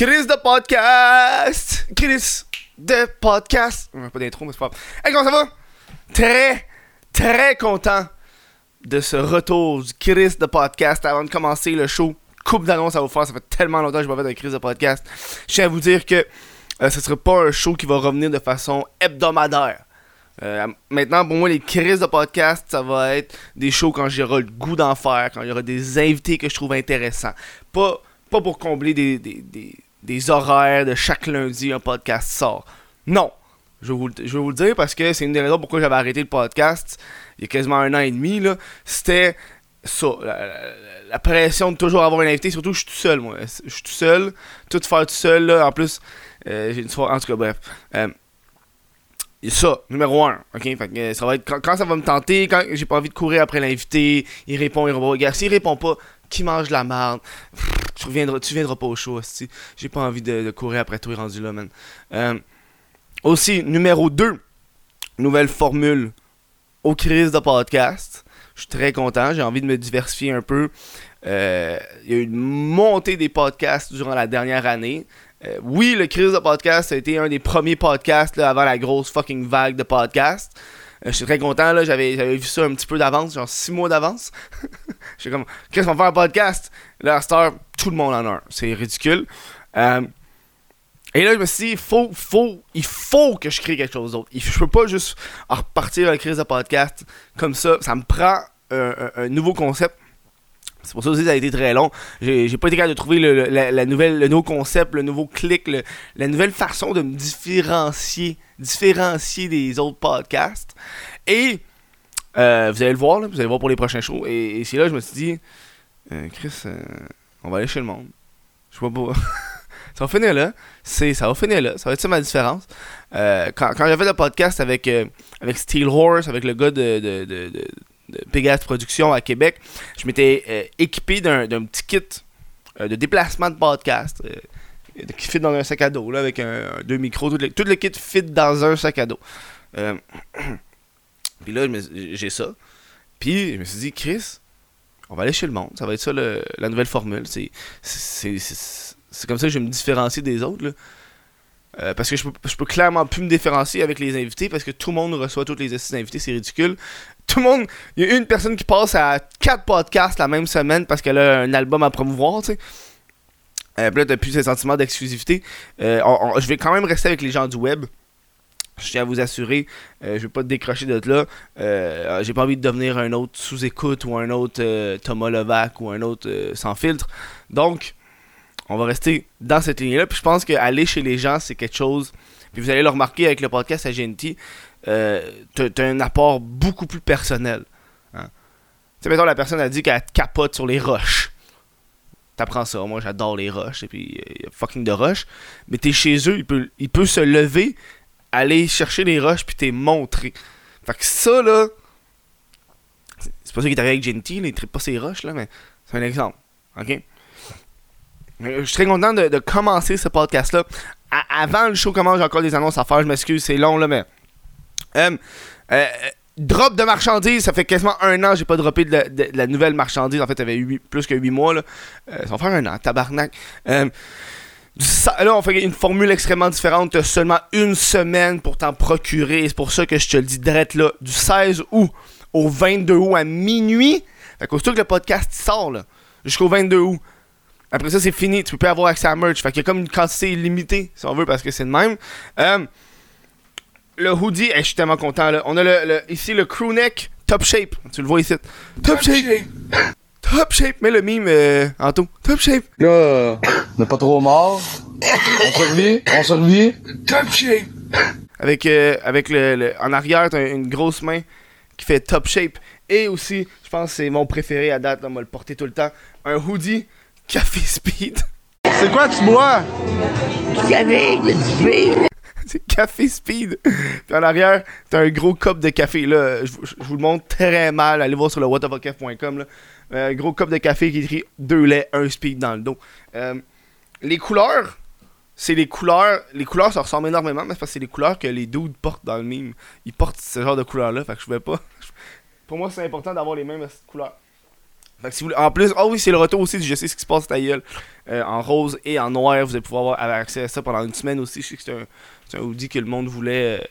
Chris de podcast! Chris de podcast! On pas d'intro, mais c'est pas grave. Hey, comment ça va? Très, très content de ce retour du Chris de podcast avant de commencer le show. Coupe d'annonce à vous faire, ça fait tellement longtemps que je m'en fait un Chris de podcast. Je tiens à vous dire que euh, ce sera pas un show qui va revenir de façon hebdomadaire. Euh, maintenant, pour moi, les crises de podcast, ça va être des shows quand j'aurai le goût d'en faire, quand il y aura des invités que je trouve intéressants. Pas, pas pour combler des, des, des horaires de chaque lundi un podcast sort. Non. Je vais, vous, je vais vous le dire parce que c'est une des raisons pourquoi j'avais arrêté le podcast il y a quasiment un an et demi. C'était ça, la, pression de toujours avoir un invité. Surtout, je suis tout seul, moi. Je suis tout seul, tout faire tout seul. En plus, euh, j'ai une soirée. En tout cas, bref. Euh, ça, numéro un, ok? Fait que, euh, ça va être quand, quand ça va me tenter, quand j'ai pas envie de courir après l'invité, il répond, il répond. Regarde, s'il répond pas, qui mange de la merde, tu reviendras, tu viendras pas au show, hostie. J'ai pas envie de, courir après toi rendu là, man. Euh, aussi, numéro 2, nouvelle formule aux crises de podcast. Je suis très content, j'ai envie de me diversifier un peu. Euh, Il y a eu une montée des podcasts durant la dernière année. Euh, oui, le crise de podcast a été un des premiers podcasts avant la grosse fucking vague de podcasts. Euh, je suis très content, là, j'avais, j'avais vu ça un petit peu d'avance, genre 6 mois d'avance. Je suis comme, qu'est-ce qu'on va faire un podcast? Là, à tout le monde en a un. C'est ridicule. Euh, et là, je me suis dit, faut, faut, il faut que je crée quelque chose d'autre. Je peux pas juste repartir à la crise de podcast comme ça. Ça me prend un nouveau concept. C'est pour ça aussi que ça a été très long. J'ai pas été capable de trouver le, la, nouvelle, le nouveau concept, le nouveau clic, la nouvelle façon de me différencier, différencier des autres podcasts. Et euh, vous allez le voir, vous allez le voir pour les prochains shows. Et, et c'est là je me suis dit, euh, Chris, euh, on va aller chez le monde. Je vois pas. ça va finir là. C'est, ça va finir là. Ça va être ça ma différence. Quand, j'avais le podcast avec, avec Steel Horse, avec le gars de, de Pegasus Productions à Québec, je m'étais euh, équipé d'un, petit kit euh, de déplacement de podcast euh, qui fit dans un sac à dos, là, avec deux micros. Tout le, kit fit dans un sac à dos. Puis là, j'ai ça. Puis je me suis dit, Chris, on va aller chez le monde. Ça va être ça la nouvelle formule. C'est, comme ça que je vais me différencier des autres. parce que je peux, je peux clairement plus me différencier avec les invités parce que tout le monde reçoit tous les invités, c'est ridicule. Tout le monde, il y a une personne qui passe à quatre podcasts la même semaine parce qu'elle a un album à promouvoir, tu sais. Euh, puis là, t'as plus ce sentiment d'exclusivité. Euh, je vais quand même rester avec les gens du web. Je tiens à vous assurer, euh, je vais pas te décrocher de là. Euh, J'ai pas envie de devenir un autre sous-écoute ou un autre euh, Thomas Levac ou un autre sans filtre. Donc, on va rester dans cette ligne-là. Puis je pense qu'aller chez les gens, c'est quelque chose. Puis vous allez le remarquer avec le podcast à GNT, euh, t'as un apport beaucoup plus personnel. Hein. Tu sais, mettons, la personne a dit qu'elle capote sur les roches. T'apprends ça. Moi, j'adore les roches. Et puis, euh, fucking de roches. Mais t'es chez eux, il peut, il peut se lever, aller chercher les roches, puis t'es montré. Fait que ça, là. c'est- pas ça qui est arrivé avec là, il tripe pas ses roches, là, mais c'est un exemple. OK? Euh, Je suis très content de, commencer ce podcast-là. Avant le show commence, j'ai encore des annonces à faire. Je m'excuse, c'est long, là, mais. Euh, euh, drop de marchandises, ça fait quasiment un an j'ai pas droppé de la, nouvelle marchandise. En fait, ça fait huit- plus que 8 mois. Là. Ça va faire un an, tabarnak. Là, on fait une formule extrêmement différente. Tu as seulement une semaine pour t'en procurer. C'est pour ça que je te le dis direct là. Du 16 août au 22 août à minuit. Fait qu'aussitôt que le podcast sort, là, jusqu'au 22 août. Après ça, c'est fini. Tu peux plus avoir accès à merch. Fait qu'il y a comme une quantité illimitée, si on veut, parce que c'est de même. Euh, le hoodie, eh, je suis tellement content. Là. On a le, le- ici le crew neck top shape. Tu le vois ici. Top, shape. Top shape. Mets le mime, euh, Anto. Top shape. Là, on n'est pas trop mort. On survit, on survit. Top shape. Avec, euh, avec le, le- En arrière, t'as une grosse main qui fait top shape. Et aussi, je pense que c'est mon préféré à date. Là, on va le porter tout le temps. Un hoodie Café Speed. C'est quoi tu bois? C'est Café Speed. Puis en arrière, t'as un gros cup de café. Là, je, vous- je vous le montre très mal. Allez voir sur le whatofacaf.com. là. Euh, Un gros cup de café qui écrit 2 laits, 1 speed dans le dos. Euh, les couleurs, c'est les couleurs. Les couleurs, ça ressemble énormément, mais c'est parce que c'est les couleurs que les dudes portent dans le mime. Ils portent ce genre de couleurs-là. Fait que je pouvais pas. Pour moi, c'est important d'avoir les mêmes couleurs. En plus, ah oui, c'est le retour aussi du Je sais ce qui se passe ta gueule. Euh, en rose et en noir, vous allez pouvoir avoir, accès à ça pendant une semaine aussi. Je sais que c'est un, un hoodie que le monde voulait euh,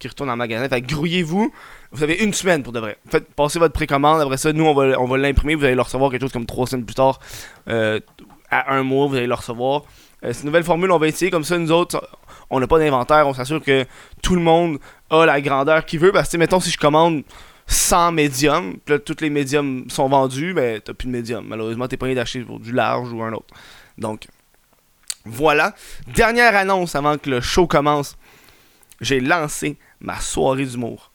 qui retourne en magasin. Fait que grouillez-vous. Vous avez une semaine pour de vrai. Faites passer votre précommande. Après ça, nous, on va, on va l'imprimer. Vous allez le recevoir quelque chose comme trois semaines plus tard. Euh, à un mois, vous allez le recevoir. Euh, cette nouvelle formule, on va essayer comme ça. Nous autres, on n'a pas d'inventaire. On s'assure que tout le monde a la grandeur qu'il veut. Parce que, mettons, si je commande 100 médiums, puis là, tous les médiums sont vendus, ben, t'as plus de médium. Malheureusement, t'es pas d'acheter pour du large ou un autre. Donc, voilà. Dernière annonce avant que le show commence. J'ai lancé ma soirée d'humour.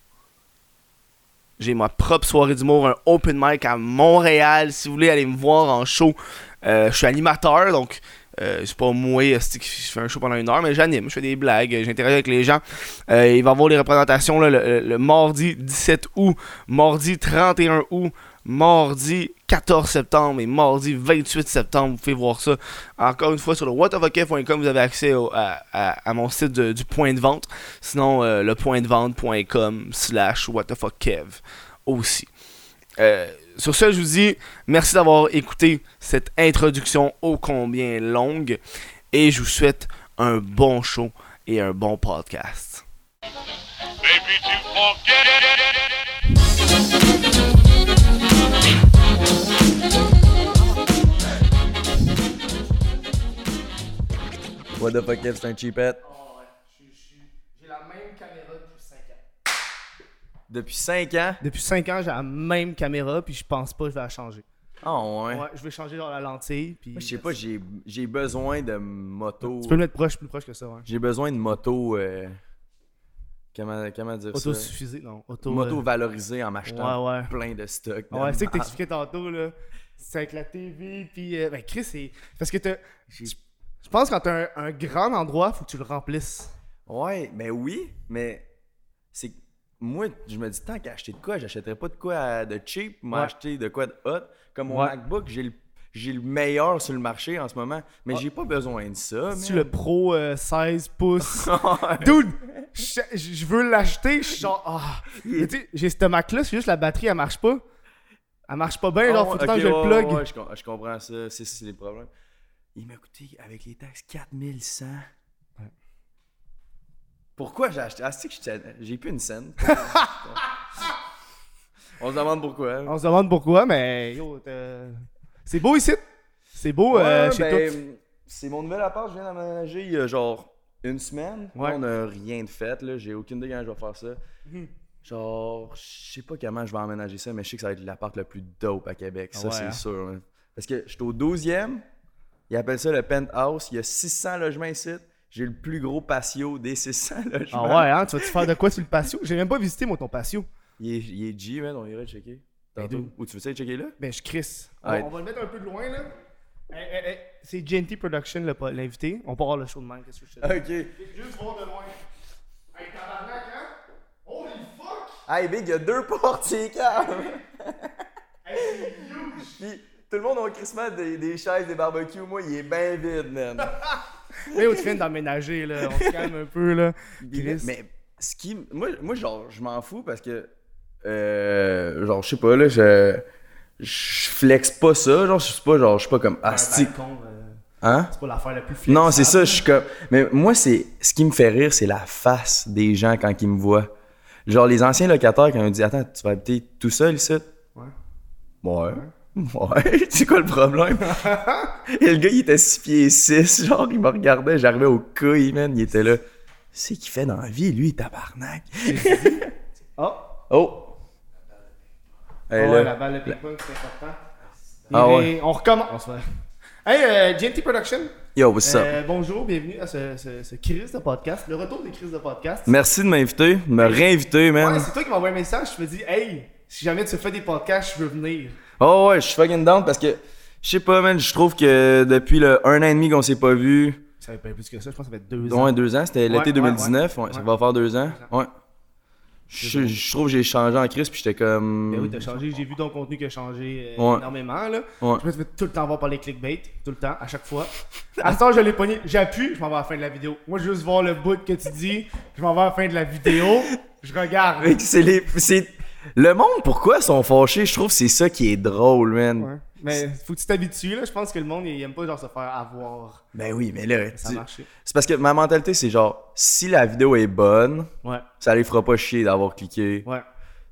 J'ai ma propre soirée d'humour, un open mic à Montréal. Si vous voulez aller me voir en show, euh, je suis animateur, donc euh, c'est pas moi qui fais un show pendant une heure, mais j'anime, je fais des blagues, j'interagis avec les gens. Euh, il va y avoir des représentations le, mardi 17 août, mardi 31 août, mardi 14 septembre et mardi 28 septembre. Vous pouvez voir ça encore une fois sur le whatofokef.com. Vous avez accès à, à- mon site du point de vente. Sinon, euh, le point de vente.com slash whatofokkev aussi. Euh, sur ce, je vous dis merci d'avoir écouté cette introduction ô combien longue et je vous souhaite un bon show et un bon podcast. What the fuck, c'est un cheapette. J'ai la même caméra depuis 5 ans. Depuis 5 ans? Depuis 5 ans, j'ai la même caméra puis je pense pas que je vais la changer. Ah ouais. Ouais, je vais changer genre la lentille puis Moi, je sais pas, j'ai j'ai besoin de moto. Tu peux le mettre proche, plus proche que ça, ouais. J'ai besoin de moto. euh, Comment, comment dire ça? Auto-suffisé, non. Auto, Moto euh, valorisée en m'achetant Ouais, ouais. plein de stock. Ouais, c'est que t'expliquais tantôt, là. C'est avec la TV, puis... euh, ben, Chris, c'est... Parce que t'as... Je pense que quand t'as un, un grand endroit, faut que tu le remplisses. Ouais, mais oui, mais c'est. Moi, je me dis, tant qu'à acheter de quoi, j'achèterais pas de quoi euh, de cheap, moi Ouais. acheter de quoi de hot. Comme mon Ouais. MacBook, j'ai le, j'ai le meilleur sur le marché en ce moment, mais Ouais. j'ai pas besoin de ça. Tu le Pro euh, 16 pouces? Ouais. Dude, je, je veux l'acheter, je suis genre... Ah. J'ai ce Mac-là, c'est juste la batterie, elle marche pas. Elle marche pas bien, genre, Oh, faut tout le temps ok, que je le plug. ouais, je, com- je comprends ça. C'est ça, c'est les problèmes. Il m'a coûté, avec les taxes, 4100. Pourquoi j'ai acheté? Ah, c'est que j'ai plus une scène. On se demande pourquoi. On se demande pourquoi, mais c'est beau ici. C'est beau euh, chez ben. C'est mon nouvel appart, je viens d'aménager il y a genre une semaine. Ouais. On a rien de fait, là. J'ai aucune idée quand je vais faire ça. Genre, je sais pas comment je vais emménager ça, mais je sais que ça va être l'appart le plus dope à Québec. Ça, Ouais, c'est hein. sûr. hein. Parce que je suis au 12e. Ils appellent ça le penthouse. Il y a 600 logements ici. J'ai le plus gros patio des 600 logements. Ah ouais, hein, tu vas-tu faire de quoi sur le patio? J'ai même pas visité, moi, ton patio. Il est, il est G, man. On irait le checker. Ben, Tantôt. Ou tu veux ça le checker là? Ben, je crisse. On, Ouais. on va le mettre un peu de loin, là. Hey, hey, hey, C'est GNT Production, l'invité. On part voir le show de même, qu'est-ce que je te dis? Ok. Juste voir de loin. Hey, tabarnak, hein? Holy fuck! Hey, big, il y a deux portiers, calme! Hey, c'est huge! Puis tout le monde a crissement des, des chaises, des barbecues. Moi, il est bien vide, man. Mais où tu viens d'emménager, là? On se calme un peu, là. Chris. Mais ce qui. Moi, moi genre, je m'en fous parce que. Euh, genre, je sais pas, là, je. Je flex pas ça. Genre, je suis pas, genre, je suis pas comme. Ah, c'est. euh, Hein? c'est pas l'affaire la plus flexible. Non, c'est ça, je suis comme. Mais moi, c'est. Ce qui me fait rire, c'est la face des gens quand ils me voient. Genre, les anciens locataires, ils me disent Attends, tu vas habiter tout seul ici? Ouais. Ouais. Ouais, c'est quoi le problème? Et le gars, il était 6 pieds 6, genre, il me regardait, j'arrivais au couille, man, il était là. C'est qu'il fait dans la vie, lui, tabarnak. Oh! Oh! Hey, ouais, là. la balle de ping-pong, c'est important. Ah Et ouais. On recommence. ouais. Hey, euh, GNT Production. Yo, what's up? Euh, bonjour, bienvenue à ce, ce, ce Chris de podcast. Le retour des Chris de podcast. Merci de m'inviter, de me réinviter, Ouais, man. c'est toi qui m'as envoyé un message. Je me dis, hey, si jamais tu fais des podcasts, je veux venir. Oh ouais, je suis fucking down parce que, je sais pas, man, je trouve que depuis le un an et demi qu'on s'est pas vu, Ça fait pas plus que ça, je pense que ça fait deux ans. ouais, deux ans, c'était l'été ouais, 2019, ouais, ouais. ça va faire deux ans, ouais. Je, je trouve que j'ai changé en crise, puis j'étais comme... Ben oui, t'as changé. J'ai vu ton contenu qui a changé euh, Ouais. énormément. Là. Ouais. Je me fais tout le temps voir par les clickbait. Tout le temps, à chaque fois. À ce temps, je l'ai pogné. J'appuie, je m'en vais à la fin de la vidéo. Moi, je veux juste voir le bout que tu dis. Je m'en vais à la fin de la vidéo. Je regarde. Mec, c'est les. Le monde, pourquoi sont fâchés? Je trouve que c'est ça qui est drôle, man. Ouais. Mais faut que tu t'habitues, là. Je pense que le monde, il aime pas genre se faire avoir. Ben oui, mais là, Ça tu- a marché. c'est parce que ma mentalité, c'est genre, si la vidéo est bonne, Ouais, ça les fera pas chier d'avoir cliqué. ouais.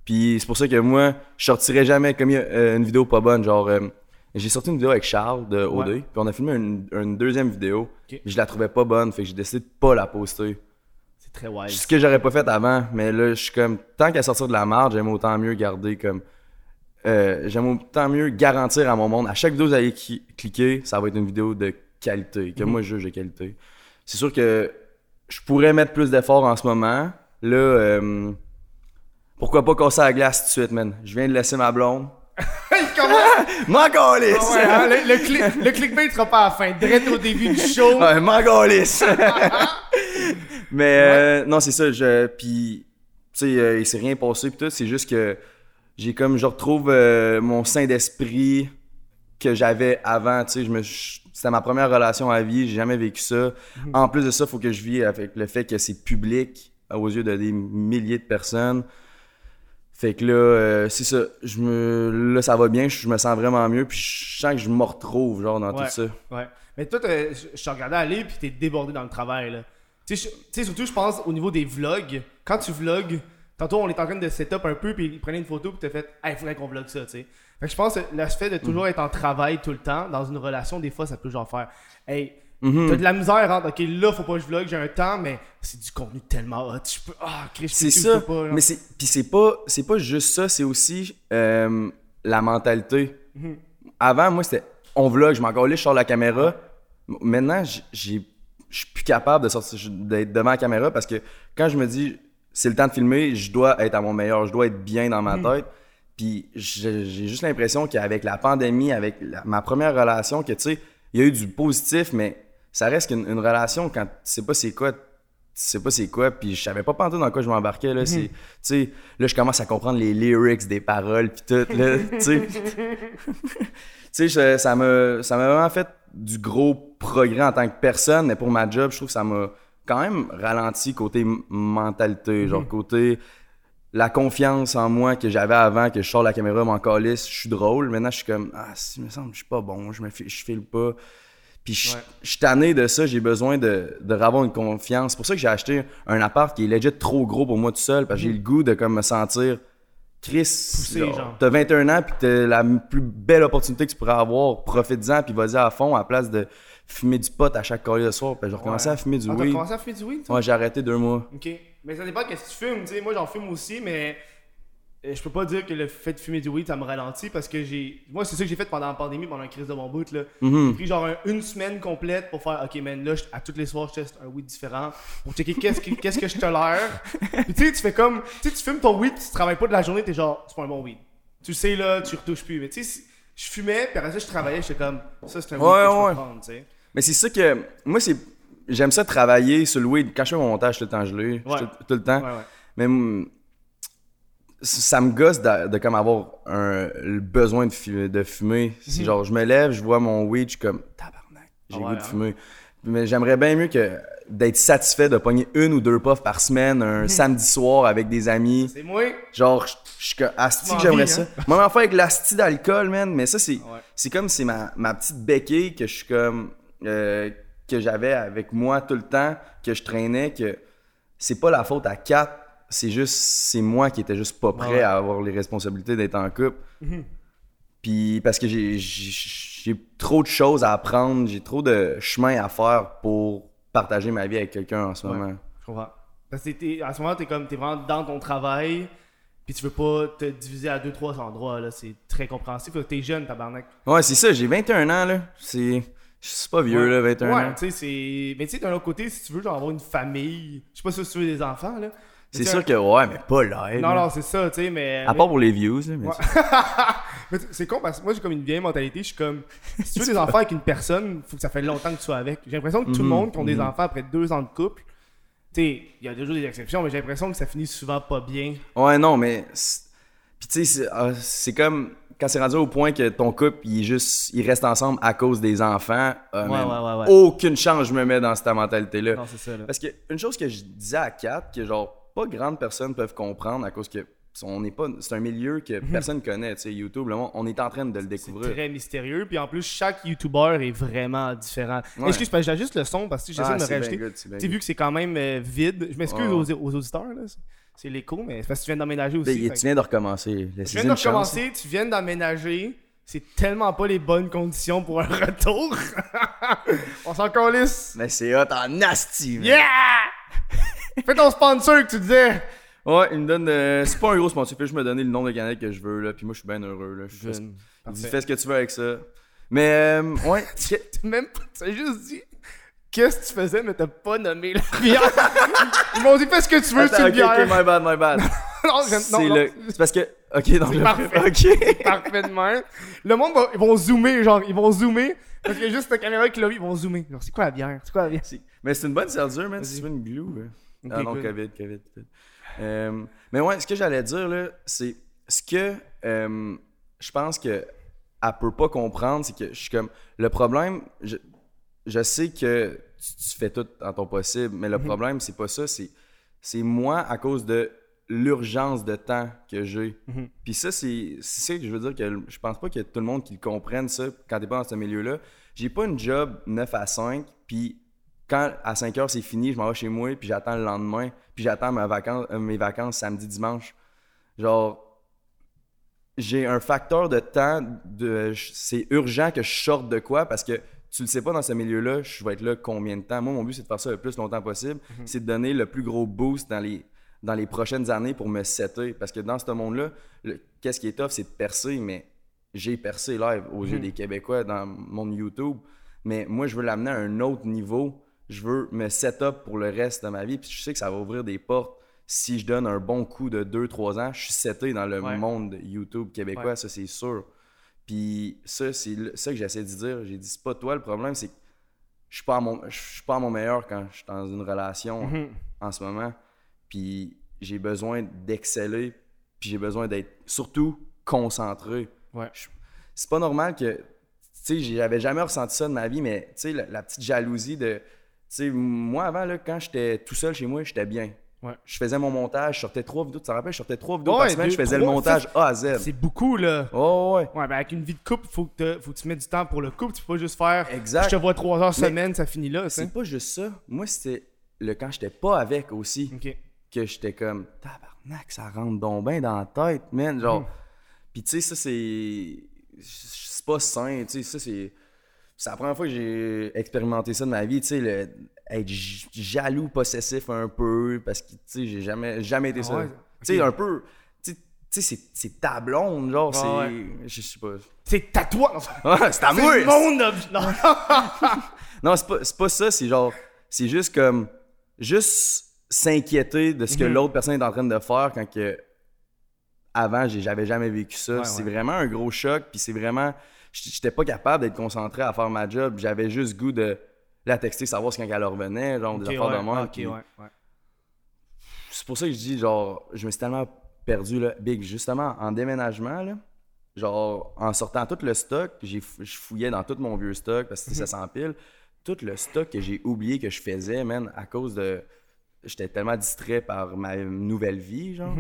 Puis c'est pour ça que moi, je sortirais jamais comme euh, une vidéo pas bonne. Genre, euh, j'ai sorti une vidéo avec Charles de OD, puis on a filmé une, une deuxième vidéo. Ok. puis Je la trouvais pas bonne, fait que j'ai décidé de pas la poster. C'est très. Ce que j'aurais pas fait avant, mais là, je suis comme, tant qu'à sortir de la marge, j'aime autant mieux garder comme. euh, j'aime autant mieux garantir à mon monde, à chaque vidéo que vous allez cli- cliquer, ça va être une vidéo de qualité, que moi je juge de qualité. C'est sûr que je pourrais mettre plus d'efforts en ce moment. Là, euh, pourquoi pas casser la glace tout de suite, man? Je viens de laisser ma blonde. Calisse! Ah ouais, hein, le, le, cli- le clickbait sera pas à la fin. Direct au début du show. Ouais, m'en Mais euh, non, c'est ça. Je, puis, tu sais, euh, il s'est rien passé. Puis tout, c'est juste que j'ai comme, je retrouve euh, mon sein d'esprit que j'avais avant. Tu sais, je me, c'était ma première relation à vie. J'ai jamais vécu ça. En plus de ça, faut que je vis avec le fait que c'est public aux yeux de des milliers de personnes. Fait que là, euh, c'est ça. Je me, là, ça va bien. Je me sens vraiment mieux. Puis je sens que je me retrouve, genre, dans Ouais. tout ça. Ouais. Mais toi, je te regardais aller puis t'es débordé dans le travail, là. Tu sais, surtout, je pense au niveau des vlogs. Quand tu vlogs, tantôt, on est en train de setup un peu puis il prenait une photo puis t'as fait, hey, il faudrait qu'on vlog ça, tu sais. Fait que je pense que le fait de Mm. toujours être en travail tout le temps, dans une relation, des fois, ça peut genre faire, hey, Mhm. t'as de la misère, hein, ok, là, faut pas que je vlog, j'ai un temps, mais c'est du contenu tellement hot. Je peux, ah, Chris, je C'est peux- je ça. peux pas, là. mais c'est puis c'est pas c'est pas juste ça, c'est aussi euh, la mentalité. Mhm. Avant moi c'était on vlog, je m'en collais, je sors la caméra. Maintenant, j'ai je suis plus capable de sortir d'être devant la caméra parce que quand je me dis c'est le temps de filmer, je dois être à mon meilleur, je dois être bien dans ma tête. Puis j'ai juste l'impression qu'avec la pandémie, avec la- ma première relation, que tu sais, il y a eu du positif, mais ça reste qu'une une relation quand tu sais pas c'est quoi, sais pas c'est quoi, puis je savais pas pantoute dans quoi je m'embarquais là. C'est, tu sais, là je commence à comprendre les lyrics des paroles puis tout là, tu sais. tu ça m'a, ça m'a vraiment fait du gros progrès en tant que personne, mais pour ma job, je trouve que ça m'a quand même ralenti côté mentalité, genre côté la confiance en moi que j'avais avant, que je sors la caméra, m'en calisse, je suis drôle. Maintenant, je suis comme, ah, si, il me semble je suis pas bon, je me je file pas. Puis je Ouais. je suis tanné de ça, j'ai besoin de, de avoir une confiance. C'est pour ça que j'ai acheté un appart qui est legit trop gros pour moi tout seul, parce que j'ai le goût de comme me sentir Chris, t'as 21 ans puis t'as la plus belle opportunité que tu pourrais avoir, profite-en puis vas-y à fond à la place de fumer du pot à chaque collier de soir. Puis j'ai recommencé Ouais. à fumer du Ah, t'as weed. commencé à fumer du weed, toi? Ouais, j'ai arrêté deux mois. Ok. Mais ça dépend de ce que tu fumes. Tu sais, moi, j'en fume aussi, mais je peux pas dire que le fait de fumer du weed, ça me ralentit parce que j'ai. Moi, c'est ça que j'ai fait pendant la pandémie, pendant la crise de mon bout. là. Mhm. J'ai pris genre un- une semaine complète pour faire Ok, man, là, je- à tous les soirs, je teste un weed différent pour checker qu'est-ce que, qu'est-ce que je tolère. Puis tu sais, tu fais comme. Tu sais, tu fumes ton weed, tu travailles pas de la journée, t'es genre, c'est pas un bon weed. Tu sais, là, tu retouches plus. Mais tu sais, je fumais, puis après ça, je travaillais, j'étais comme, ça, c'est un weed Ouais, que je peux prendre, tu sais. Mais c'est ça que. Moi, c'est. J'aime ça travailler sur le weed. Quand je fais mon montage, tout le temps gelé. Ouais. Tout, tout le temps. Mais mm, ça me gosse de, de comme avoir un, le besoin de, fu- de fumer. C'est genre, je me lève, je vois mon weed, je suis comme tabarnak, j'ai Ah ouais, goût de hein? fumer. Mais j'aimerais bien mieux que d'être satisfait de pogner une ou deux puffs par semaine, un samedi soir avec des amis. C'est moi. Genre, je suis comme, asti que j'aimerais ça. hein? Moi, fait, avec l'asti d'alcool, man, mais ça, c'est Ouais. c'est comme, c'est ma, ma petite béquille que je suis comme, euh, que j'avais avec moi tout le temps, que je traînais, que c'est pas la faute à quatre, c'est juste, c'est moi qui étais juste pas prêt Ouais. à avoir les responsabilités d'être en couple. Puis, parce que j'ai- trop de choses à apprendre, j'ai trop de chemin à faire pour partager ma vie avec quelqu'un en ce Ouais. moment. Je comprends. Parce que t'es- à ce moment, t'es comme t'es vraiment dans ton travail, puis tu veux pas te diviser à deux, trois endroits, là. C'est très compréhensif. T'es jeune, tabarnak. Ouais, c'est ça, j'ai 21 ans, là. C'est. Je suis pas vieux, là, 21 ouais, ans. tu sais, c'est. Mais tu sais, d'un autre côté, si tu veux genre avoir une famille, je sais pas si tu veux des enfants, là. C'est sûr que, ouais, mais pas live. Non, non, c'est ça, tu sais, mais. À part pour les views, là. Mais Ouais. c'est- con parce que moi j'ai comme une vieille mentalité, je suis comme si tu veux des enfants avec une personne, faut que ça fait longtemps que tu sois avec. J'ai l'impression que tout le Mhm, monde qui ont des mhm. enfants après deux ans de couple, tu sais, il y a toujours des exceptions, mais j'ai l'impression que ça finit souvent pas bien. Ouais, non, mais. Puis tu sais, c'est ah, c'est comme. Quand c'est rendu au point que ton couple, il, est juste, il reste ensemble à cause des enfants, euh, ouais, ouais, ouais. aucune chance je me mets dans cette mentalité-là. Non, c'est ça là. Parce que une chose que je disais à Kat, que genre, pas grandes personnes peuvent comprendre à cause que on n'est pas, c'est un milieu que personne connaît, tu sais, YouTube, le monde- on est en train de le découvrir. Très mystérieux. Puis en plus, chaque YouTuber est vraiment différent. Ouais. Excuse, que j'ajuste le son parce que j'essaie Ah, de me c'est rajouter. c'est Tu sais, vu que c'est quand même euh, vide, je m'excuse Ouais. aux, aux auditeurs, là. c'est- C'est l'écho, mais c'est parce que tu viens d'emménager aussi. Ben, tu viens de recommencer. Tu viens de recommencer, tu viens d'emménager. C'est tellement pas les bonnes conditions pour un retour. On s'en calisse. Mais c'est hot en nasty, man. Yeah! Fais ton sponsor que tu disais. Ouais, il me donne. euh, c'est pas un gros sponsor, il fait juste me donner le nombre de canettes que je veux, là. Puis moi, je suis bien heureux, là. Je fais- il dit, fais ce que tu veux avec ça. Mais, euh, ouais. que- Même pas, tu as juste dit qu'est-ce que tu faisais, mais t'as pas nommé la bière. Ils m'ont dit fais ce que tu veux, Attends, c'est une ok, bière. ok, my bad, my bad. non, c'est le. C'est parce que. Ok, donc. je- parfait. Ok. parfaitement. Le monde, va, ils vont zoomer, genre, ils vont zoomer. Parce qu'il y a juste ta caméra qui l'a vu, ils vont zoomer. Genre, c'est quoi la bière? C'est quoi la bière? C'est- Mais c'est une bonne cerdure, man. Vas-y. C'est une glue. ouais. Ah non. COVID, COVID. COVID. Euh, mais ouais, ce que j'allais dire, là, c'est ce que euh, je pense que elle peut pas comprendre, c'est que je suis comme. Le problème, je, je sais que tu, tu fais tout en ton possible, mais le Mhm. problème, c'est pas ça. C'est, c'est moi à cause de l'urgence de temps que j'ai. Mhm. Puis ça, c'est, ça que je veux dire que je pense pas qu'il y a tout le monde qui le comprenne, ça, quand t'es pas dans ce milieu-là. J'ai pas une job 9 à 5, puis quand à 5 heures c'est fini, je m'en vais chez moi, puis j'attends le lendemain, puis j'attends ma vacance, euh, mes vacances samedi, dimanche. Genre, j'ai un facteur de temps, de, c'est urgent que je sorte de quoi, parce que tu le sais pas dans ce milieu-là, je vais être là combien de temps? Moi, mon but, c'est de faire ça le plus longtemps possible. C'est de donner le plus gros boost dans les, dans les prochaines années pour me setter. Parce que dans ce monde-là, qu'est-ce qui est tough, c'est de percer, mais j'ai percé live aux yeux des Québécois dans mon YouTube. Mais moi, je veux l'amener à un autre niveau. Je veux me set up pour le reste de ma vie. Puis je sais que ça va ouvrir des portes. Si je donne un bon coup de 2-3 ans, je suis seté dans le Ouais. monde YouTube québécois, Ouais. ça c'est sûr. Puis ça, c'est ça que j'essaie de dire. J'ai dit, c'est pas toi le problème, c'est que je suis pas à mon, je suis pas à mon meilleur quand je suis dans une relation Mhm. en ce moment. Puis j'ai besoin d'exceller, puis j'ai besoin d'être surtout concentré. Ouais. C'est pas normal que, tu sais, j'avais jamais ressenti ça de ma vie, mais tu sais, la, la petite jalousie de, sais, moi avant, là, quand j'étais tout seul chez moi, j'étais bien. Ouais. Je faisais mon montage, je sortais trois vidéos, tu te rappelles, je sortais trois vidéos Ouais, par semaine, deux, je faisais le montage A à Z. C'est beaucoup, là. Oh, ouais. Ouais, ben avec une vie de couple, faut que, faut que tu mettes du temps pour le couple. Tu peux pas juste faire. Exact. Je te vois trois heures Mais- semaine, ça finit là. C'est pas juste ça. Moi, c'était le quand j'étais pas avec aussi. Ok. que j'étais comme tabarnak ça rentre donc bien dans la tête man genre Mm. puis tu sais ça c'est c'est pas sain tu sais ça c'est c'est la première fois que j'ai expérimenté ça de ma vie tu sais le être jaloux possessif un peu parce que tu sais j'ai jamais jamais été Ah ça ouais? tu sais un peu tu sais- c'est c'est ta blonde genre Ah c'est ouais. je sais pas C'est tatouage. Non, c'est- c'est à c'est moi of- Non. non, c'est pas, c'est pas ça, c'est genre, c'est juste comme, juste s'inquiéter de ce que Mhm. l'autre personne est en train de faire quand que, avant, j'avais jamais vécu ça. Ouais, c'est vraiment un gros choc, puis c'est vraiment, j'étais pas capable d'être concentré à faire ma job. J'avais juste goût de la texter, savoir ce quand elle revenait, genre, des Ok, affaires ouais, de moi. Ok, ouais, ouais. C'est pour ça que je dis, genre, je me suis tellement perdu, là, big, justement, en déménagement, là, genre, en sortant tout le stock, j'ai je fouillais dans tout mon vieux stock, parce que Mhm. ça s'empile, tout le stock que j'ai oublié que je faisais, man, à cause de... J'étais tellement distrait par ma nouvelle vie, genre.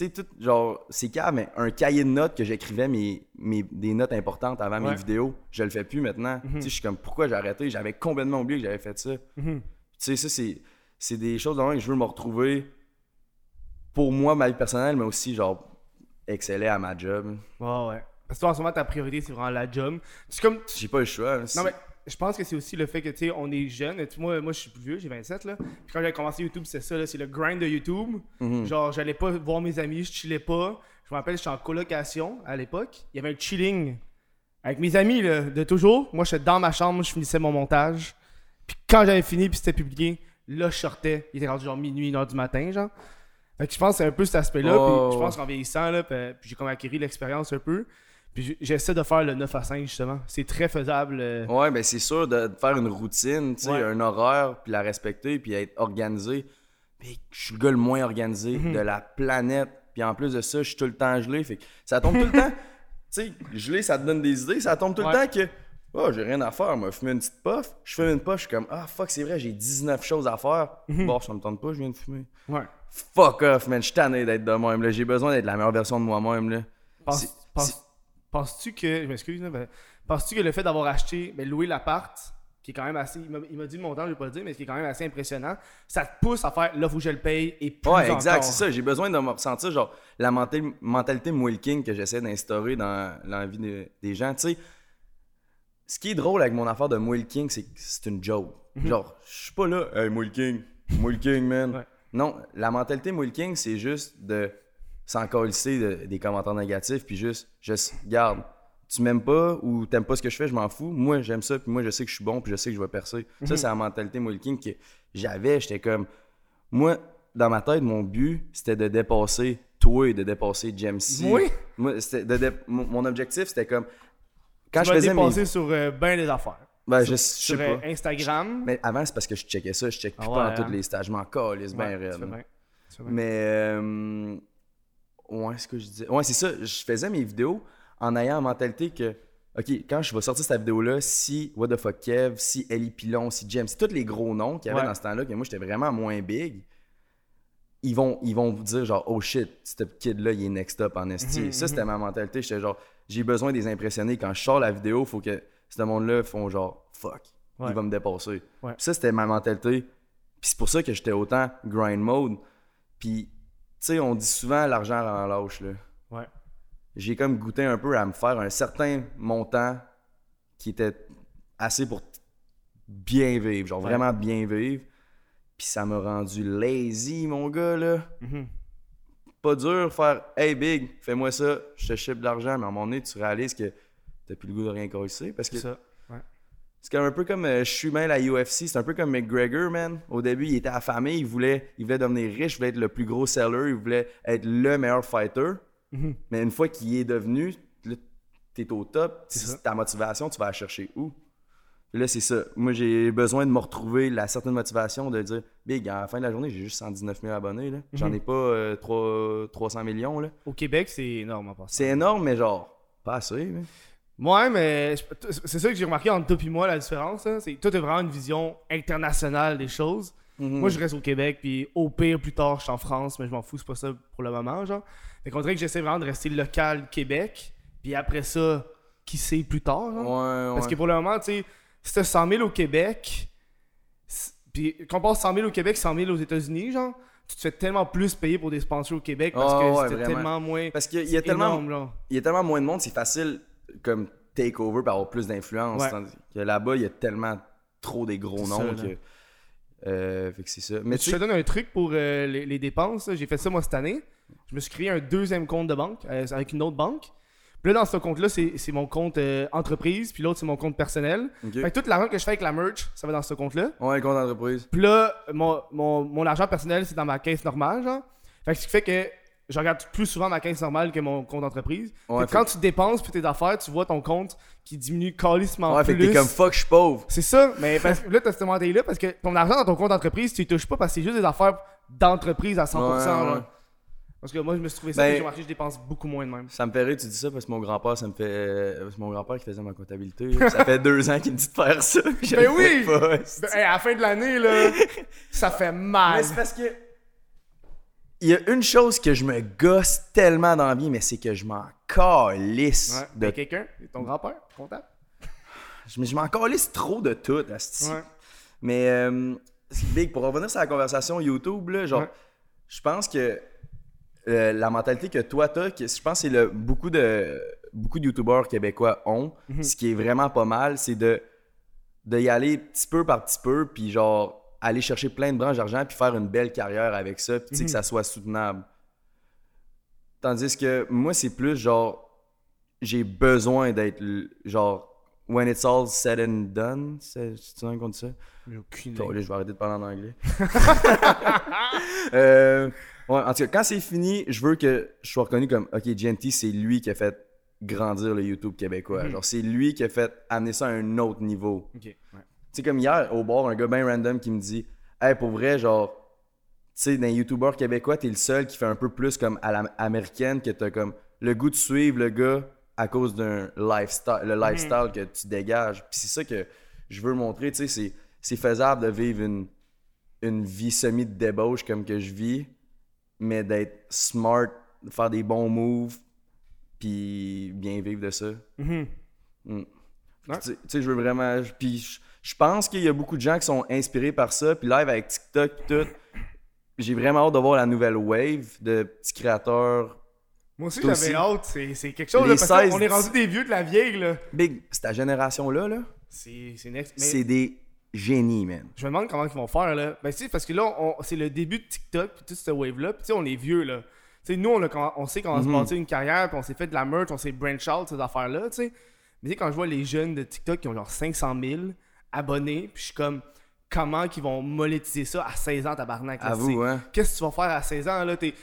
Mhm. Tu sais, tout, genre, c'est calme, mais un cahier de notes que j'écrivais mes, mes, des notes importantes avant Ouais. mes vidéos, je le fais plus maintenant. Tu sais, je suis comme, pourquoi j'ai arrêté? J'avais complètement oublié que j'avais fait ça. Mhm. Tu sais, ça, c'est, c'est des choses dans lesquelles je veux me retrouver pour moi, ma vie personnelle, mais aussi, genre, exceller à ma job. Ouais, ouais. Parce que toi, en ce moment, ta priorité, c'est vraiment la job. C'est comme. J'ai pas le choix. Non, mais je pense que c'est aussi le fait que, tu sais, on est jeune. Sais, Moi, moi je suis plus vieux, j'ai 27, là. Puis quand j'ai commencé YouTube, c'est ça, là, c'est le grind de YouTube. Mhm. Genre, j'allais pas voir mes amis, je chillais pas. Je me rappelle, j'étais en colocation à l'époque. Il y avait un chilling avec mes amis, là, de toujours. Moi, j'étais dans ma chambre, je finissais mon montage. Puis quand j'avais fini, puis c'était publié, là, je sortais. Il était rendu genre minuit, une heure du matin, genre. Fait que je pense que c'est un peu cet aspect-là. Oh, puis je pense qu'en vieillissant, là, puis puis j'ai comme acquis l'expérience un peu. Puis j'essaie de faire le 9 à 5, justement. C'est très faisable. euh, Ouais, ben c'est sûr de, faire une routine, tu sais, Ouais. un horaire, puis la respecter, puis être organisé. Puis je suis le gars le moins organisé Mhm. de la planète. Puis en plus de ça, je suis tout le temps gelé. Fait que ça tombe tout le temps. Tu sais, gelé, ça te donne des idées. Ça tombe tout Ouais. le temps que. Oh, j'ai rien à faire, moi. Fumer une petite puff. Je fume une puff, je suis comme, ah, fuck, c'est vrai, j'ai 19 choses à faire. Bon, ça me tente pas, je viens de fumer. Ouais. Fuck off, man. Je suis tanné d'être de même, là. J'ai besoin d'être la meilleure version de moi-même, là. C'est- Penses-tu que. Je m'excuse, mais penses-tu que le fait d'avoir acheté, ben, loué l'appart, qui est quand même assez. Il m'a dit le montant, je vais pas le dire, mais qui est quand même assez impressionnant, ça te pousse à faire là, faut que je le paye et plus. Ouais, exact, c'est ça. J'ai besoin de me ressentir, genre, la mental- mentalité Will King que j'essaie d'instaurer dans, dans la vie de- des gens. Tu sais, ce qui est drôle avec mon affaire de Will King, c'est que c'est une joke. Genre, je suis pas là, hey, Will King, Will King, man. Ouais. Non, la mentalité Will King, c'est juste de s'en colisser de- des commentaires négatifs, puis juste, juste, garde, tu m'aimes pas ou t'aimes pas ce que je fais, je m'en fous. Moi, j'aime ça, puis moi, je sais que je suis bon, puis je sais que je vais percer. Ça, c'est la mentalité King que j'avais. J'étais comme, moi, dans ma tête, mon but, c'était de dépasser toi et de dépasser Jamesy. Moi? Moi, c'était de dé- mon objectif, c'était comme. Quand Tu je faisais mes. dépasser sur euh, ben des affaires. Ben, je, je Sur sais euh, pas. Instagram. Mais avant, c'est parce que je checkais ça. Je check plus Ah pas ouais, dans hein? tous les stages. Je m'en calisse bien Ouais, raide. bien. Bien. Mais. Euh, ouais, ce que je disais. Ouais, c'est ça. Je faisais mes vidéos en ayant la mentalité que. Ok, quand je vais sortir cette vidéo-là, si What the fuck Kev, si Ellie Pilon, si James, si tous les gros noms qu'il y avait Ouais. dans ce temps-là, que moi j'étais vraiment moins big, ils vont, ils vont vous dire genre, oh shit, ce kid-là, il est next up en esti. Mhm, ça, c'était ma mentalité. J'étais genre, j'ai besoin de les impressionner. Quand je sors la vidéo, faut que ce monde-là font genre, fuck, Ouais. il va me dépasser. Ouais. Ça, c'était ma mentalité. Puis c'est pour ça que j'étais autant grind mode. Puis, sais, on dit souvent l'argent rend lâche, là. Ouais. J'ai comme goûté un peu à me faire un certain montant qui était assez pour bien vivre, genre Ouais. vraiment bien vivre. Puis ça m'a rendu lazy, mon gars, là. Mhm. Pas dur faire Hey Big, fais-moi ça, je te chip de l'argent, mais à un moment donné, tu réalises que t'as plus le goût de rien casser. Parce que ça. C'est comme un peu comme euh, je suis même la UFC, c'est un peu comme McGregor, man. Au début, il était affamé, il voulait, il voulait devenir riche, il voulait être le plus gros seller, il voulait être le meilleur fighter. Mhm. Mais une fois qu'il est devenu, t'es au top, si ta motivation, tu vas la chercher où? Là, c'est ça. Moi, j'ai besoin de me retrouver la certaine motivation de dire Big, à la fin de la journée, j'ai juste 119 000 abonnés. J'en Mhm. ai pas euh, trois- 300 millions. Là. Au Québec, c'est énorme en passant. C'est énorme, mais genre, pas assez. mais- Ouais, mais c'est ça que j'ai remarqué entre toi et moi, la différence. là, C'est toi, t'as vraiment une vision internationale des choses. Mhm. Moi, je reste au Québec, puis au pire, plus tard, je suis en France, mais je m'en fous, c'est pas ça pour le moment, genre. Fait qu'on dirait que j'essaie vraiment de rester local Québec, puis après ça, qui sait plus tard, genre. Ouais, Parce ouais. que pour le moment, tu sais, si t'as 100 000 au Québec, puis compare 100 000 au Québec, 100 000 aux États-Unis, genre, tu te fais tellement plus payer pour des sponsors au Québec parce Ah que ouais, c'était tellement moins. Parce qu'il y a tellement- il y a tellement moins de monde, c'est facile comme take over pour avoir plus d'influence. Ouais. Tandis que là-bas, il y a tellement trop des gros noms ça, que. euh, fait que c'est ça. Mais tu te donne un truc pour euh, les, les dépenses. J'ai fait ça moi cette année. Je me suis créé un deuxième compte de banque euh, avec une autre banque. Puis là, dans ce compte-là, c'est mon compte entreprise, puis l'autre, c'est mon compte personnel. ok. Fait que tout l'argent que je fais avec la merch, ça va dans ce compte-là. Ouais, compte d'entreprise. Puis là, mon, mon, mon argent personnel, c'est dans ma caisse normale, genre. Fait que ce qui fait que je regarde plus souvent ma caisse normale que mon compte d'entreprise. Ouais, Fait que quand tu dépenses pour tes affaires, tu vois ton compte qui diminue calissement Ouais, plus. t'es comme fuck, je suis pauvre. C'est ça, mais parce que là, t'as cette mentalité-là parce que ton argent dans ton compte d'entreprise, tu y touches pas parce que c'est juste des affaires d'entreprise à 100%. Ouais. Parce que moi, je me suis trouvé ça, Ben- puis je dépense beaucoup moins de même. Ça me fait rire, tu dis ça parce que mon grand-père, ça me fait. euh, C'est mon grand-père qui faisait ma comptabilité. ça fait deux ans qu'il me dit de faire ça. puis je Ben oui! pas. Ben, à la fin de l'année, là, ça fait mal. Mais c'est parce que. Il y a une chose que je me gosse tellement dans la vie, mais c'est que je m'en calisse. Ouais, de... quelqu'un, ton grand-père, comptable. je, je m'en calisse trop de tout, asti. Ouais. Mais, euh, Big, pour revenir sur la conversation YouTube, là, genre, Ouais. je pense que euh, la mentalité que toi t'as, que je pense que c'est le beaucoup de beaucoup de youtubeurs québécois ont, Mhm. ce qui est vraiment pas mal, c'est de de y aller petit peu par petit peu, puis genre aller chercher plein de branches d'argent, puis faire une belle carrière avec ça, puis sais Mhm. que ça soit soutenable. Tandis que moi, c'est plus genre j'ai besoin d'être genre when it's all said and done, c'est un qu'on dit ça? J'ai aucune idée. je vais arrêter de parler en anglais. Euh, ouais, en tout cas, quand c'est fini, je veux que je sois reconnu comme OK, Genty, c'est lui qui a fait grandir le YouTube québécois. Mhm. Genre, c'est lui qui a fait amener ça à un autre niveau. Ok, ouais. Sais, comme hier, au bar, un gars bien random qui me dit Hey, pour vrai, genre, tu sais, dans les YouTubeurs québécois, t'es le seul qui fait un peu plus comme à l'américaine, que t'as comme le goût de suivre le gars à cause d'un lifestyle, Mhm. le lifestyle que tu dégages. Puis c'est ça que je veux montrer, tu sais, c'est, faisable de vivre une, une vie semi-débauche comme que je vis, mais d'être smart, de faire des bons moves, puis bien vivre de ça. Mhm. Mm. Ouais. Tu sais- je veux vraiment. Puis je- pense qu'il y a beaucoup de gens qui sont inspirés par ça. Puis live avec TikTok, tout. J'ai vraiment hâte de voir la nouvelle wave de petits créateurs. Moi aussi, j'avais hâte. C'est quelque chose, là, parce 16, qu'on est rendu des vieux de la vieille, là. Big, cette génération-là, là, C'est c'est next. Mais c'est des génies, man. je me demande comment ils vont faire, là. Ben, tu parce que là, on- c'est le début de TikTok, puis toute cette wave-là. Puis, tu sais, on est vieux, là. Tu sais, nous, on, a, on sait comment se Mhm. bâtir une carrière, puis on s'est fait de la merch, on s'est branch out, ces affaires-là, tu sais. Mais tu sais, quand je vois les jeunes de TikTok qui ont genre 500 000 abonnés, puis je suis comme, comment qu'ils vont monétiser ça à 16 ans, tabarnak? À vous, hein. Qu'est-ce que tu vas faire à 16 ans, là? T'es-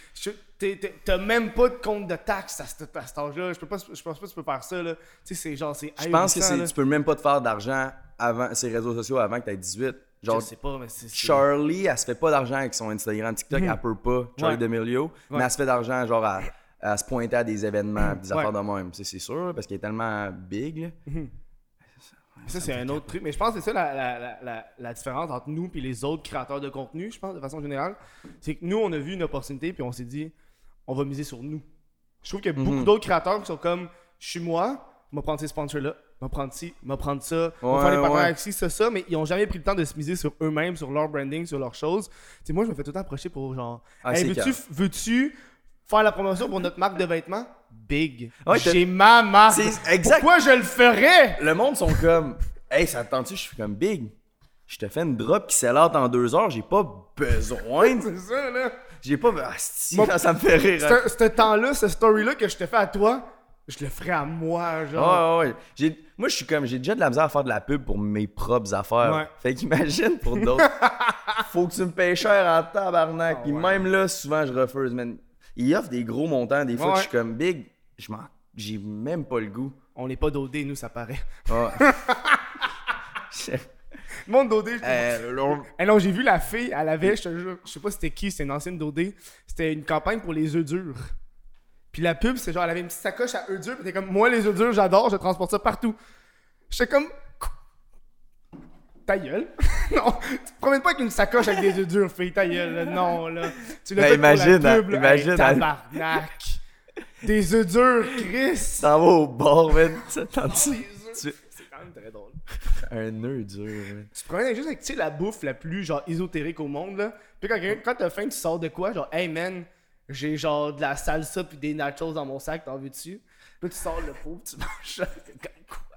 T'as même pas de compte de taxes à, cet âge-là. Je peux pas- je pense pas que tu peux faire ça, là. Tu sais, c'est genre, c'est Je pense que c'est, tu peux même pas te faire d'argent avant ces réseaux sociaux avant que tu aies 18. Genre, Je sais pas, mais c'est... Charlie, elle se fait pas d'argent avec son Instagram, TikTok, elle peut pas. Charlie Ouais. Mais elle se fait d'argent, genre, à, à se pointer à des événements, des Ouais. affaires de même. C'est sûr, parce qu'elle est tellement big, là. Ça, c'est un autre truc. Mais je pense que c'est ça la, la, la, la, la différence entre nous et les autres créateurs de contenu, je pense, de façon générale. C'est que nous, on a vu une opportunité puis on s'est dit, on va miser sur nous. Je trouve qu'il y a Mhm. beaucoup d'autres créateurs qui sont comme, je suis moi, je vais prendre ces sponsors-là, je vais prendre ci, je vais prendre ça, je vais faire des partenaires ouais. avec ci, ça, ça, mais ils ont jamais pris le temps de se miser sur eux-mêmes, sur leur branding, sur leurs choses. Tu sais, moi, je me fais tout le temps approcher pour genre, Ah, Hey, veux-tu. Faire la promotion pour notre marque de vêtements? Big. Ouais, J'ai ma marque. C'est exact. Pourquoi je le ferais? Le monde sont comme, hey, ça te tente-tu? Je suis comme, big. Je te fais une drop qui out en deux heures, j'ai pas besoin. de- C'est ça, là. J'ai pas. Ah, Moi- ça me fait rire. hein. Ce temps-là, ce story-là que je te fais à toi, je le ferais à moi, genre. Ouais, ouais, ouais. Moi, je suis comme, j'ai déjà de la misère à faire de la pub pour mes propres affaires. Ouais. Fait qu'imagine pour d'autres. Faut que tu me payes cher en tabarnak. Ah Puis ouais. même là, souvent, je refuse, man. Ils offrent des gros montants. Des fois, Ouais. que je suis comme, big, je m'en. J'ai même pas le goût. On n'est pas dodé, nous, ça paraît. Monde dodé, je Euh, là, Eh non, j'ai vu la fille, elle avait, je te jure, je sais pas c'était qui, c'était une ancienne dodé. C'était une campagne pour les œufs durs. Puis la pub, c'est genre, elle avait une petite sacoche à œufs durs, puis t'es comme, moi, les œufs durs, j'adore, je transporte ça partout. J'étais comme, ta gueule. non, tu te promènes pas avec une sacoche avec des œufs durs, fille, ta gueule, là. non, là. Tu l'as Ben, fait pour la pub, là. imagine, Hey, tabarnak. Des œufs durs, Chris. T'en vas au bord, man. Ça. Tu- C'est quand même très drôle. Un nœud dur, man. Tu te promènes juste avec, tu sais, la bouffe la plus, genre, ésotérique au monde, là. Puis quand, t'as faim, tu sors de quoi? Genre, hey, man, j'ai genre de la salsa puis des nachos dans mon sac, t'en veux-tu? Puis là, tu sors le pot, tu manges ça. Quoi?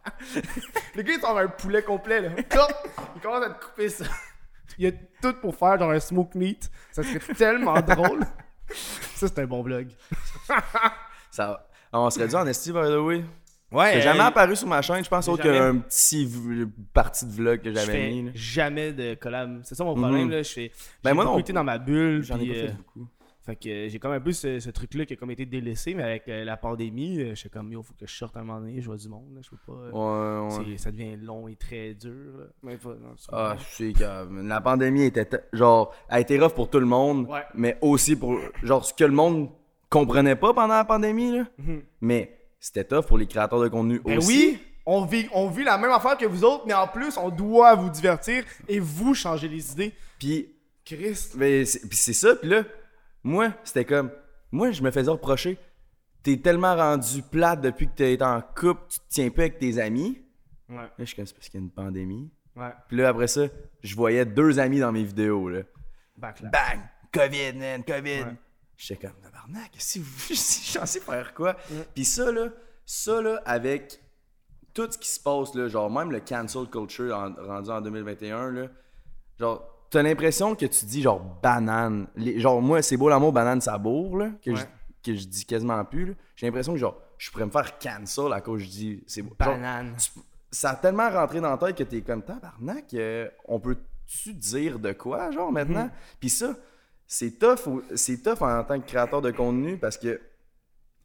Le gars, il sort un poulet complet, là. Clop! Il commence à te couper ça. Il y a tout pour faire, genre, un smoke meat. Ça serait tellement drôle. Ça, c'est un bon vlog. Ça... Ah, on serait dû en esti, by the way. Ouais. Jamais apparu sur ma chaîne, je pense, autre jamais. qu'un petit partie de vlog que j'avais mis. là. jamais de collab. C'est ça mon problème, Mhm. là. Je fais. Ben, j'ai moi non. été dans ma bulle. J'en ai pas fait euh, beaucoup. Fait que euh, j'ai comme un peu ce, ce truc-là qui a comme été délaissé, mais avec euh, la pandémie, euh, je suis comme, yo, faut que je sorte un moment donné, je vois du monde, là, je peux pas... euh, Ouais, ouais. c'est- Ça devient long et très dur, là. Mais pas- non, c'est- Ah, je sais que la pandémie était genre a été rough pour tout le monde, Ouais. mais aussi pour genre ce que le monde comprenait pas pendant la pandémie là. Mhm. Mais c'était tough pour les créateurs de contenu Ben aussi. oui, on vit, on vit la même affaire que vous autres, mais en plus, on doit vous divertir et vous changer les idées. Puis Christ. mais c'est ça puis là moi, c'était comme moi je me faisais reprocher T'es tellement rendu plate depuis que t'es en couple, tu te tiens peu avec tes amis. Ouais, Là, je suis comme, c'est parce qu'il y a une pandémie. ouais. Puis là, après ça, je voyais deux amis dans mes vidéos, là. Backlash. Bang! COVID, man, COVID! Ouais. J'étais comme, tabarnak, si vous, je suis censé faire quoi? Puis ça, là, ça, là, avec tout ce qui se passe, là, genre, même le cancel culture en- rendu en 2021, là, genre, t'as l'impression que tu dis, genre, banane. Les- genre, moi, c'est beau l'amour, banane, ça bourre, là, que, Ouais. je, que je dis quasiment plus. J'ai l'impression que, genre, je pourrais me faire cancel à cause que je dis, c'est beau. Genre, Banane. tu- ça a tellement rentré dans la tête que t'es comme tabarnak, euh, on peut-tu dire de quoi, genre, maintenant? Puis ça, c'est tough, c'est tough en tant que créateur de contenu parce que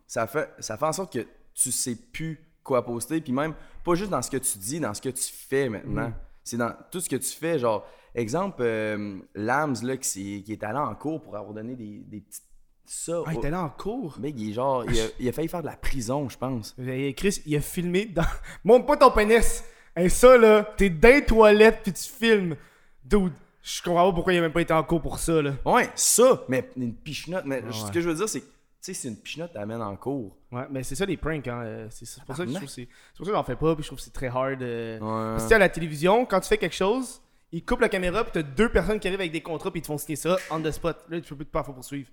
ça fait, ça fait en sorte que tu sais plus quoi poster, puis même, pas juste dans ce que tu dis, dans ce que tu fais maintenant. C'est dans tout ce que tu fais, genre, exemple, euh, Lams, là, qui, est allé en cours pour avoir donné des, des petites ça. Ah, il était là en cours? Mec, il genre. Il a, il a failli faire de la prison, je pense. Chris, il a filmé dans. Montre pas ton pénis! Et ça, là, t'es dans les toilettes puis tu filmes. Dude, je comprends pas pourquoi il a même pas été en cours pour ça, là. Ouais, ça, mais une pichenote. Mais ce que je veux dire, c'est que, tu sais, c'est une pichenote t'amène en cour. Ouais, mais c'est ça les pranks, hein. euh, C'est c'est pour ça que je trouve que c'est. Pour ça que j'en fais pas, puis je trouve que c'est très hard. euh. Ouais. Parce que, tu sais, à la télévision, quand tu fais quelque chose, ils coupent la caméra, puis t'as deux personnes qui arrivent avec des contrats, puis ils te font signer ça on the spot. Là, tu peux plus te faire faut poursuivre.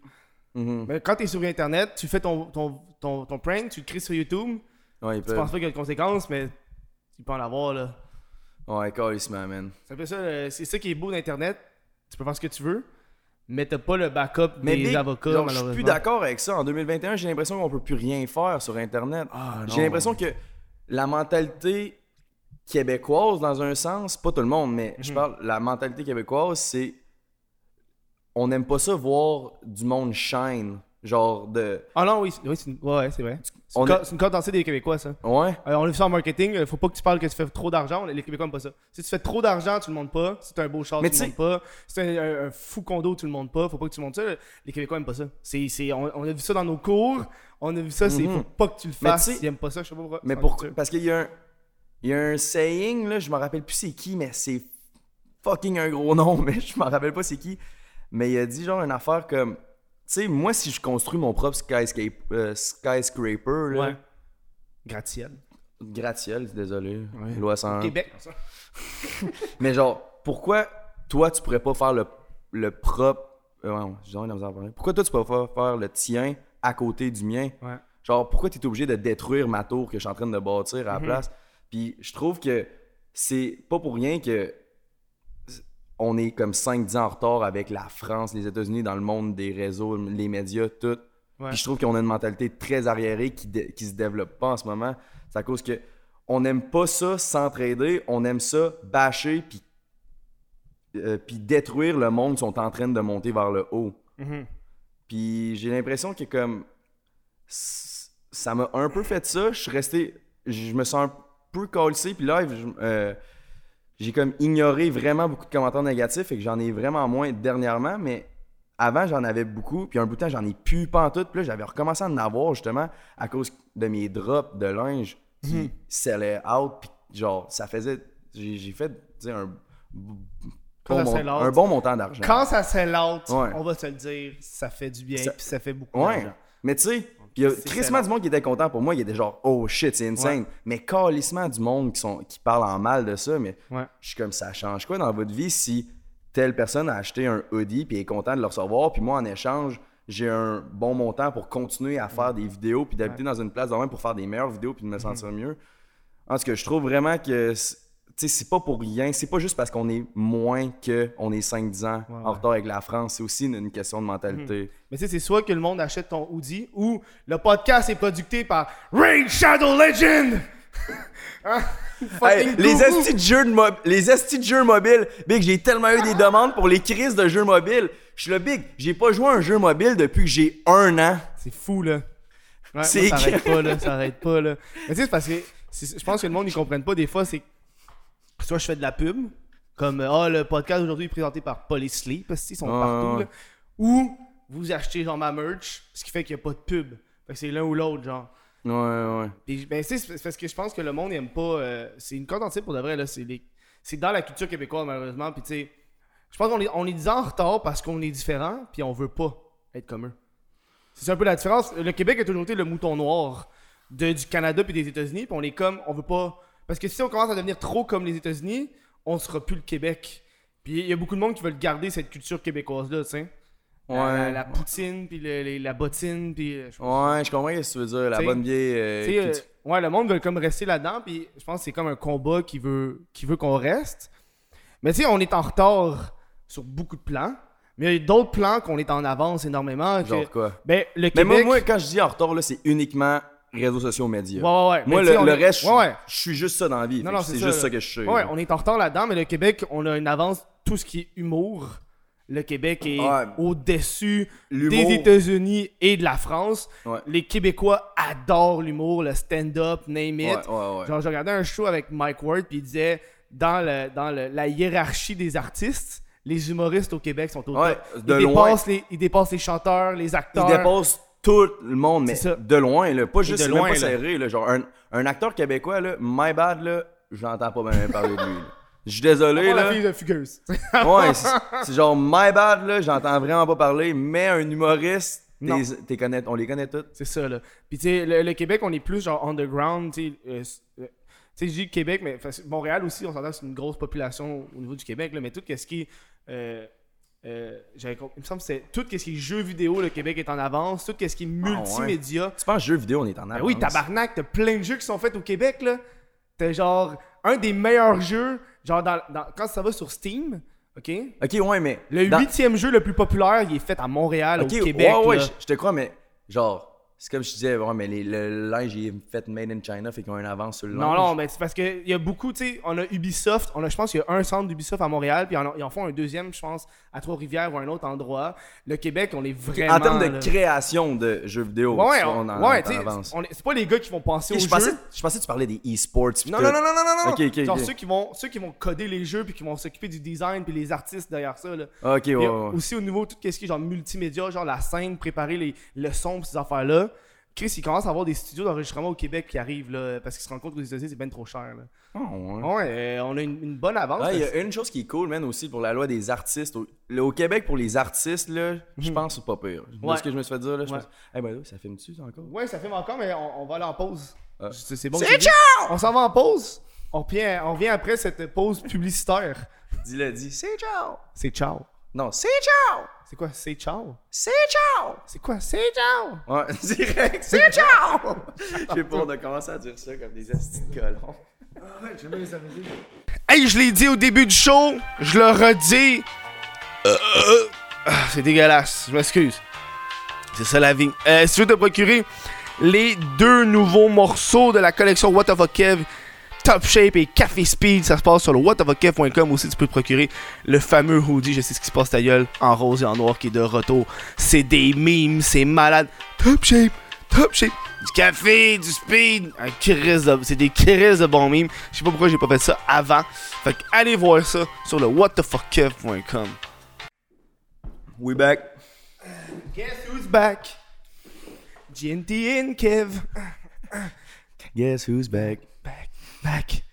Mhm. Mais quand t'es sur Internet, tu fais ton, ton, ton, ton prank, tu le crées sur YouTube, Ouais, tu peut. penses pas qu'il y a de conséquences, mais tu peux en avoir, là. Ouais, carrément, man. C'est ça, euh, c'est ça qui est beau d'Internet. Tu peux faire ce que tu veux, mais t'as pas le backup Mais des avocats, genre, je malheureusement. suis plus d'accord avec ça. En 2021, j'ai l'impression qu'on peut plus rien faire sur Internet. Ah, j'ai l'impression que la mentalité québécoise, dans un sens, pas tout le monde, mais Mhm. je parle, la mentalité québécoise, c'est. On n'aime pas ça voir du monde shine. Genre de. Ah non, oui, c'est- oui c'est ouais, vrai. C'est une, est- co- c'est une corde dansée des Québécois, ça. Ouais. Euh, on vu ça en marketing, euh, faut pas que tu parles que tu fais trop d'argent, les Québécois aiment pas ça. Si tu fais trop d'argent, tu le montres pas. Si t'as un beau char, Mais tu le tu montres pas. Si t'as un, un- fou condo, tu le montres pas. Faut pas que tu montres ça. Les Québécois aiment pas ça. C'est, on, on a vu ça dans nos cours, on a vu ça, c'est Mhm. faut pas que tu le fasses. tu Ils aiment pas ça, je sais pas pourquoi. Mais en Parce qu'il y a un. Il y a un saying, là, je me rappelle plus c'est qui, mais c'est fucking un gros nom, mais je me rappelle pas c'est qui. Mais il a dit genre une affaire comme. Tu sais, moi, si je construis mon propre skyscape, euh, skyscraper, là, Ouais. Gratte-ciel. gratte-ciel, désolé, Ouais. loi 101. Québec, ça. Mais genre, pourquoi toi, tu pourrais pas faire le, le propre. Euh, ouais, parler. Pourquoi toi, tu peux pas faire le tien à côté du mien? Ouais. Genre, pourquoi tu es obligé de détruire ma tour que je suis en train de bâtir Mhm. à la place? Puis je trouve que c'est pas pour rien que on est comme 5-10 ans en retard avec la France, les États-Unis dans le monde des réseaux, les médias, tout. Ouais. Puis je trouve qu'on a une mentalité très arriérée qui, qui se développe pas en ce moment. C'est à cause que on n'aime pas ça s'entraider, on aime ça bâcher puis euh, puis détruire le monde qui sont en train de monter vers le haut. Mhm. Puis j'ai l'impression que comme ça m'a un peu fait ça. Je suis resté, je me sens un peu calcé. Puis là, je- euh, j'ai comme ignoré vraiment beaucoup de commentaires négatifs et que j'en ai vraiment moins dernièrement. Mais avant, j'en avais beaucoup. Puis un bout de temps, j'en ai plus pas en tout. Puis là, j'avais recommencé à en avoir justement à cause de mes drops de linge qui sellaient out. Puis genre, ça faisait, j'ai fait, tu un, bon un montant d'argent. Quand ça sell out, Ouais. on va se le dire, ça fait du bien, puis ça fait beaucoup Ouais. d'argent. Mais tu sais, il y a crissement du monde qui était content pour moi. Il y a des genre, oh shit, c'est insane. Ouais. Mais calissement du monde qui, sont, qui parle en mal de ça. Mais Ouais. je suis comme, ça change quoi dans votre vie si telle personne a acheté un hoodie puis est content de le recevoir. Puis moi, en échange, j'ai un bon montant pour continuer à faire des vidéos puis d'habiter dans une place de même pour faire des meilleures vidéos puis de me Mm-hmm. sentir mieux. En tout cas, je trouve vraiment que c'est- tu sais, c'est pas pour rien. C'est pas juste parce qu'on est moins que on est 5-10 ans Ouais, en ouais. Retard avec la France. C'est aussi une, une question de mentalité. Mais tu sais, c'est soit que le monde achète ton hoodie ou le podcast est producté par Raid Shadow Legend! Hein? Hey, les estis de jeux mobiles, Big, j'ai tellement eu des demandes pour les crises de jeux mobiles. Je suis le Big, j'ai pas joué à un jeu mobile depuis que j'ai un an. C'est fou, là. Ouais, C'est moi, ça arrête pas, là. Ça arrête pas, là. Mais tu sais, c'est parce que je pense que le monde, ils comprennent pas. Des fois, c'est. Soit je fais de la pub, comme Ah, le podcast aujourd'hui est présenté par Police Sleep, parce qu'ils sont Ouais, partout, là. Ou vous achetez genre ma merch, ce qui fait qu'il y a pas de pub. Fait que c'est l'un ou l'autre, genre. Ouais, ouais. Puis, ben, c'est parce que je pense que le monde aime pas. euh, c'est une corde entière pour de vrai, là. C'est les- c'est dans la culture québécoise, malheureusement. Puis, tu sais, je pense qu'on est, on est 10 ans en retard parce qu'on est différent, puis on veut pas être comme eux. C'est un peu la différence. Le Québec a toujours été le mouton noir de, du Canada puis des États-Unis, puis on est comme. On veut pas. Parce que si on commence à devenir trop comme les États-Unis, on sera plus le Québec. Puis, il y a beaucoup de monde qui veulent garder cette culture québécoise-là, tu sais. La, Ouais. la poutine, puis le- les- la bottine, puis. euh, je- Ouais, je comprends ce que tu veux dire, la bonne vieille. euh, euh, ouais, le monde veut comme rester là-dedans, puis je pense que c'est comme un combat qui veut, qui veut qu'on reste. Mais tu sais, on est en retard sur beaucoup de plans, mais il y a d'autres plans qu'on est en avance énormément. que- Genre quoi? Ben, le Mais Québec... moi, moi, quand je dis en retard, là, c'est uniquement réseaux sociaux médias. Ouais, ouais, ouais. Moi, le, on le est- reste, je ouais, ouais. je suis juste ça dans la vie. C'est juste ça que je sais. Ouais, on est en retard là-dedans, mais le Québec, on a une avance, tout ce qui est humour. Le Québec est au-dessus des États-Unis et de la France. Les Québécois adorent l'humour, le stand-up, name it. Genre, je regardais un show avec Mike Ward, puis il disait dans, le, dans le- la hiérarchie des artistes, les humoristes au Québec sont au top. de ils, dépassent les, ils dépassent les chanteurs, les acteurs. dépasse tout le monde, mais de loin, là. Pas juste de même loin, pas là. serré, là. Genre, un, un acteur québécois, là, My Bad, là, j'entends pas même parler de lui, là. Je suis désolé, la là. fille de Fugueuse. Ouais, c'est genre My Bad, là, j'entends vraiment pas parler, mais un humoriste, t'es- on les connaît tous. C'est ça, là. Puis, tu sais, le, le Québec, on est plus genre underground, tu sais. euh, euh, tu sais, je dis Québec, mais Montréal aussi, on s'entend c'est une grosse population au niveau du Québec, là, mais tout ce qui est. euh, euh, il me semble que c'est tout ce qui est jeux vidéo, le Québec est en avance. Tout ce qui est multimédia. Tu penses jeux vidéo, on est en Ben avance? oui, tabarnak, t'as plein de jeux qui sont faits au Québec, là. T'as genre un des meilleurs jeux, genre dans, dans- quand ça va sur Steam, ok? Ok, ouais, mais. Le dans- huitième jeu le plus populaire, il est fait à Montréal, au Québec. ouais, ouais, je te crois, mais genre, c'est comme je disais, ouais, mais les- le linge est fait made in China, fait qu'ils ont une avance sur le Non, linge. non, mais c'est parce qu'il y a beaucoup, tu sais, on a Ubisoft, on a, je pense qu'il y a un centre d'Ubisoft à Montréal, puis ils en, ils en font un deuxième, je pense, à Trois-Rivières ou à un autre endroit. Le Québec, on est vraiment. En termes de là- création de jeux vidéo, Ouais, on- on en, ouais, sais, avance. c'est pas les gars qui vont penser Ok, aux je, pensais, jeux. je pensais que tu parlais des e-sports. Non, non, non, non, non, non, non. Ok, ok, Genre ceux qui vont, ceux qui vont coder les jeux puis qui vont s'occuper du design puis les artistes derrière ça là. Ok, ouais. Aussi au niveau de tout ce qui est genre multimédia, genre la scène, préparer les, le son ces affaires là. Chris, il commence à avoir des studios d'enregistrement au Québec qui arrivent là parce qu'ils se rendent compte qu'aux États-Unis c'est bien trop cher là. Ah, ouais. Ouais, euh, on a une, une bonne avance. Ouais, il y a une chose qui est cool, man, aussi pour la loi des artistes. Au, Québec, pour les artistes, là, je pense que c'est pas pire. Ouais. ce que je me suis fait dire, là, je pense. Ben ça filme dessus encore? Ouais, ça filme encore, mais on, on va aller en pause. Ah. C'est bon. C'est que. On s'en va en pause. On revient, on revient après cette pause publicitaire. Dis-le, dis. C'est ciao! C'est ciao. Non, c'est ciao! C'est quoi? C'est ciao? C'est ciao! C'est quoi? C'est ciao! Ouais, direct, c'est ciao! J'ai peur de commencer à dire ça comme des astis de colons. Hey, je l'ai dit au début du show, je le redis. Euh, euh, ah, c'est dégueulasse, je m'excuse. C'est ça la vie. Euh, si tu veux te procurer les deux nouveaux morceaux de la collection What the Fuck Kev, Top Shape et Café Speed, ça se passe sur le whatthefuckkev.com aussi, tu peux te procurer le fameux hoodie, je sais ce qui se passe ta gueule, en rose et en noir qui est de retour. C'est des memes, c'est malade. Top Shape, Top Shape, du café, du speed, un de- c'est des crises de bons memes. Je sais pas pourquoi j'ai pas fait ça avant. Fait que allez voir ça sur le whatthefuckkev.com. We back. Guess who's back? GNT and Kev. Guess who's? Back, back.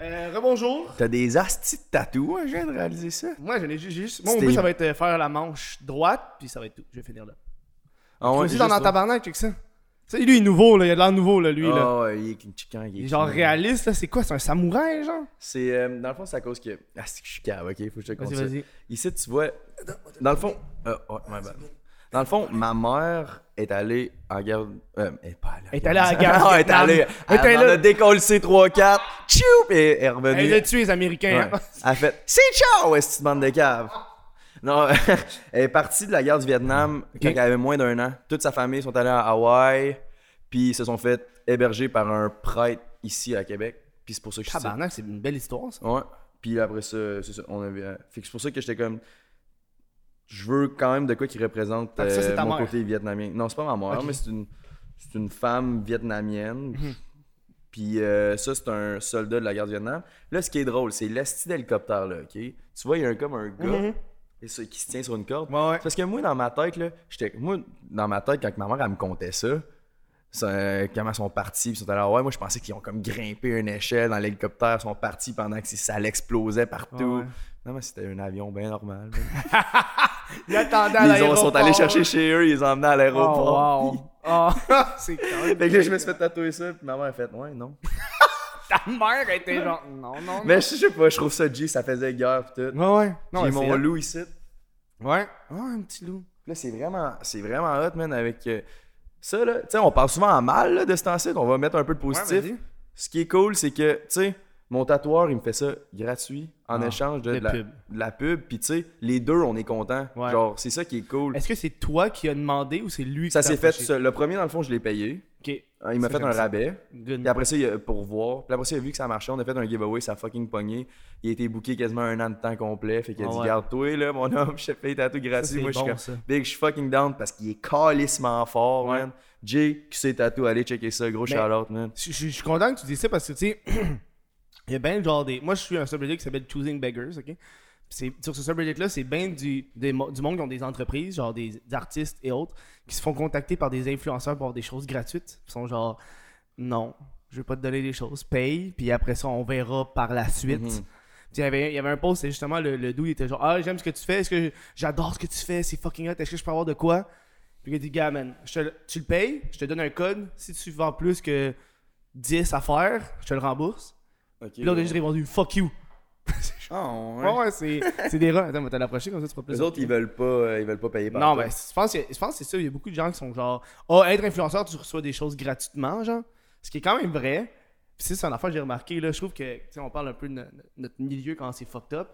Euh, rebonjour. T'as des astis de tatou, hein, je viens de réaliser ça? Moi, j'en ai ju- juste. Mon C'était- but, ça va être euh, faire la manche droite, puis ça va être tout. Je vais finir là. Ah Ouais, aussi dans un tabarnak, check ça. Tu sais, lui, il est nouveau, là. Il a de l'air nouveau, là, lui, là. Ah ouais, il est chicken, il est genre chicken. réaliste, là. C'est quoi? C'est un samouraï, genre? C'est euh, dans le fond c'est à cause que ah c'est que je suis cave, ok, faut que je te Vas-y, vas-y. Ici tu vois, dans le fond, euh, ouais, my bad. Dans le fond, ma mère est allée en guerre. Euh, elle est pas en est allée à la guerre. Non, est allée. Vietnam. Elle en a décollé 3-4. Tchoup! Et elle est revenue. Elle a tué les Américains. Ouais. hein. Elle a fait C'est ciao, est bande de cave. Non, elle est partie de la guerre du Vietnam quand elle avait moins d'un an. Toute sa famille sont allés à Hawaï, puis ils se sont fait héberger par un prêtre ici à Québec. Puis c'est pour ça que je suis c'est une belle histoire, ça. Ouais. Puis après ça, c'est ça. On avait, euh, fait que c'est pour ça que j'étais comme. Je veux quand même de quoi qui représente que ça, c'est euh, ta mon mère. côté vietnamien. Non, c'est pas ma mère, mais c'est une, c'est une femme vietnamienne. Mhm. Puis euh, ça, c'est un soldat de la guerre du Vietnam. Là, ce qui est drôle, c'est l'esti d'hélicoptère, là, OK? Tu vois, il y a un, comme un gars Mhm. et ça, qui se tient sur une corde. Ouais, ouais. C'est Parce que moi, dans ma tête, là, j'étais. Moi, dans ma tête, quand ma mère, elle me contait ça, ça, euh, comment ils sont partis, ils sont allés, ouais, moi, je pensais qu'ils ont comme grimpé une échelle dans l'hélicoptère, ils sont partis pendant que ça l'explosait partout. Ouais. Non, mais c'était un avion bien normal. À ils l'aéroport. sont allés chercher chez eux, ils les ont emmenés à l'aéroport. Oh, wow. Oh, c'est. Fait que là, je me suis fait tatouer ça, puis ma mère a fait, ouais, non. Ta mère était genre. Non, non, non. Mais je sais pas, je trouve ça G, ça faisait guerre, pis tout. Ouais, ouais. Non, J'ai mon loup ici. Ouais. Ouais, un petit loup. Là, c'est vraiment, c'est vraiment hot, man, avec euh, ça, là. Tu sais, on parle souvent en mal, là, de ce temps-ci, on va mettre un peu de positif. Ce qui est cool, c'est que, tu sais, mon tatoueur, il me fait ça gratuit en Ah, échange de, de la, pub. de la pub. Puis, tu sais, les deux, on est contents. Ouais. Genre, c'est ça qui est cool. Est-ce que c'est toi qui as demandé ou c'est lui qui Ça s'est fait. Le premier, dans le fond, je l'ai payé. Hein, Il m'a Ça, fait un ça. rabais. Good. Puis après ça, il a- pour voir. Puis après ça, il a vu que ça marchait. On a fait un giveaway, ça a fucking pogné. Il a été booké quasiment un an de temps complet. Fait qu'il a Ah dit ouais. Garde-toi, là, mon homme, je te paye tatou Ça, gratuit. Moi, je suis comme ça. Big, je suis fucking down parce qu'il est calissement fort, Ouais. man. Jay, qui sait tatou, allez checker ça. Gros shout-out, man. Je suis content que tu dises ça parce que, tu sais, il y a bien genre des. Moi, je suis un subreddit qui s'appelle Choosing Beggars, ok? sur ce subreddit-là, c'est bien du, des du monde qui ont des entreprises, genre des, des artistes et autres, qui se font contacter par des influenceurs pour avoir des choses gratuites. Ils sont genre, non, je vais pas te donner des choses, paye, puis après ça, on verra par la suite. Mhm. Puis il y avait, il y avait un post, c'est justement le, le dude, il était genre, ah, j'aime ce que tu fais, est-ce que j'adore ce que tu fais, c'est fucking hot, est-ce que je peux avoir de quoi? Puis il a dit, gars, man, je te le- tu le payes, je te donne un code, si tu vends plus que 10 affaires, je te le rembourse. Ok. Puis là, on a juste répondu, fuck you. Ah, ouais. Ouais, ouais, c'est, c'est des rats. Attends, on va te l'approcher comme ça, tu feras plus. Les autres, ils veulent pas, euh, ils veulent pas payer par Non, mais je pense, que, je pense que c'est ça. Il y a beaucoup de gens qui sont genre, oh, être influenceur, tu reçois des choses gratuitement, genre. Ce qui est quand même vrai. Puis c'est une affaire que j'ai remarqué, là. Je trouve que, tu sais, on parle un peu de no- notre milieu quand c'est fucked up.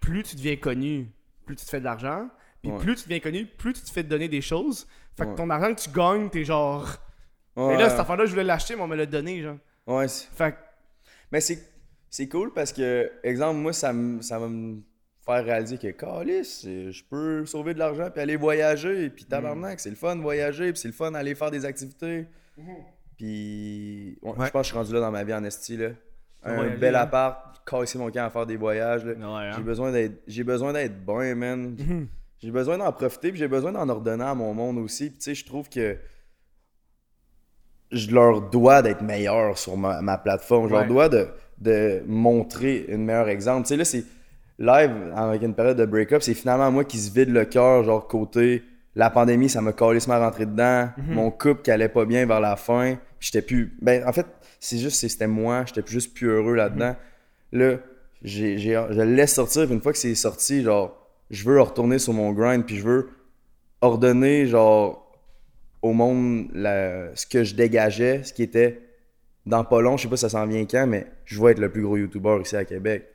Plus tu deviens connu, plus tu te fais de l'argent. Puis Ouais. plus tu deviens connu, plus tu te fais donner des choses. Fait que Ouais. ton argent que tu gagnes, t'es genre. Ouais. Mais là, cette affaire-là, je voulais l'acheter, mais on me l'a donné, genre. Ouais, Fait que, Mais c'est, c'est cool parce que, exemple, moi, ça, me- ça va me faire réaliser que, calice, je peux sauver de l'argent puis aller voyager. Puis tabarnak, c'est le fun de voyager, puis c'est le fun d'aller faire des activités. Puis, ouais, Ouais. je pense que je suis rendu là dans ma vie en esti, là. Un bel hein? appart, casser mon camp à faire des voyages. Ouais, hein? J'ai besoin d'être, j'ai besoin d'être bon, man. J'ai besoin d'en profiter, puis j'ai besoin d'en ordonner à mon monde aussi. Puis tu sais, je trouve que je leur dois d'être meilleur sur ma, ma plateforme. Je leur dois de, de montrer un meilleur exemple. Tu sais, là, c'est live avec une période de break-up, c'est finalement moi qui se vide le cœur, genre côté la pandémie, ça m'a calissement rentré dedans. Mon couple qui allait pas bien vers la fin. J'étais plus. Ben, en fait, c'est juste, c'était moi. J'étais plus juste plus heureux là-dedans. Là, j'ai, j'ai, je le laisse sortir. Puis une fois que c'est sorti, genre, je veux retourner sur mon grind. Puis je veux ordonner, genre, au monde la- ce que je dégageais, ce qui était dans pas long. Je sais pas si ça s'en vient quand, mais je vais être le plus gros YouTuber ici à Québec.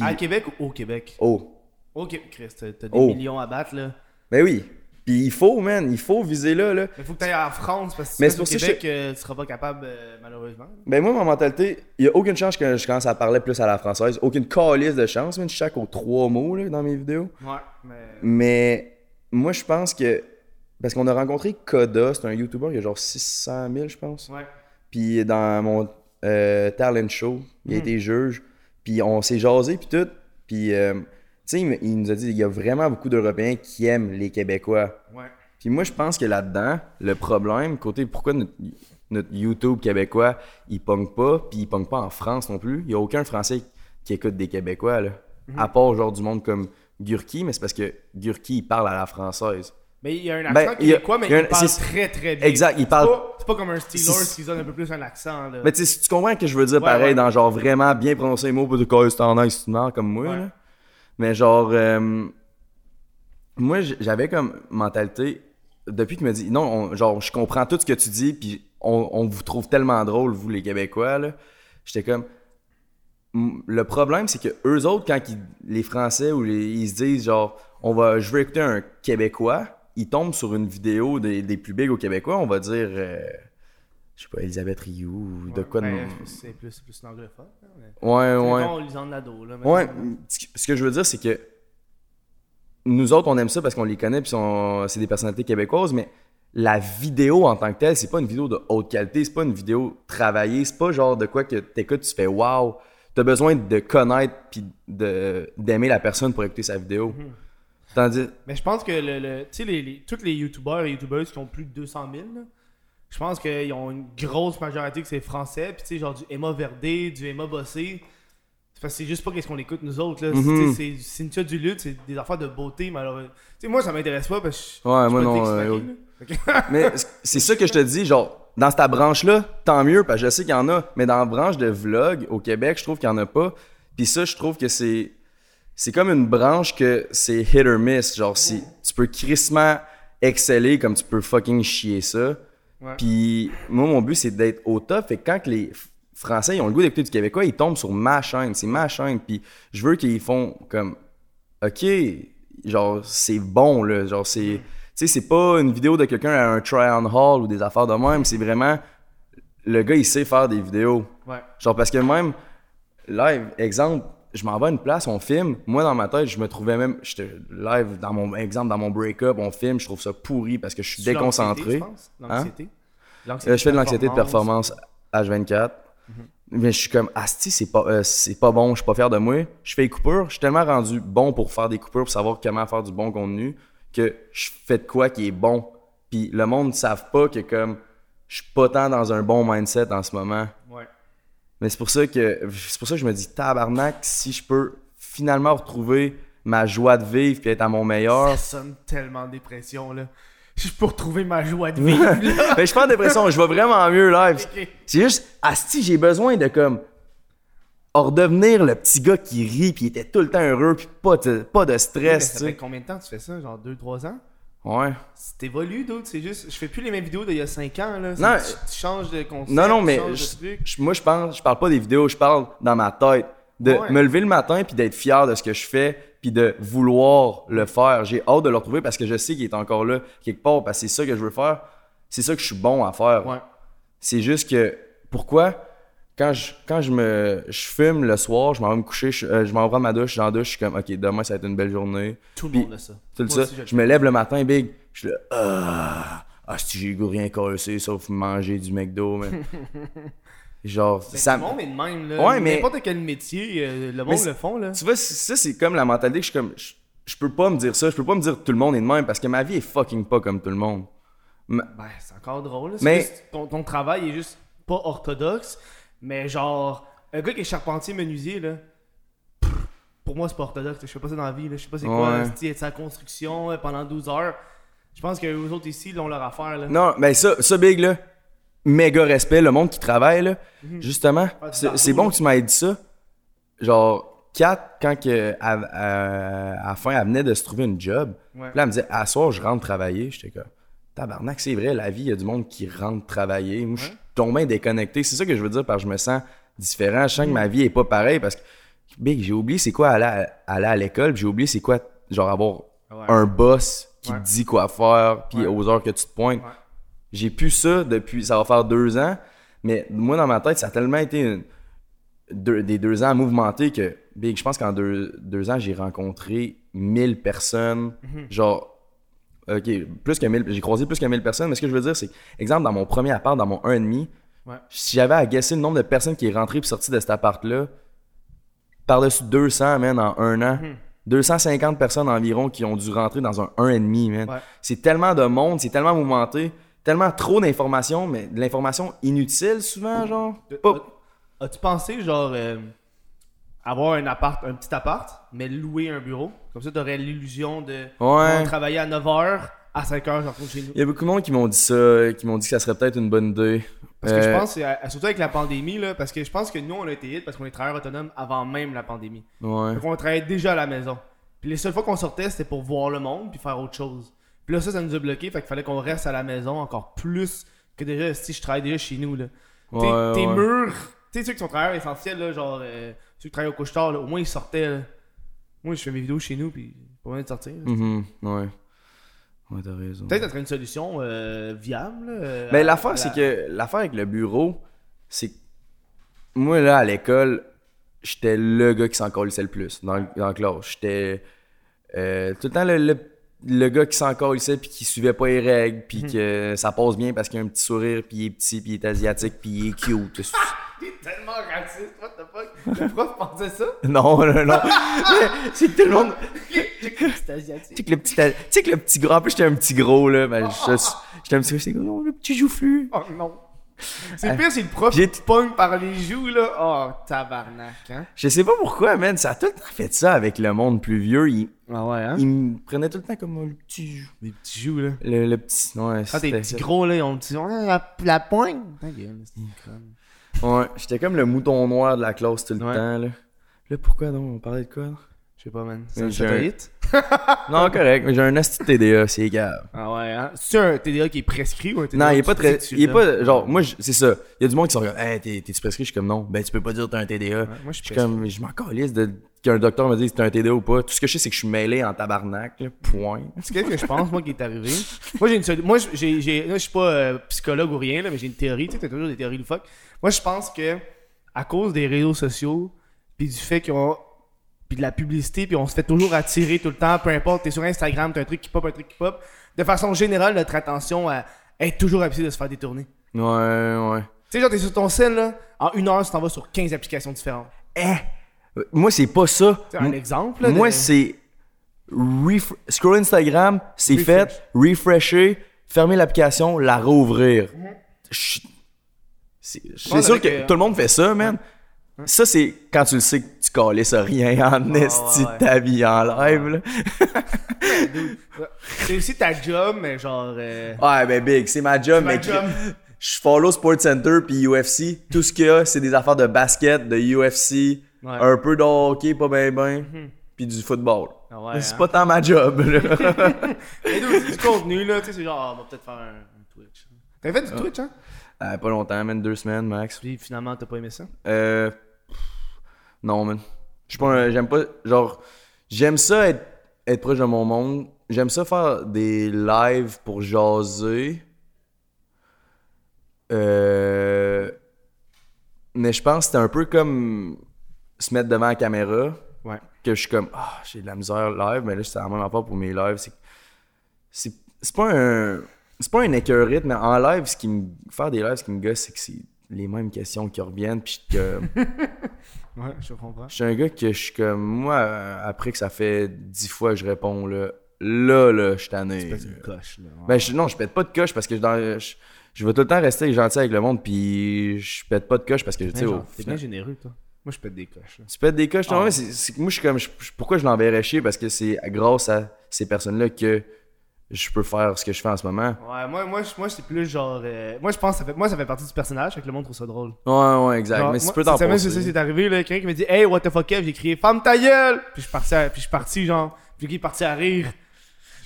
À Québec ou au Québec? oh, Ok, Chris, t'as des Oh. millions à battre, là. ben oui. Puis il faut, man, il faut viser là, là. Mais faut que t'ailles en France parce que si Mais tu au Québec, euh, tu seras pas capable, euh, malheureusement. Ben moi, ma mentalité, il y a aucune chance que je commence à parler plus à la française. Aucune calice de chance, même je chaque aux trois mots là, dans mes vidéos. Ouais, mais. Mais moi, je pense que... Parce qu'on a rencontré Koda, c'est un YouTuber, il y a genre 600 000, je pense. Ouais. Puis dans mon euh, talent show, il a été juge. Puis on s'est jasé, puis tout. Puis, euh, tu sais, il, nous a dit il y a vraiment beaucoup d'Européens qui aiment les Québécois. Ouais. Puis moi, je pense que là-dedans, le problème, côté pourquoi notre, notre YouTube québécois, il pogne pas, puis il pogne pas en France non plus. Il y a aucun Français qui écoute des Québécois, là. À part genre du monde comme Gurki, mais c'est parce que Gurki, il parle à la française. Mais il y a un accent Ben, il y a- québécois, mais il un- parle très très bien. Exact, il parle- C'est pas comme un Steelers qui donne un peu plus un accent, là. Mais tu tu comprends que je veux dire Ouais, pareil, ouais. dans genre vraiment bien prononcer les mots, pas de quoi c'est en nice, comme moi, Ouais. là. Mais genre, euh, moi, j'avais comme mentalité, depuis qu'il me dit, non, on- genre, je comprends tout ce que tu dis, puis on, on vous trouve tellement drôle, vous les Québécois, là. J'étais comme, le problème, c'est que eux autres, quand ils- les Français ou les, ils se disent, genre, on va, je veux écouter un Québécois, ils tombent sur une vidéo des, des plus big au Québécois, on va dire, euh, je sais pas, Elisabeth Rioux, ou de quoi de. Ben, C'est plus, plus un anglophone. hein, mais- Ouais, ouais. Nadeau, là. Ouais, ce que- je veux dire, c'est que nous autres, on aime ça parce qu'on les connaît, puis c'est des personnalités québécoises, mais la vidéo en tant que telle, c'est pas une vidéo de haute qualité, c'est pas une vidéo travaillée, c'est pas genre de quoi que t'écoutes, tu fais wow. T'as besoin de connaître puis d'aimer la personne pour écouter sa vidéo. Tandis, Mais je pense que le, le- tu sais, les, les- tous les youtubeurs et youtubeuses qui ont plus de 200 000, là, je pense qu'ils ont une grosse majorité que c'est français. Puis tu sais, genre du Emma Verdé, du Emma Bossé. C'est parce que c'est juste pas qu'est-ce qu'on écoute nous autres. là. C'est- tu sais, C'est Cynthia Duluth, c'est des affaires de beauté. Tu sais, moi, ça m'intéresse pas parce que je- Ouais, moi non, euh, Mais c'est ça que je te dis, genre, dans cette branche-là, tant mieux, parce que je sais qu'il y en a, mais dans la branche de vlog au Québec, je trouve qu'il y en a pas. Puis ça, je trouve que c'est. C'est comme une branche que c'est hit or miss. Genre, si tu peux crissement exceller comme tu peux fucking chier ça. Puis moi, mon but, c'est d'être au top. Fait que quand les Français ils ont le goût d'écouter du Québécois, ils tombent sur ma chaîne. C'est ma chaîne. Puis je veux qu'ils font comme. Ok, genre, c'est bon, là. Genre, c'est. Tu sais, c'est pas une vidéo de quelqu'un à un try-on haul ou des affaires de même. C'est vraiment. Le gars, il sait faire des vidéos. Ouais. Genre, parce que même, live, exemple, je m'en vais à une place, on filme. Moi, dans ma tête, je me trouvais même. J'étais live, dans mon exemple, dans mon break-up, on filme, je trouve ça pourri parce que je suis déconcentré. je pense. L'anxiété? Euh, je fais de l'anxiété de performance H24. Mais je suis comme, asti, c'est pas, euh, c'est pas bon, je suis pas fier de moi. Je fais des coupures, je suis tellement rendu bon pour faire des coupures, pour savoir comment faire du bon contenu, que je fais de quoi qui est bon. Puis le monde ne savent pas que comme, je suis pas tant dans un bon mindset en ce moment. Mais c'est pour ça que c'est pour ça que je me dis tabarnak si je peux finalement retrouver ma joie de vivre puis être à mon meilleur. Ça sonne tellement dépression, là. Je peux retrouver ma joie de vivre, là. Mais je suis pas en dépression, je vais vraiment mieux live. C'est juste asti, j'ai besoin de comme redevenir le petit gars qui rit puis était tout le temps heureux puis pas de, pas de Mais stress, ça tu fait sais. combien de temps que tu fais ça? Genre 2-3 ans? Ouais. C'est évolué, d'autres, c'est juste. Je fais plus les mêmes vidéos d'il y a 5 ans, là. Non, tu, tu changes de concept. Non non mais je- je- moi je pense je parle pas des vidéos, je parle dans ma tête de Ouais. me lever le matin puis d'être fier de ce que je fais puis de vouloir le faire. J'ai hâte de le retrouver parce que je sais qu'il est encore là quelque part parce que c'est ça que je veux faire. C'est ça que je suis bon à faire. Ouais. C'est juste que pourquoi? Quand je quand je me je fume le soir, je m'en vais me coucher, je, euh, je m'en vais ma douche, je suis dans la douche, je suis comme OK, demain ça va être une belle journée. Tout le monde a ça. Tout ça, aussi, je me lève le matin big, je suis là ah, ah si j'ai goût rien casser sauf manger du McDo mais genre Mais ça Tout le monde est de même, là. Ouais, mais- N'importe quel métier, euh, le monde le font, là. tu vois ça c'est comme la mentalité que je suis comme je, je peux pas me dire ça, je peux pas me dire tout le monde est de même parce que ma vie est fucking pas comme tout le monde. Ma- Ben, c'est encore drôle, là. C'est Mais- juste- ton, ton travail est juste pas orthodoxe, mais genre, un gars qui est charpentier menuisier, là. Pour moi, c'est pas orthodoxe. Je fais pas ça dans la vie. Là. Je sais pas c'est quoi. Ouais. c'est sa construction euh, pendant 12 heures. Je pense que les autres ici, ils ont leur affaire. Là. Non, mais ça, ça big là, méga respect, le monde qui travaille là, justement, Ah, du c'est bon que tu m'aies dit ça. Genre, Kat, quand que, à, à- à la fin, elle venait de se trouver une job, Ouais. là, elle me disait, à soir, je rentre travailler. J'étais comme, tabarnak, c'est vrai, la vie, il y a du monde qui rentre travailler. Moi, tombé déconnecté. C'est ça que je veux dire, que je me sens différent. Je sens que ma vie est pas pareille, parce que, big, j'ai oublié c'est quoi aller à, aller à l'école, j'ai oublié c'est quoi, genre, avoir Ouais. un boss qui Ouais. te dit quoi faire, puis Ouais. aux heures que tu te pointes. J'ai pu ça depuis, ça va faire deux ans, mais moi dans ma tête, ça a tellement été une- deux- des deux ans mouvementés que, big, je pense qu'en deux, deux ans, j'ai rencontré 1000 personnes, Mhm. genre, ok, plus que 1000, j'ai croisé plus que 1000 personnes, mais ce que je veux dire, c'est, exemple, dans mon premier appart, dans mon 1,5, Ouais. si j'avais à guesser le nombre de personnes qui est rentré puis sorti de cet appart-là, par-dessus 200, man, en un an. Mhm. 250 personnes environ qui ont dû rentrer dans un 1,5, man. Ouais. C'est tellement de monde, c'est tellement mouvementé, tellement trop d'informations, mais de l'information inutile souvent, genre. As-tu pensé, genre, euh, avoir un appart, un petit appart, mais louer un bureau Comme ça, t'aurais l'illusion de Ouais. travailler à 9h, à 5h, je retourne chez nous. Il y a beaucoup de monde qui m'ont dit ça, qui m'ont dit que ça serait peut-être une bonne idée. Parce que je Euh, pense, euh, surtout avec la pandémie, là, parce que je pense que nous, on a été hit parce qu'on est travailleurs autonomes avant même la pandémie. Ouais. Donc, on travaillait déjà à la maison. Puis les seules fois qu'on sortait, c'était pour voir le monde puis faire autre chose. Puis là, ça, ça nous a bloqué. Fait qu'il fallait qu'on reste à la maison encore plus que déjà si je travaille déjà chez nous. Là. Ouais, tes ouais. murs, tu sais, ceux qui sont travailleurs essentiels, là, genre euh, ceux qui travaillent au couche-tard, au moins ils sortaient. là. Moi, je fais mes vidéos chez nous, puis pas besoin de sortir. là. Mhm, ouais. Ouais, t'as raison. Peut-être serait une solution euh, viable. euh, à l'affaire, la- c'est que l'affaire avec le bureau, c'est que moi, là, à l'école, j'étais le gars qui s'en colissait le plus dans, le- dans la classe. J'étais euh, tout le temps le, le, le gars qui s'en colissait puis qui suivait pas les règles, puis Mhm. que ça passe bien parce qu'il a un petit sourire, puis il est petit, puis il est asiatique, puis il est cute. T'es tellement raciste, what the fuck? Le prof pensait ça? non, non, non. c'est que tout le monde. C'est asiatique. Que le petit, tu sais que le petit gros, en plus j'étais un petit gros là, ben, je- j'étais un petit gros, j'étais non, le petit joufflu. Oh non. C'est pire, c'est le prof J'ai- qui te pogne par les joues, là. Oh, tabarnak, hein? Je sais pas pourquoi, man, ça a tout le temps fait ça avec le monde plus vieux. Il, Ah ouais, hein? il me prenait tout le temps comme le petit. jou- Des petits joues, là. Le, le petit. Ouais, Quand t'es petits gros, là, ils ont dit, Ouais, la, la pointe. Ta gueule, c'est une conne. Ouais, j'étais comme le mouton noir de la classe tout le Ouais. temps, là. Là, pourquoi donc? On parlait de quoi, là? Je sais pas, man. C'est j'ai un hit? Non, correct, mais j'ai un asti de TDA, c'est grave. Ah ouais, hein? C'est un TDA qui est prescrit ou un TDA Non, il est pas très. Il est pas. Genre, moi, c'est ça. Il y a du monde qui sont comme, hey, t'es- t'es-tu prescrit? Je suis comme, non. Ben, tu peux pas dire que t'as un TDA. Ouais, moi, je suis comme, je m'en calisse de qu'un docteur me dise si t'as un TDA ou pas. Tout ce que je sais, c'est que je suis mêlé en tabarnak, là. Point. C'est qu'est-ce que je pense, moi, qui est arrivé? Moi, j'ai une seule- Moi, j'ai. j'ai- Là, je suis pas euh, psychologue ou rien, là, mais j'ai une théorie. Tu sais, t'as toujours des théories loufoques. Moi, je pense que, à cause des réseaux sociaux, puis du fait qu'ils ont. Puis de la publicité, puis on se fait toujours attirer tout le temps, peu importe, t'es sur Instagram, t'as un truc qui pop, un truc qui pop. De façon générale, notre attention à être toujours habitué de se faire détourner. Ouais, ouais. Tu sais, genre, t'es sur ton sel, là, en une heure, tu t'en vas sur 15 applications différentes. Eh! Moi, c'est pas ça. C'est un M- exemple, là. Moi, de- c'est. ref- Scroll Instagram, c'est Refresh. fait. Refresher, fermer l'application, la rouvrir. Je- C'est sûr que euh, tout le monde fait ça, man. Ça, c'est quand tu le sais que tu calisses à rien en esti de ta vie en live, là. C'est aussi ta job, mais genre. euh, Ouais, ben big, c'est ma job, ma mais job. je follow Sports Center puis UFC. Tout ce qu'il y a, c'est des affaires de basket, de UFC, Ouais. un peu de hockey, pas ben ben, puis du football. Ah ouais, c'est hein. pas tant ma job, là. Dude, c'est du contenu, là. Tu sais, c'est genre, ah, on va peut-être faire un, un Twitch. T'avais fait du Twitch, hein? Euh, pas longtemps, man, deux semaines max. Puis finalement, t'as pas aimé ça? Euh. Non, man. Je suis pas un- J'aime pas. Genre, j'aime ça être, être proche de mon monde. J'aime ça faire des lives pour jaser. Euh. Mais je pense que c'était un peu comme se mettre devant la caméra. Ouais. Que je suis comme, ah, j'ai de la misère live, mais là, c'est la même affaire pour mes lives. C'est, c'est, c'est pas un. C'est pas un écœurite, mais en live, ce qui me. Faire des lives, ce qui me gosse, c'est que c'est les mêmes questions qui reviennent. Puis que. Ouais, je comprends. Je suis un gars que je suis comme. Moi, euh, après que ça fait dix fois que je réponds, là. Là, là, je suis tanné. C'est une coche, là. Ben, je, non, je pète pas de coche parce que je, dans- je, je vais tout le temps rester gentil avec le monde, puis je pète pas de coche parce que, tu sais, T'es bien généreux, toi. Moi, je pète des coches, là. tu pètes des coches, Ah. c'est que moi, je suis comme. je- pourquoi je l'enverrais chier? Parce que c'est grâce à ces personnes-là que je peux faire ce que je fais en ce moment. Ouais, moi, moi, moi c'est plus genre. euh, moi, je pense que ça fait, moi, ça fait partie du personnage, fait que le monde trouve ça drôle. Ouais, ouais, exact. Genre, mais si tu peux t'en passer. c'est ça, c'est arrivé, là. Quelqu'un qui m'a dit, hey, what the fuck, Kev? J'ai crié, femme ta gueule! Puis je suis parti, à- puis je suis parti, genre. Puis qui est parti à rire.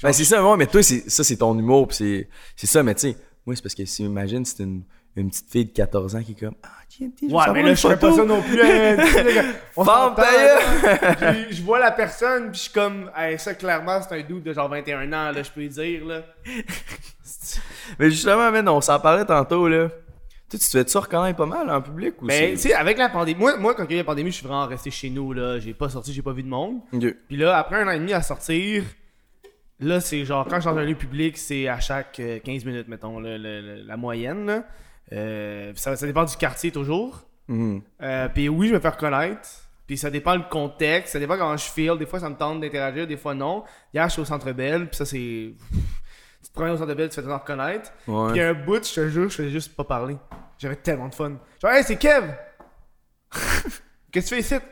Ben, c'est ça, ouais, mais toi, c'est, ça, c'est ton humour, c'est, c'est ça, mais tu sais, moi, c'est parce que si, imagine, c'est une, une petite fille de 14 ans qui est comme, ah, tiens, tiens, je Ouais, mais là, je fais pas ça non plus. hein, tu sais, on s'entend, là. Je- Je vois la personne, puis je suis comme, hey, ça, clairement, c'est un dude de genre 21 ans, là, je peux lui dire, là. Mais justement, man, on s'en parlait tantôt, là. Toi, tu te fais-tu reconnaître pas mal en public ou Mais, tu c'est... sais, avec la pandémie, moi, moi, quand il y a eu la pandémie, je suis vraiment resté chez nous, là. J'ai pas sorti, j'ai pas vu de monde. Ok. Puis là, après un an et demi à sortir, là, c'est genre, quand je suis dans un lieu public, c'est à chaque euh, 15 minutes, mettons, là, le- le- la moyenne, là. Euh, ça, ça dépend du quartier toujours. Mhm. Euh, puis oui, je me fais reconnaître. Puis ça dépend le contexte, ça dépend comment je feel. Des fois, ça me tente d'interagir, des fois non. Hier, je suis au Centre Belle, puis ça, c'est. Tu te promènes au Centre Belle, tu fais te reconnaître. Ouais. Puis un bout, je te jure, je faisais juste pas parler. J'avais tellement de fun. Genre, hey, c'est Kev! Qu'est-ce que tu fais ici?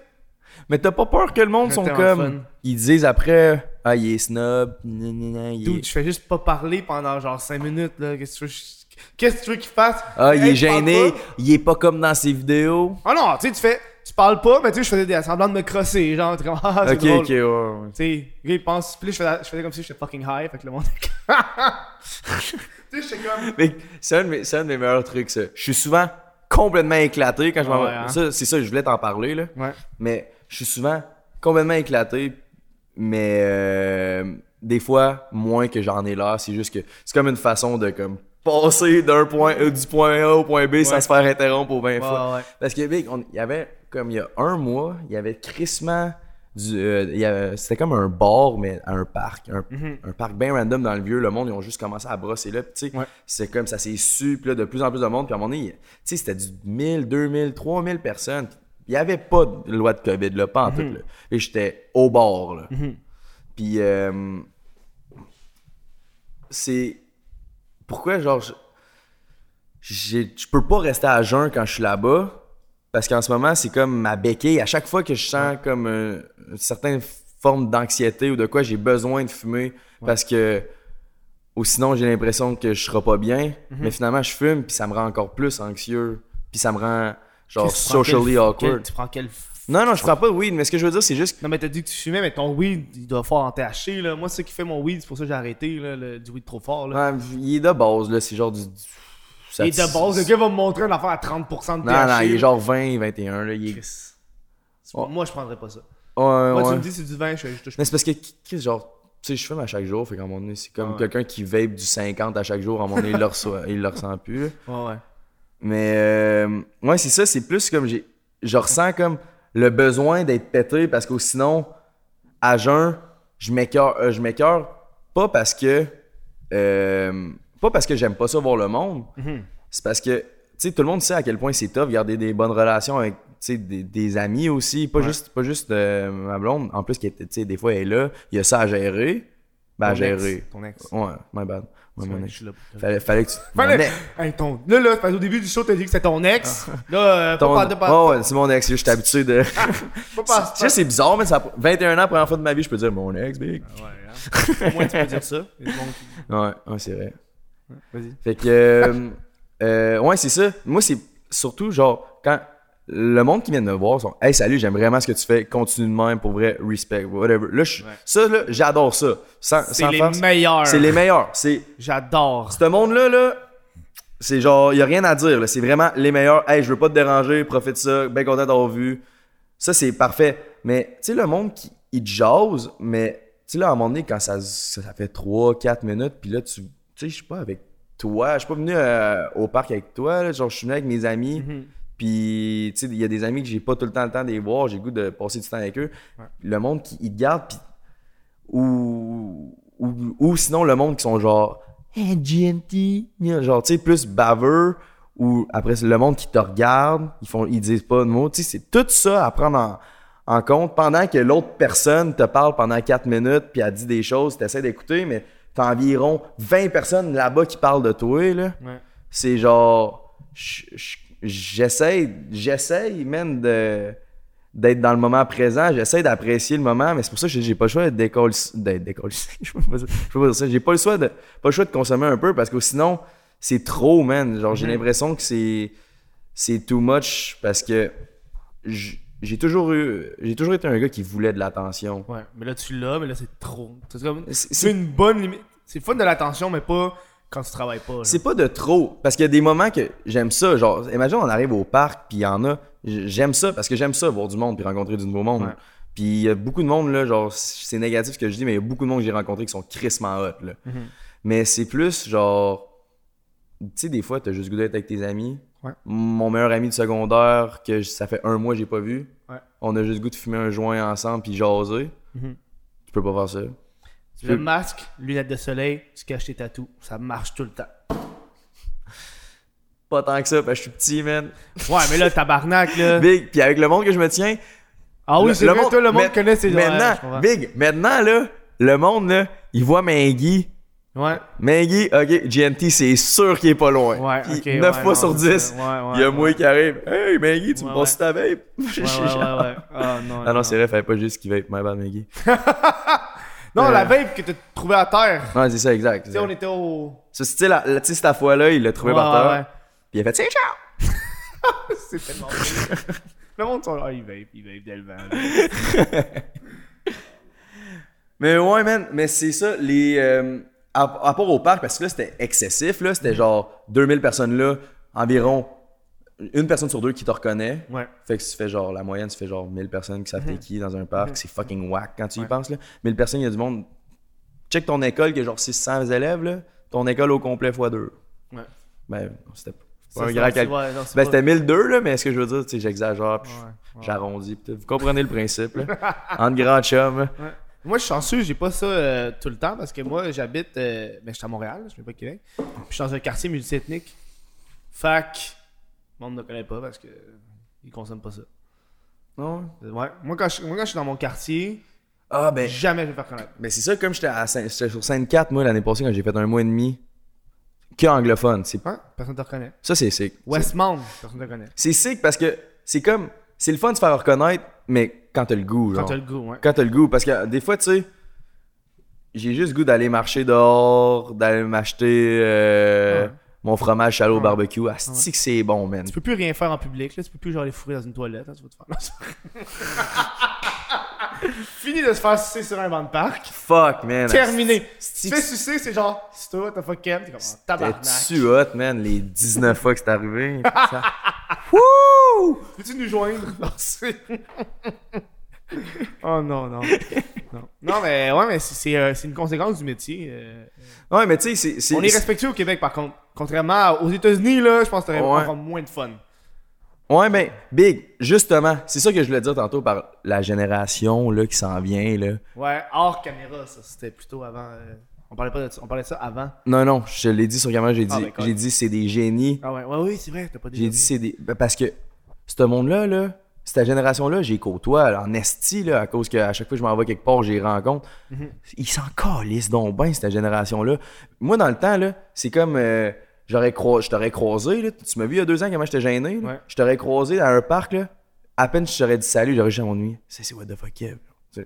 Mais t'as pas peur que le monde sont comme... Ils disent après, ah, il est snob, nan, nan, nan, il est... Dude, je fais juste pas parler pendant genre 5 minutes, là. Qu'est-ce que tu veux, Qu'est-ce que tu veux qu'il fasse? Ah, il Hey, est gêné, il est pas comme dans ses vidéos. Ah non, tu sais, tu fais. Tu parles pas, mais tu sais, je faisais des semblants de me crosser. Genre, t'es comme, ah, c'est Ok, drôle. ok, ouais, ouais. Tu sais, il pense. Puis là, je faisais, je faisais comme si j'étais fucking high, fait que le monde. tu sais, j'étais comme. Mais c'est un, de mes- c'est un de mes meilleurs trucs, ça. Je suis souvent complètement éclaté quand je m'en Ouais, hein. Ça, c'est ça, je voulais t'en parler, là. Ouais. Mais je suis souvent complètement éclaté, mais euh, des fois, moins que j'en ai l'air. C'est juste que c'est comme une façon de comme passer d'un point, euh, du point A au point B sans Ouais. se faire interrompre aux 20 Ouais, fois. ouais. Parce que, il y avait, comme il y a un mois, il y avait crissement du. euh, C'était comme un bar, mais à un parc. Un, un parc bien random dans le vieux. Le monde, ils ont juste commencé à brosser là. Tu sais, c'est comme ça s'est su. Puis là, de plus en plus de monde. Puis à un moment donné, tu sais, c'était du 1000, 2000, 3000 personnes. Il n'y avait pas de loi de COVID, là, pas en tout. Là. Et j'étais au bord, là. Puis, euh, c'est. Pourquoi, genre, je- j'ai- je peux pas rester à jeun quand je suis là-bas? Parce qu'en ce moment, c'est comme ma béquille. À chaque fois que je sens comme un- une certaine forme d'anxiété ou de quoi, j'ai besoin de fumer. Parce que. Ou sinon, j'ai l'impression que je serai pas bien. Mhm. Mais finalement, je fume, puis ça me rend encore plus anxieux. Puis ça me rend, genre, socially quel- awkward. quel- tu prends. Non, non, je prends pas de weed, mais ce que je veux dire, c'est juste. Non, mais t'as dit que tu fumais, mais ton weed, il doit fort en THC, là. Moi, c'est ce qui fait mon weed, c'est pour ça que j'ai arrêté, là, le- du weed trop fort, là. Ouais, il est de base, là. C'est genre du. ça- Et de base, le gars va me montrer une affaire à 30% de THC. Non, non, il est genre 20, 21, là. Il est... Moi, je prendrais pas ça. Ouais, Moi, tu me dis c'est du vin, je, je touche Mais c'est parce que, Chris, genre, tu sais, je fume à chaque jour, fait qu'à un moment donné, c'est comme ouais. quelqu'un qui vape du 50 à chaque jour, à un moment donné, il le, reçoit- il le ressent plus. là. Ouais, ouais. Mais, euh, ouais, c'est ça, c'est plus comme j'ai. Je ressens comme le besoin d'être pété parce que sinon, à jeun, je m'écœure. euh, je m'écœure pas parce que. euh, pas parce que j'aime pas ça voir le monde. Mhm. C'est parce que sais, tout le monde sait à quel point c'est tough garder des bonnes relations avec, tu sais, des, des amis aussi. Pas Ouais. juste, pas juste euh, ma blonde. En plus, qui tu des fois, elle est là. Il y a ça à gérer. Ben, à Ton ex. gérer. Ton ex. Ouais, my bad. Ouais, mon ex. je suis là pour- Fallait, fallait que tu. Fallait-. Hey, ton... Là, là, qu'au début du show, t'as dit que c'était ton ex. Là, euh, Ton- pas pas- pas- Ouais, ouais, c'est mon ex. Je suis habitué de. pas- pas- Tu sais, c'est bizarre, mais ça 21 ans, première fois de ma vie, je peux dire mon ex, big. Ouais, hein. Au moins, tu peux dire ça. Ouais, ouais, c'est vrai. Vas-y. Fait que. euh, euh, ouais, c'est ça. Moi, c'est surtout genre, quand le monde qui vient de me voir sont Hey, salut, j'aime vraiment ce que tu fais, continue de même, pour vrai, respect, whatever. Là, je- Ouais. ça, là, j'adore ça. Sans, C'est les farce. meilleurs. C'est les meilleurs. C'est. J'adore. Ce monde-là, là, c'est genre, y a rien à dire. là. C'est vraiment les meilleurs. Hey, je veux pas te déranger, profite de ça, bien content d'avoir vu. Ça, c'est parfait. Mais, tu sais, le monde qui il te jase, mais, tu sais, là, à un moment donné, quand ça, ça, ça fait 3-4 minutes, puis là, tu tu sais, je suis pas avec toi. Je suis pas venu euh, au parc avec toi. là. Genre, je suis venu avec mes amis. Mhm. Puis, tu sais, il y a des amis que j'ai pas tout le temps le temps de les voir. J'ai le goût de passer du temps avec eux. Ouais. Le monde qui ils te garde, puis. Ou, ou, ou sinon, le monde qui sont genre. Hey, GNT. Genre, tu sais, plus baveux. Ou après, le monde qui te regarde. Ils, font, ils disent pas de mots. Tu sais, c'est tout ça à prendre en, en compte pendant que l'autre personne te parle pendant 4 minutes, puis elle dit des choses, tu essaies d'écouter, mais t'as environ 20 personnes là-bas qui parlent de toi, là Ouais. c'est genre j- j- j'essaie j'essaie même de d'être dans le moment présent j'essaie d'apprécier le moment mais c'est pour ça que j'ai- pas le choix d'être décollé je peux pas dire- ça j'ai pas le choix de pas le choix de consommer un peu parce que sinon c'est trop man genre j'ai Mhm. l'impression que c'est c'est too much parce que j'ai toujours eu j'ai toujours été un gars qui voulait de l'attention Ouais, mais là, tu l'as, mais là, c'est trop. C'est comme. C'est- C'est une bonne limite. C'est fun de l'attention, mais pas quand tu travailles pas. C'est pas de trop. Parce qu'il y a des moments que j'aime ça. Genre, imagine, on arrive au parc, puis il y en a. J'aime ça, parce que j'aime ça, voir du monde, puis rencontrer du nouveau monde. Ouais. Puis il y a beaucoup de monde, là, genre, c'est négatif ce que je dis, mais il y a beaucoup de monde que j'ai rencontré qui sont crissement hot, là. Mhm. Mais c'est plus, genre. Tu sais, des fois, t'as juste goût d'être avec tes amis. Ouais. Mon meilleur ami de secondaire, que ça fait un mois que j'ai pas vu. Ouais. On a juste goût de fumer un joint ensemble, puis jaser. Mhm. Tu peux pas faire ça. Le masque, lunettes de soleil, tu caches tes tatous. Ça marche tout le temps. Pas tant que ça, parce que je suis petit, man. Ouais, mais là, tabarnak, là. Big. Puis avec le monde que je me tiens, Ah oui, c'est vrai, monde- toi, le monde ma- connaît ces Maintenant, Big, maintenant, là, le monde, là, il voit Maggie. Ouais. Maggie, ok, GNT, c'est sûr qu'il est pas loin. Ouais, Puis ok. 9 ouais, fois non, sur c'est 10, ça. Ouais, ouais, il y a ouais. moi qui arrive. Hey, Maggie, tu Ouais, me passes ta vape? Ouais, ouais, ouais, ouais. Ah non. Ah non, c'est vrai, fallait pas juste qu'il vape. My bad, Maggie. Non, Euh. la vape que t'as trouvé à terre. Non, c'est ça, exact. Tu sais, on était au. Ça, c'est, tu sais, cette fois-là, il l'a trouvé Ouais, par terre. ouais, ouais. Puis il a fait, tiens, ciao! C'est tellement. Le monde sont ah, il vape, il vape dès le vent. là. Mais ouais, man, mais c'est ça, les. euh, à, à part au parc, parce que là, c'était excessif, là. C'était genre 2000 personnes là, environ une personne sur deux qui te reconnaît. Ouais. Fait que tu fais genre, la moyenne, tu fais genre 1000 personnes qui savent t'es qui dans un parc. C'est fucking whack quand tu y penses, là. 1000 personnes, il y a du monde. Check ton école qui a genre 600 élèves, là. Ton école au complet x 2. Ouais. Ben, c'était pas un grand calcul. ouais, Ben, c'était 1002, là, mais ce que je veux dire, tu sais, j'exagère, puis j'arrondis. Vous comprenez le principe, là. Entre là. Ouais. Moi, je suis chanceux, j'ai pas ça euh, tout le temps parce que moi, j'habite. Euh, ben, je suis à Montréal, je suis pas Québec. Puis je suis dans un quartier multiethnique. Fac, le monde ne connaît pas parce que ils consomment pas ça. Non? Euh, Ouais. Moi, quand je, moi, quand je suis dans mon quartier, Ah, ben. jamais je vais faire connaître. Mais c'est ça, comme j'étais, sur scène 4, moi, l'année passée, quand j'ai fait un mois et demi, que anglophone. C'est, Hein? Personne te reconnaît. ça, c'est sick. Westmount, personne te reconnaît. C'est sick parce que c'est comme. C'est le fun de se faire reconnaître, mais quand t'as le goût, Quand genre. t'as le goût, ouais. Quand t'as le goût. Parce que des fois, tu sais, j'ai juste le goût d'aller marcher dehors, d'aller m'acheter euh, Ouais. Mon fromage au Ouais. barbecue. Ah, c'est que c'est bon, man? Tu peux plus rien faire en public, là. Tu peux plus genre aller fourrer dans une toilette, tu vas te faire. Fini de se faire sucer sur un banc de parc. Fuck, man. Terminé. Tu C'est- te fais sucer, c'est genre, c'est toi, t'as fuck Ken, t'es comme, oh, tabarnak. T'es-tu hot, man, les 19 fois que c'est arrivé? Wouh! Peux-tu nous joindre? Non, oh non, non. non. Non, mais ouais, mais c'est- euh, une conséquence du métier. euh. Ouais, mais tu sais, c'est. On est respectueux au Québec, par contre. Contrairement aux États-Unis, là, je pense que t'aurais Ouais. moins de fun. Ouais, ben, Big, justement, c'est ça que je voulais dire tantôt par la génération là, qui s'en vient. Là. Ouais, hors caméra, ça, c'était plutôt avant. euh, On parlait pas de ça. On parlait de ça avant. Non, non, je l'ai dit sur caméra, j'ai dit, Ah, ben, cool. j'ai dit c'est des génies. Ah ouais, ouais, oui, c'est vrai, t'as pas dit. J'ai dit c'est des. ben, Parce que ce monde-là, là, cette génération-là, j'ai côtoie en esti, là, à cause qu'à chaque fois que je m'en vais quelque part, j'y rencontre. Mhm. Ils s'en calissent donc bien, cette génération-là. Moi, dans le temps, là, c'est comme. euh, j'aurais croi- je t'aurais croisé, là. Tu m'as vu il y a deux ans comment j'étais gêné? Ouais. Je t'aurais croisé à un parc, là. À peine je t'aurais dit salut, j'aurais juste à mon nuit. C'est what the fuck,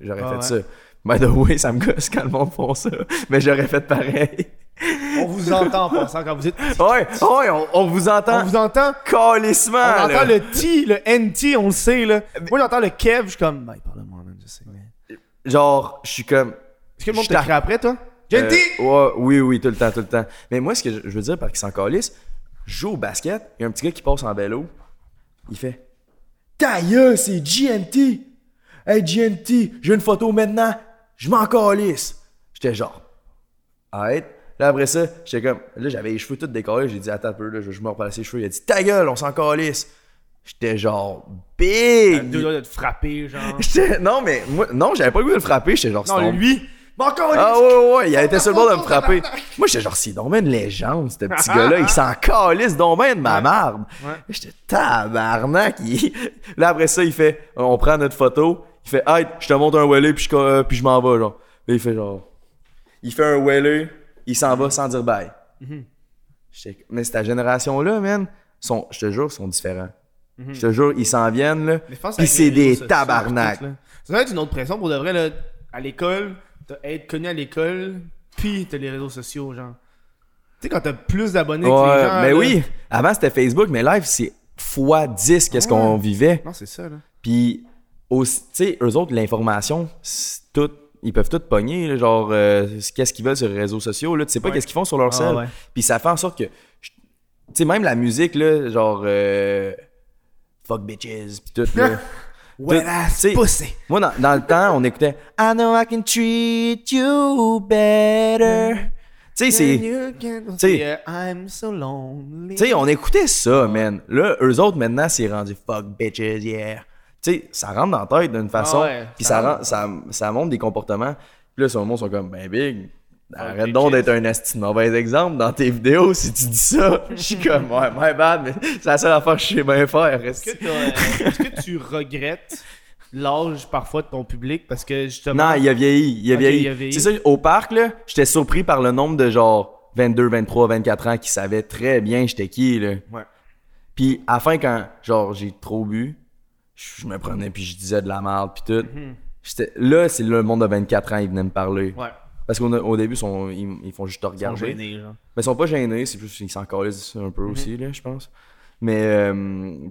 J'aurais Ah fait ouais. ça. By the way, ça me gosse quand le monde font ça. Mais j'aurais fait pareil. On vous entend en passant quand vous êtes. ouais, ouais, on, on vous entend. On vous entend. Calissement, On là. entend le T, le NT, on le sait, là. Moi, j'entends le Kev, je suis comme. Ben, il parle de moi, même, je sais. Mais... Genre, je suis comme. Est-ce que le monde t'a après, toi? Genty! Euh, ouais, oui, oui, tout le temps, tout le temps. Mais moi, ce que je, veux dire, parce qu'ils s'en calissent, je joue au basket, il y a un petit gars qui passe en vélo, il fait Ta c'est GNT! Hey GNT, j'ai une photo maintenant, je m'en calisse! J'étais genre, arrête. Là, après ça, j'étais comme, là, j'avais les cheveux tout décollés, j'ai dit, attends un peu, là, je, je me replacer les cheveux. Il a dit, ta gueule, on s'en calisse! J'étais genre, big! Deux doigts de te frapper, genre. Non, mais moi, non, j'avais pas le goût de le frapper, j'étais genre, Non, lui. Bon, encore ah ouais, ouais, ouais, il a été sur le bord de me frapper. Moi, j'étais genre, c'est donc ben une légende, ce petit gars-là. Il s'en calisse donc de ma marde. J'étais tabarnak. Là, après ça, il fait, on prend notre photo. Il fait, hey, je te montre un wheeler, puis je, euh, puis je m'en vais, genre. Là, il fait genre, il fait un wheeler, il s'en va sans dire bye. Mhm. J'étais- Mais cette génération-là, man, sont, je te jure, ils sont différents. Mhm. Je te jure, ils s'en viennent, là. Puis c'est des sociaux, tabarnak. tout, là. Ça doit être une autre pression pour de vrai, là. À l'école, être connu à l'école, puis t'as les réseaux sociaux, genre. Tu sais, quand t'as plus d'abonnés que les gens. mais là- oui, avant c'était Facebook, mais live c'est fois 10 qu'est-ce qu'on vivait. Non, c'est ça, là. Puis, aussi- tu sais, eux autres, l'information, c'est tout, ils peuvent tout pogner, genre, euh, qu'est-ce qu'ils veulent sur les réseaux sociaux, là, tu sais pas Ouais. qu'est-ce qu'ils font sur leur Ah, sel. ouais. Puis ça fait en sorte que, tu sais, même la musique, là, genre, euh, fuck bitches, puis tout, là. Ouais, pussy. Moi, dans, dans le temps, on écoutait I know I can treat you better. Tu sais, c'est. Tu sais- I'm so lonely. Tu sais, on écoutait ça, man. Là, eux autres, maintenant, c'est rendu fuck bitches, yeah. Tu sais, ça rentre dans la tête d'une façon. Ah puis ça ça, ça, ça montre des comportements. Puis là, sur le monde, ils sont comme, ben big. Arrête bitches. donc d'être un esti de mauvais exemple dans tes vidéos si tu dis ça. Je suis comme, ouais, my bad, mais c'est la seule affaire que je sais bien faire. Est-ce que, euh, est-ce que tu regrettes l'âge parfois de ton public? Parce que justement. Non, il a vieilli. Il a vieilli. il a vieilli. C'est ça, au parc, là, j'étais surpris par le nombre de genre 22, 23, 24 ans qui savaient très bien j'étais qui, là. Ouais. Puis à la fin, quand genre j'ai trop bu, je me prenais puis je disais de la merde puis tout. J'étais- Là, c'est le monde de 24 ans, ils venaient me parler. Mhm. Ouais. Parce qu'au au début, ils, sont- ils, ils font juste te Ils sont regarder. gênés, genre. Mais ils sont pas gênés, c'est plus ils s'en calissent un Mhm. peu aussi, là, je pense. Mais euh,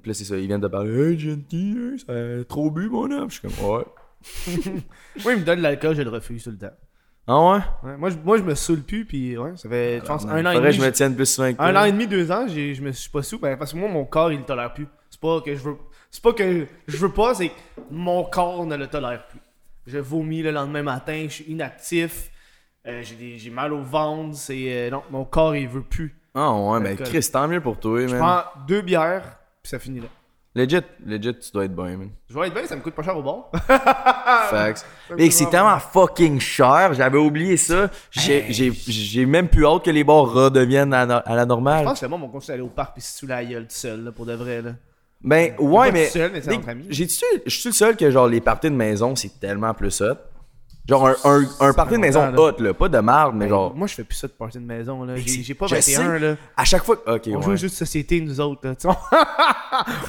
puis là, c'est ça, ils viennent te parler. Hey, gentil, ça a trop bu, mon homme. Je suis comme, ouais. Moi, il me donne de l'alcool, je le refuse tout le temps. Ah ouais? Ouais, moi, je, moi, je me saoule plus, puis ouais, ça fait, je pense, un an et demi. je me tienne plus souvent que Un an et demi, deux ans, je me suis pas sous, ben, parce que moi, mon corps, il le tolère plus. C'est pas que je veux. C'est pas que je veux pas, c'est que mon corps ne le tolère plus. Je vomis le lendemain matin, je suis inactif, euh, j'ai des- j'ai mal au ventre, c'est. euh, non, mon corps, il veut plus. Ah ouais, ben L'alcool. Chris, tant mieux pour toi, Je man. prends deux bières, puis ça finit là. Legit, legit, tu dois être bien, man. Je vais être bien, ça me coûte pas cher au bord. Facts. Et c'est tellement fucking cher, j'avais oublié ça. J'ai même plus hâte que les bars redeviennent à, à la Je normale. pense que le monde va continuer à aller au parc puis se sous la gueule tout seul, là, pour de vrai, là. Ben ouais, mais. seul, j'ai-tu- Je suis le seul que genre les parties de maison, c'est tellement plus hot. Genre un, un, un party de maison là. hot, là, pas de marde, mais genre. Moi, je fais plus ça de party de maison, là. J'ai pas je 21, sais. là. À chaque fois. Ok, On ouais. joue de société, nous autres. Là.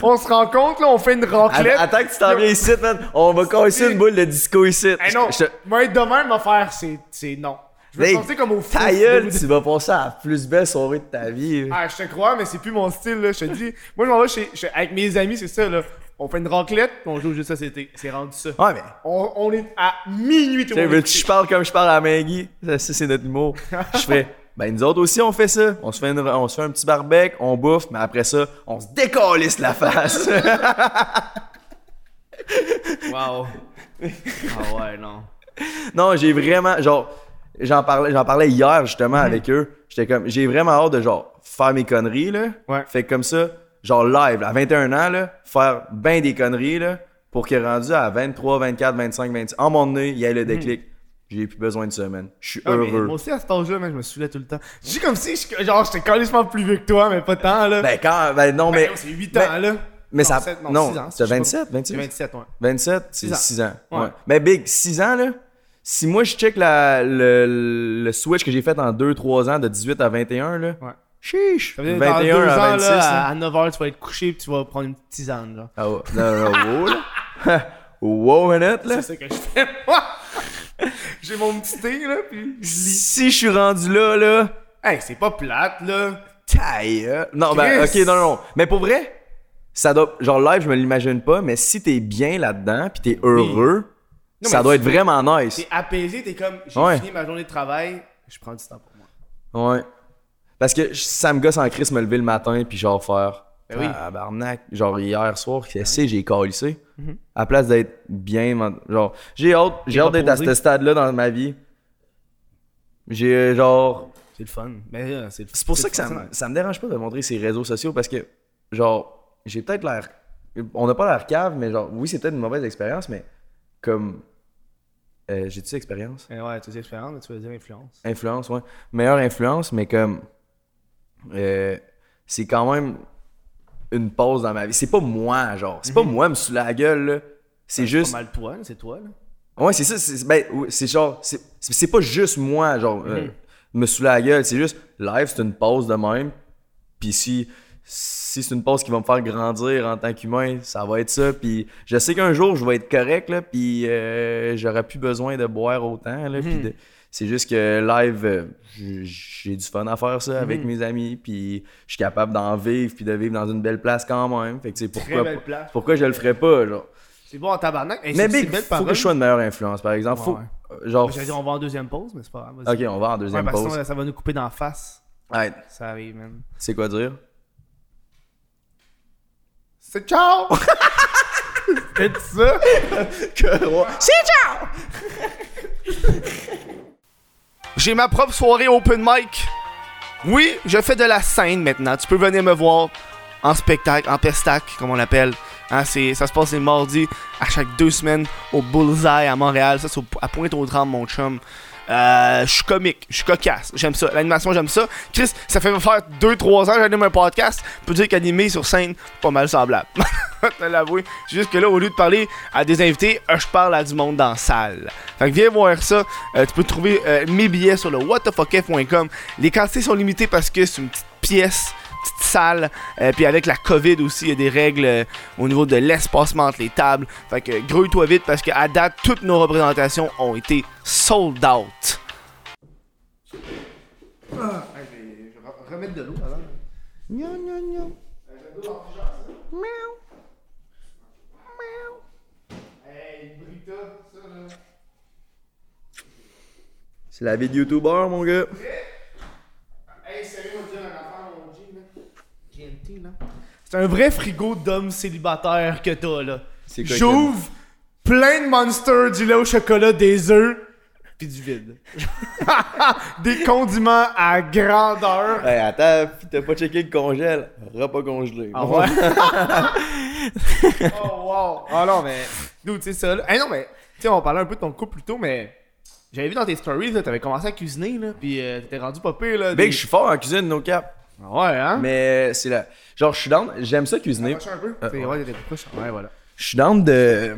On... se rend compte, là, on fait une raclette. Att- Attends que tu t'en viens ici, man. On va casser une boule de disco ici. Hey, non, Je moi, être de même, ma faire, c'est non. Je vais Hey, penser comme au Ta fouf gueule, tu vas passer à la plus belle soirée de ta vie. Ah, je te crois, mais c'est plus mon style, là. Je te dis. Moi, je m'en vais chez, chez- avec mes amis, c'est ça, là. On fait une raclette, puis on joue de société. C'est rendu ça. Ouais, mais. On, on est à minuit, tout le je parle comme je parle à Maggie? Ça, ça, c'est notre humour. Je ferais, ben nous autres aussi on fait ça. On se fait, une- on se fait un petit barbecue, on bouffe, mais après ça, on se décalisse la face. Wow. ah ouais, non. non, j'ai vraiment, genre, j'en parlais, j'en parlais hier justement avec eux. J'étais comme, j'ai vraiment hâte de genre faire mes conneries là. Ouais. Fait comme ça, genre live, là, à 21 ans là, faire ben des conneries là, pour qu'il rendu à 23, 24, 25, 26. En mon nez, il y ait le déclic. J'ai plus besoin de man. Je suis Ah, mais heureux. moi aussi, à cet âge-là, je me saoulais tout le temps. Je comme si, je- genre, j'étais carrément plus vieux que toi, mais pas tant, là. Ben, quand. Ben, non, mais. Ben, c'est 8 ben, ans, là. Mais Non, ça. sept- non, non, pas. 27, 26? J'ai 27, ouais. 27, c'est Six ans. 6 ans. Ouais. Ouais. Mais Big, 6 ans, là? Si moi, je check la, le, le switch que j'ai fait en 2-3 ans, de 18 à 21, là. Ouais. Chiche! Ça veut dire, 21 dans deux à ans, 26. là, là. à 9h, tu vas être couché puis tu vas prendre une petite tisane, genre. Ah ouais. Non, non, wow, là. wow, minute, là. C'est ça que je fais, moi. J'ai mon petit thé, là, puis je lis. Si je suis rendu là, là. Hey, c'est pas plate, là. Taille! hein. Non, ben, ok, non, non. Mais pour vrai, ça doit. Genre, live, je me l'imagine pas, mais si t'es bien là-dedans, pis t'es heureux, Non, ça doit être vraiment nice. T'es apaisé, t'es comme, j'ai Ouais. fini ma journée de travail, je prends du temps pour moi. Ouais. Parce que ça me gosse en crise me lever le matin puis genre faire. Ben oui. Tabarnak. Genre hier soir, qu'est-ce que j'ai calissé? Mhm. À place d'être bien. Genre, j'ai hâte, j'ai hâte d'être à ce stade-là dans ma vie. J'ai euh, genre. C'est le fun. Mais euh, c'est pour ça que ça, me- ça me dérange pas de montrer ces réseaux sociaux parce que, genre, j'ai peut-être l'air. On n'a pas l'air cave, mais genre, oui, c'est peut-être une mauvaise expérience, mais comme. Euh, J'ai-tu expérience? Eh ouais, tu dis expérience, mais tu veux dire influence. Influence, ouais. Meilleure influence, mais comme. euh, c'est quand même une pause dans ma vie. C'est pas moi, genre. C'est pas moi me sous la gueule, là. C'est juste. C'est pas mal toi, c'est toi, là. Ouais, c'est ça. C'est ben, genre. C'est pas juste moi, genre, euh, me sous la gueule. C'est juste, live, c'est une pause de même. Puis si, si c'est une pause qui va me faire grandir en tant qu'humain, ça va être ça. Puis je sais qu'un jour, je vais être correct, là. Puis euh, j'aurai plus besoin de boire autant, là. puis de- c'est juste que live, euh, j'ai du fun à faire ça avec mes amis. Puis je suis capable d'en vivre, puis de vivre dans une belle place quand même. Fait que pourquoi, belle place. pourquoi je le ferais pas, genre. C'est bon en tabarnak. Hey, Mais Big, faut parole. que je sois une meilleure influence, par exemple. Faut, Ouais, euh, genre, dire, on va en deuxième pause, mais c'est pas grave. ok, on va en deuxième Ouais, parce que pause. sinon, ça va nous couper d'en face. Ouais, Ça arrive, man. c'est quoi dire? C'est ciao! C'est ça? C'est ciao! J'ai ma propre soirée open mic. Oui, je fais de la scène maintenant. Tu peux venir me voir en spectacle, en pestac, comme on l'appelle. Hein, c'est, ça se passe les mardis à chaque deux semaines au Bullseye à Montréal. Ça, c'est à Pointe-aux-Trembles, mon chum. Euh, je suis comique, je suis cocasse, j'aime ça. L'animation, j'aime ça. Chris, ça fait faire 2-3 ans que j'anime un podcast. Je peux dire qu'animer sur scène, pas mal semblable. l'avouer. Juste que là, au lieu de parler à des invités, euh, je parle à du monde dans la salle. Fait que viens voir ça. Euh, tu peux trouver mes billets sur le whatthefuckf.com. Les quantités sont limitées parce que c'est une petite pièce, petite salle. Euh, puis avec la COVID aussi, il y a des règles euh, au niveau de l'espacement entre les tables. Fait que grouille-toi vite parce qu'à date, toutes nos représentations ont été sold out. je vais remettre de l'eau avant. Hey, Brita, ça là. C'est la vie de YouTuber, mon gars. Hey, sérieux, on va te dire un affaire, mon G, là. GNT, là. C'est un vrai frigo d'homme célibataire que t'as, là. C'est quoi, J'ouvre plein de monsters, du lait au chocolat, des œufs, pis du vide. des condiments à grandeur. Hey, attends, pis t'as pas checké le congèle. Repas congelé. Ah ouais? oh wow! Ah non, mais. D'où, tu sais ça, là. Hey non, mais. Tu sais, on parlait un peu de ton couple plus tôt, mais. J'avais vu dans tes stories, là, t'avais commencé à cuisiner, là, pis euh, t'étais rendu pas pire, là. Big, des- je suis fort en cuisine, no cap. Ah Ouais, hein? Mais c'est la. Genre, je suis down. J'aime ça cuisiner. Approche un peu. Euh, ouais. Ouais, voilà. Je suis down de,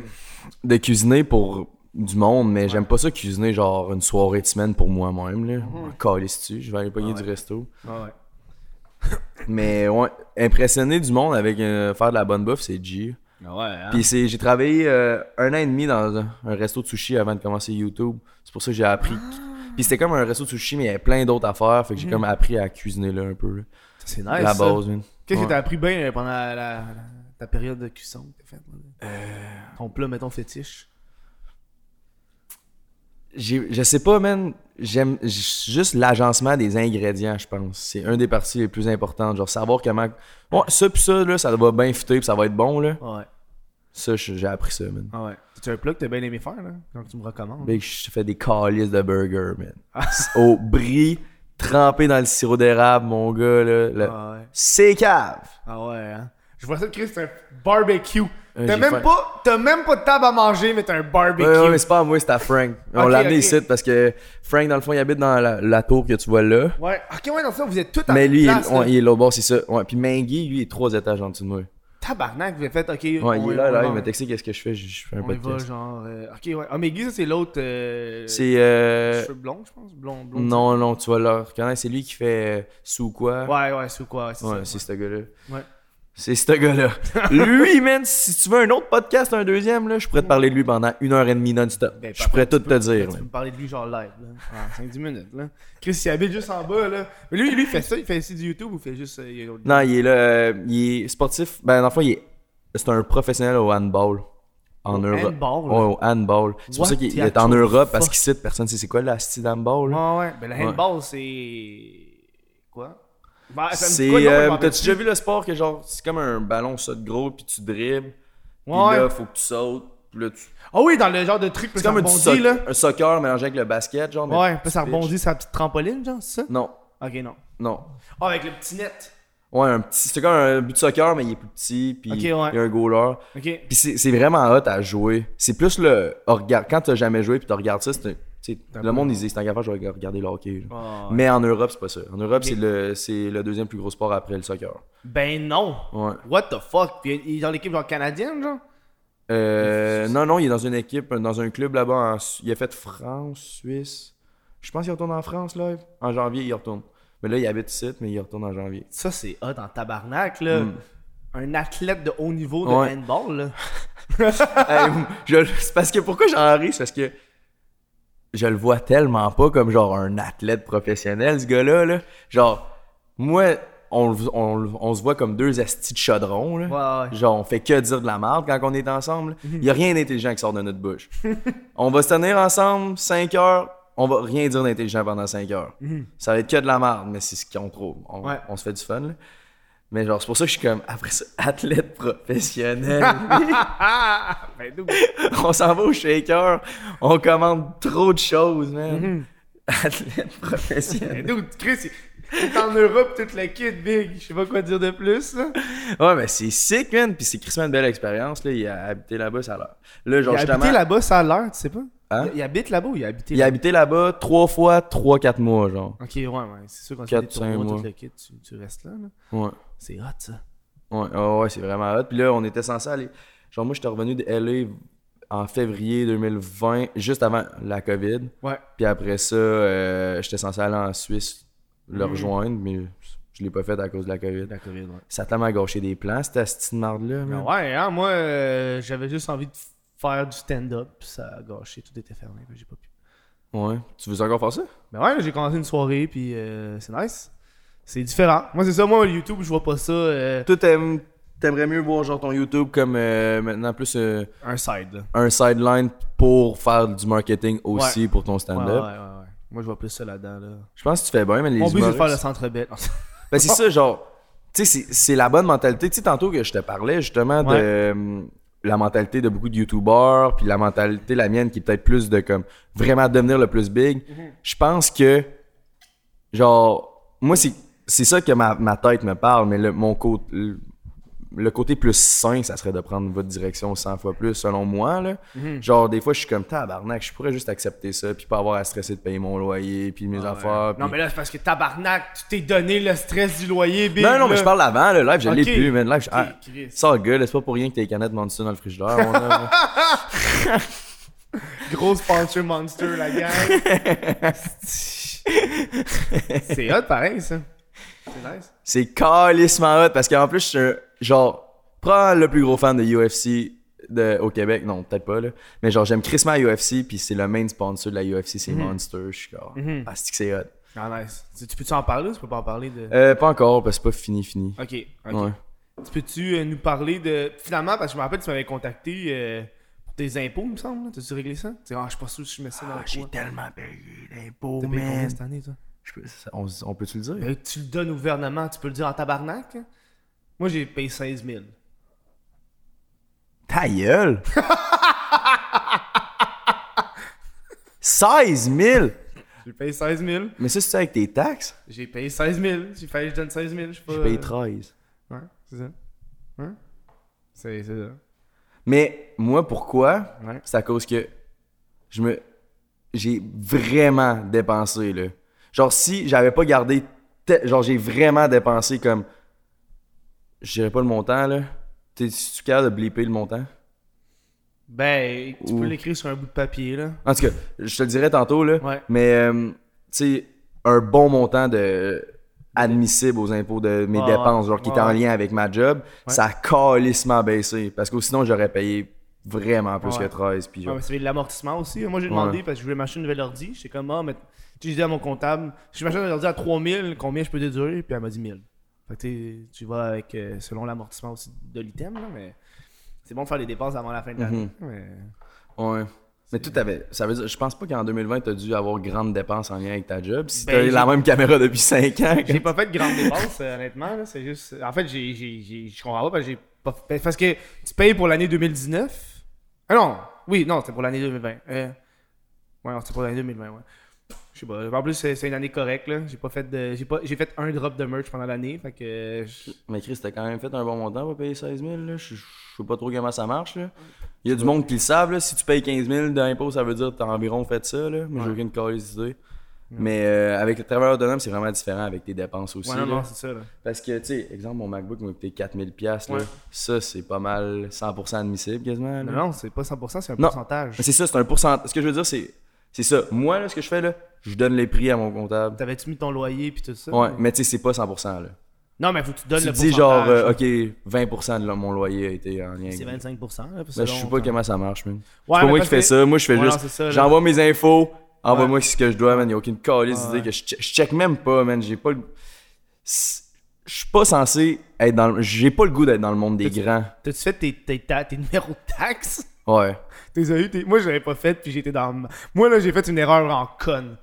de cuisiner pour du monde, mais j'aime pas ça cuisiner genre une soirée de semaine pour moi-même. Là. Calisse-tu, je vais aller pogner du resto. Ah ouais. Mais ouais, impressionner du monde avec euh, faire de la bonne bouffe, c'est G. Ah ouais, hein? Puis c'est, j'ai travaillé euh, un an et demi dans un, un resto de sushi avant de commencer YouTube. C'est pour ça que j'ai appris. Puis c'était comme un resto de sushi, mais il y avait plein d'autres affaires. Fait que j'ai comme appris à cuisiner là un peu. là. C'est nice. la ça. base, man. Qu'est-ce Ouais. que t'as appris bien euh, pendant la, ta période de cuisson que t'as faite? là? Ton plat, mettons, fétiche? J'ai- je sais pas, man. J'aime j- juste l'agencement des ingrédients, je pense. C'est un des parties les plus importantes. Genre, savoir comment. Bon, ça pis ça, là, ça va bien fitter pis ça va être bon, là. Ouais. Ça, j'ai appris ça, man. Ah ouais. C'est un plat que t'as bien aimé faire, là? Quand tu me recommandes. Big, je fais des calices de burgers, man. Au brie, trempé dans le sirop d'érable, mon gars, là. le- Ah ouais. C'est cave! Ah ouais, hein? Je vois ça, Chris, c'est un barbecue. Euh, T'as même, faim. pas, t'as même pas de table à manger, mais t'as un barbecue. Ouais, ouais, mais c'est pas à moi, c'est à Frank. On l'a amené ici parce que Frank, dans le fond, il habite dans la, la tour que tu vois là. Ouais. Ok, ouais, dans ça, vous êtes tous en Mais lui, il, place, est- là. ouais, il est là bas, c'est ça. Ouais, puis Mangui, lui, il est trois étages en dessous de moi. Tabarnak, vous avez fait, ok. Ouais, il est là, là, il m'a texté qu'est-ce que je fais, je, fais un y va, podcast. genre. euh, ok, ouais. Ah, ça, c'est l'autre. Euh... C'est. Euh... Cheveux blonds, je pense. Blond, blond. Non, non, tu vas le reconnaître, c'est lui qui fait euh, Sous quoi. Ouais, ouais, c'est quoi. Ouais, c'est Ouais, ça. c'est ce gars-là. Ouais. C'est ce gars-là. lui, man, si tu veux un autre podcast, un deuxième, là, je pourrais te parler de lui pendant une heure et demie non-stop. Ben, je pourrais tout tu te peux- dire. Tu peux me parler de lui genre live, là. En 5-10 minutes, là. Chris, il habite juste en bas, là. Mais lui, lui, il fait ça, il fait aussi du YouTube ou il fait juste. euh, il Non, il est là, euh, il est sportif. Ben, dans le fond, il est. C'est un professionnel au handball. En Au Europe. handball? Ouais, au handball. C'est pour ça qu'il est en Europe parce qu'ici, personne sait c'est quoi la style handball. là? Ouais, ouais. Ben, le handball, c'est. Quoi? C'est. euh, T'as-tu déjà vu le sport que genre, c'est comme un ballon ça de gros puis tu dribbles. Puis Ouais. là, faut que tu sautes. Puis là, tu. Ah oui, dans le genre de truc, C'est comme un, là. un soccer mélangé avec le basket, genre. Ouais, puis ça rebondit sur la petite trampoline, genre, c'est ça? Non, Ok, non. non. Ah, avec le petit net. Ouais, un petit. C'est comme un but de soccer, mais il est plus petit. Puis il y a un goaler. Ok. Puis c'est c'est vraiment hot à jouer. C'est plus le. oh, quand t'as jamais joué puis tu regardes ça, c'est. Le monde, ils disent c'est un gaffe, je vais regarder le hockey. ouais. Mais en Europe, c'est pas ça. En Europe, c'est le, le deuxième plus gros sport après le soccer. Ben non. Ouais. What the fuck? Puis il est dans l'équipe genre canadienne, genre? Euh, non, non, il est dans une équipe, dans un club là-bas. il a fait France, Suisse. Je pense qu'il retourne en France, là. En janvier, il retourne. Mais là, il habite ici, mais il retourne en janvier. Ça, c'est hot en tabarnak, là. Mm. Un athlète de haut niveau de Ouais. handball, là. Hey, c'est parce que pourquoi j'en ris, c'est parce que je le vois tellement pas comme genre un athlète professionnel, ce gars-là. Là. Genre, moi, on, se voit comme deux astis de chaudron. Là. Genre, on fait que dire de la merde quand on est ensemble. Il y a rien d'intelligent qui sort de notre bouche. on va se tenir ensemble 5 heures, on va rien dire d'intelligent pendant 5 heures. Ça va être que de la merde, mais c'est ce qu'on trouve. On, Ouais. on se fait du fun. Là. Mais genre, c'est pour ça que je suis comme, après ça, athlète professionnel. ben, on s'en va au shaker, on commande trop de choses, man. Athlète professionnel. Ben, d'où? Chris, est en Europe, toute la kit, big. Je sais pas quoi dire de plus, là. Ouais, mais c'est sick, man. Puis c'est Christmas une belle expérience, là. Il a habité là-bas, ça a l'air. Là, genre, Il a justement. habité là-bas, ça a l'air, tu sais pas? Hein? Il, il habite là-bas ou il a habité Il a habité là-bas trois fois, trois, quatre mois, genre. Ok, ouais, ouais. C'est sûr, quand tu cinq tournois, mois. tout le kit, tu, tu restes là, là. Ouais. C'est hot, ça. Ouais, ouais, ouais, c'est vraiment hot. Puis là, on était censé aller. Genre, moi, j'étais revenu de LA en février 2020, juste avant la COVID. Ouais. Puis après ça, euh, j'étais censé aller en Suisse le Mhm. rejoindre, mais je l'ai pas fait à cause de la COVID. La COVID, ouais. Ça a tellement gâché des plans, cette petite marde-là. Ben ouais, hein, moi, euh, j'avais juste envie de faire du stand-up, puis ça a gâché, tout était fermé, j'ai pas pu. Ouais. Tu veux encore faire ça? Ben ouais, j'ai commencé une soirée, puis euh, c'est nice. C'est différent. Moi, c'est ça, moi, YouTube, je vois pas ça euh, Toi, t'aimes- t'aimerais mieux voir genre ton YouTube comme euh, maintenant plus euh, un side, là. un sideline pour faire du marketing aussi pour ton stand-up? ouais, ouais. Moi, je vois plus ça là-dedans, là. Je pense que tu fais bien, mais les Mon but, c'est de faire le centre bête. Ben, c'est ça, genre. Tu sais, c'est- la bonne mentalité. Tu sais, tantôt que je te parlais justement de euh, la mentalité de beaucoup de YouTubers, puis la mentalité, la mienne, qui est peut-être plus de comme vraiment devenir le plus big. Mhm. Je pense que, genre, moi, c'est c'est ça que ma, ma tête me parle, mais le, mon côté. Le, le côté plus sain, ça serait de prendre votre direction 100 fois plus, selon moi. Là. Mhm. Genre, des fois, je suis comme tabarnak, je pourrais juste accepter ça, puis pas avoir à stresser de payer mon loyer, puis mes affaires. Non, puis- mais là, c'est parce que tabarnak, tu t'es donné le stress du loyer, big. non, non, mais je parle avant, le live, je l'ai plus, mais le live, je... Ah, ça, gars, là, c'est pas pour rien que t'as les canettes Monster dans le frigidaire. mon homme. Gros sponsor monster, la gang. c'est hot, pareil, ça. C'est nice. c'est calissement hot, parce qu'en plus, je suis un- genre, prends le plus gros fan de UFC de, au Québec, non, peut-être pas, là, mais genre, j'aime crissement UFC, puis c'est le main sponsor de la UFC, c'est Monster, je suis comme, Mhm. ah, c'est hot. Ah, nice. Tu, tu peux-tu en parler ou tu peux pas en parler de. Euh, pas encore, parce que c'est pas fini, fini. Ok, ok. Ouais. Tu peux-tu euh, nous parler de. Finalement, parce que je me rappelle, tu m'avais contacté euh, pour tes impôts, il me semble. T'as-tu réglé ça? Tu ah, je suis pas sûr si je mets ça dans le coin. tellement payé d'impôts, T'as payé combien cette année, toi? Je peux- ça- on, on peut-tu le dire? Ben, tu le donnes au gouvernement, tu peux le dire en tabarnak? hein? Moi, j'ai payé 16 000. Ta gueule! 16 000! J'ai payé 16 000. Mais ça, c'est avec tes taxes? J'ai payé 16 000. J'ai failli que je donne 16 000. Je sais pas. Je paye euh, 13. Ouais, c'est ça. C'est c'est ça. Mais moi, pourquoi? Ouais. C'est à cause que je me. J'ai vraiment dépensé, là. Genre, si j'avais pas gardé. Genre, j'ai vraiment dépensé comme. Je dirais pas le montant, là. T'es-tu capable de blipper le montant? Ben, tu Ou- peux l'écrire sur un bout de papier, là. En tout cas, je te le dirai tantôt, là. Ouais. Mais, euh, tu sais, un bon montant de admissible aux impôts de mes dépenses, genre qui était en lien avec ma job, ça a calissement baissé. Parce que sinon, j'aurais payé vraiment plus Ouais. que 13. Puis Ouais, genre, mais c'est de l'amortissement aussi. Moi, j'ai demandé parce que je voulais m'acheter une nouvelle ordi. J'étais comme, ah, mais. Tu j'ai dit à mon comptable, je m'achète une ordi à 3000, combien je peux déduire? Puis elle m'a dit 1000. Fait que tu tu vas avec, euh, selon l'amortissement aussi de l'item, là, mais. C'est bon de faire des dépenses avant la fin de l'année. Mhm. mais- Ouais. Mais tout avait. Ça veut dire, je pense pas qu'en 2020, t'as dû avoir grande dépense en lien avec ta job. Si Ben, la même caméra depuis 5 ans. J'ai pas fait de grandes dépenses, euh, honnêtement. C'est juste. En fait, j'ai, j'ai, je comprends pas parce que j'ai pas fait- Parce que tu payes pour l'année 2019. Ah non, oui, non, c'est pour l'année 2020. Euh, Ouais, c'est pour l'année 2020, ouais. Je sais pas. En plus, c'est, une année correcte, là. J'ai pas fait de. J'ai, pas... fait un drop de merch pendant l'année. Fait que. je- Mais Chris, t'as quand même fait un bon montant pour payer 16 000. Là. Je, sais pas trop comment ça marche. Là. Il y a du monde qui le savent. Là. Si tu payes 15 000 d'impôts, ça veut dire que t'as environ fait ça. Là. Mais j'ai aucune calice d'idée. Mais euh, avec le travailleur autonome, c'est vraiment différent avec tes dépenses aussi. Ouais, non, c'est ça, là. Parce que, tu sais, exemple, mon MacBook m'a coûté 4000$. piastres, là. Ouais. Ça, c'est pas mal 100% admissible quasiment. là. Non, non, c'est pas 100%, c'est un Non. pourcentage. C'est ça, c'est un pourcentage. Ce que je veux dire, c'est, c'est ça. Moi, là, ce que je fais, là, je donne les prix à mon comptable. T'avais-tu mis ton loyer puis tout ça? Ouais, mais tu sais, c'est pas 100%. Là. Non, mais faut que tu donnes Tu le dis genre, euh, ok, 20% de mon loyer a été en lien C'est 25%. Là, Ben, je sais pas comment ça marche, man. Ouais, c'est pas moi qui fais ça. Moi, je fais Ouais, juste. J'envoie mes infos. Envoie-moi ce que je dois, man. Y a aucune calice d'idée que je je check même pas, man. J'ai pas le. Je suis pas censé être dans le. J'ai pas le goût d'être dans le monde des grands. T'as-tu fait tes, tes, tes numéros de taxes? Ouais. T'es eu, Moi, je l'avais pas fait, puis j'étais dans. Moi, là, j'ai fait une erreur en conne.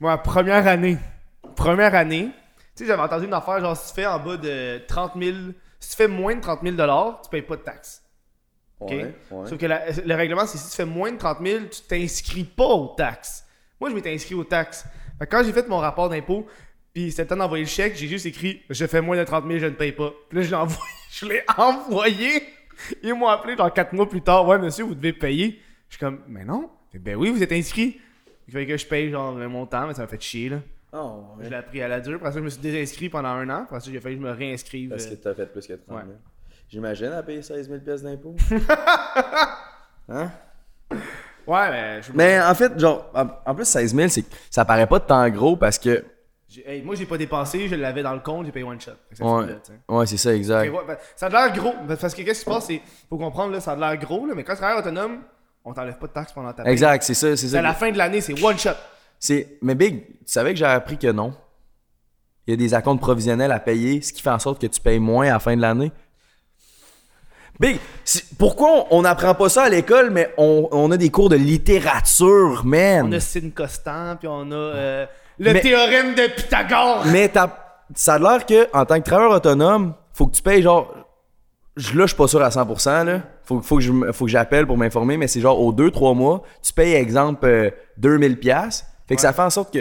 Moi, première année. Première année. Tu sais, j'avais entendu une affaire, genre, si tu fais en bas de 30 000. Si tu fais moins de 30 000 tu payes pas de taxes. OK? Ouais, ouais. Sauf que la- le règlement, c'est si tu fais moins de 30 000, tu t'inscris pas aux taxes. Moi, je m'étais inscrit aux taxes. Fait que quand j'ai fait mon rapport d'impôt, puis c'était le temps d'envoyer le chèque, j'ai juste écrit Je fais moins de 30 000, je ne paye pas. Puis là, je l'ai envoyé. Je l'ai envoyé. Ils m'ont appelé genre 4 mois plus tard Ouais, monsieur, vous devez payer. Je suis comme Mais non. Ben oui, vous êtes inscrit. Fait que je paye genre un montant, mais ça m'a fait chier là. Oh, Je l'ai appris à la dure. Après ça, je me suis désinscrit pendant un an. Après ça, j'ai fallu que je me réinscrive. Parce que euh, t'as fait plus que 30 000. Ouais. J'imagine à payer 16 000 pièces d'impôts. hein? Ouais, mais je- Mais en fait, genre, en, plus, 16 000, c'est, ça paraît pas tant gros parce que. hey, moi, j'ai pas dépensé, je l'avais dans le compte, j'ai payé one shot. Ça Ouais, ouais c'est ça, exact. Ouais, ben, ça a l'air gros. Parce que qu'est-ce qui se passe, c'est. Faut comprendre, là, ça a l'air gros, là, mais quand tu travailles autonome, on t'enlève pas de taxes pendant ta paye. Exact, c'est ça, c'est C'est à ça. la fin de l'année, c'est one shot. C'est, mais Big, tu savais que j'ai appris que non. Il y a des acomptes provisionnels à payer, ce qui fait en sorte que tu payes moins à la fin de l'année. Big, pourquoi on n'apprend pas ça à l'école, mais on, on a des cours de littérature, man? On a Sine Constant, puis on a euh, le Mais- théorème de Pythagore. Mais t'as- ça a l'air que en tant que travailleur autonome, faut que tu payes genre. je- Là, je suis pas sûr à 100%. Là. Faut, faut que je m- faut que j'appelle pour m'informer, mais c'est genre aux 2-3 mois, tu payes, exemple, euh, 2000$. Fait que ça fait en sorte que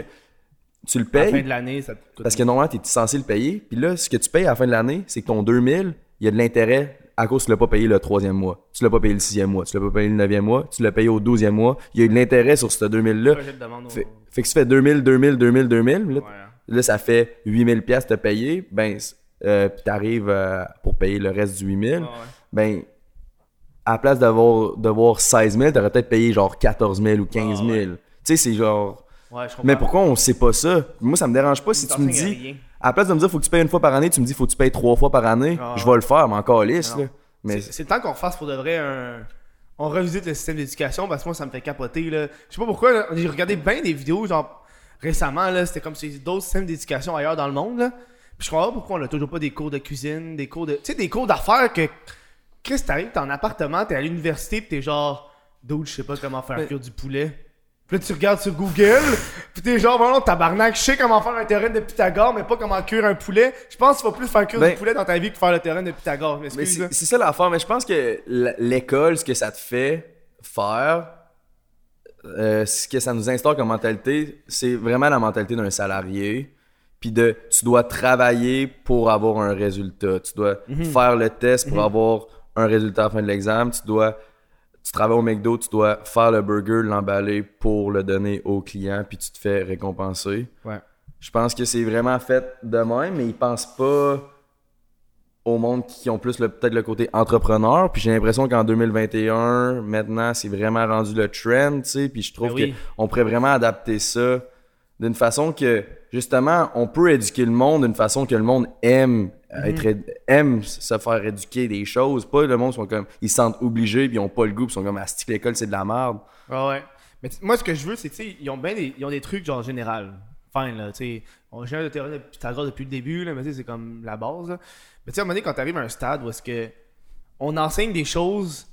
tu le À la fin payes. de l'année, ça te. Parce que normalement, tu es censé le payer. Puis là, ce que tu payes à la fin de l'année, c'est que ton 2000, il y a de l'intérêt à cause que tu l'as pas payé le troisième mois. Tu l'as pas payé le sixième mois. Tu l'as pas payé le neuvième mois. Tu l'as payé au douzième mois. Il y a eu de l'intérêt sur ce 2000-là. Projet de demande au- Fait, fait que tu fais 2000, 2000, 2000, 2000. Là, Ouais. là, ça fait 8000 pièces de payer. Ben, euh, puis t'arrives euh, pour payer le reste du 8000. Ouais, ouais. Ben, à la place d'avoir, d'avoir 16 000, t'aurais peut-être payé genre 14 000 ou 15 000. Ah, ouais. Tu sais, c'est genre... Ouais, je comprends. Mais pourquoi on sait pas ça? Moi, ça me dérange pas si tu me dis... À la place de me dire faut que tu payes une fois par année, tu me dis faut que tu payes trois fois par année. Ah, je vais le faire, mais encore lisse, là. Mais C'est c'est le temps qu'on fasse pour de vrai un. On revisite le système d'éducation parce que moi ça me fait capoter là. Je sais pas pourquoi, là, j'ai regardé bien des vidéos genre récemment là, c'était comme si d'autres systèmes d'éducation ailleurs dans le monde là. Puis je comprends pas pourquoi on a toujours pas des cours de cuisine, des cours de. Tu sais, des cours d'affaires que. Chris, t'arrives, t'es en appartement, t'es à l'université, pis t'es genre. D'autres, je sais pas comment faire cuire du poulet. Puis là, tu regardes sur Google, pis t'es genre, non, tabarnak, je sais comment faire un théorème de Pythagore, mais pas comment cuire un poulet. Je pense qu'il faut plus faire cuire Ben- du poulet dans ta vie que faire le théorème de Pythagore. Mais c'est ça l'affaire, mais je pense que l'école, ce que ça te fait faire, euh, ce que ça nous instaure comme mentalité, c'est vraiment la mentalité d'un salarié puis de tu dois travailler pour avoir un résultat. Tu dois Mhm. faire le test pour avoir un résultat à la fin de l'examen. Tu dois tu travailles au McDo, tu dois faire le burger, l'emballer pour le donner au client, puis tu te fais récompenser. Ouais. Je pense que c'est vraiment fait de même, mais ils pensent pas au monde qui ont plus le- peut-être le côté entrepreneur. Puis j'ai l'impression qu'en 2021, maintenant, c'est vraiment rendu le trend, tu sais. Puis je trouve Ben oui. qu'on pourrait vraiment adapter ça d'une façon que, justement, on peut éduquer le monde d'une façon que le monde aime être éd- aime se faire éduquer des choses. Pas le monde sont comme ils se sentent obligés puis ils ont pas le goût puis ils sont comme asti que l'école c'est de la merde. Ouais, ouais. Mais moi, ce que je veux, c'est, tu sais, ils ont bien des, ils ont des trucs, genre, général. Fine, là, tu sais. On gère le théorie de Pythagore depuis le début, là, mais tu sais, c'est comme la base, là. Mais tu sais, à un moment donné, quand t'arrives à un stade où est-ce que on enseigne des choses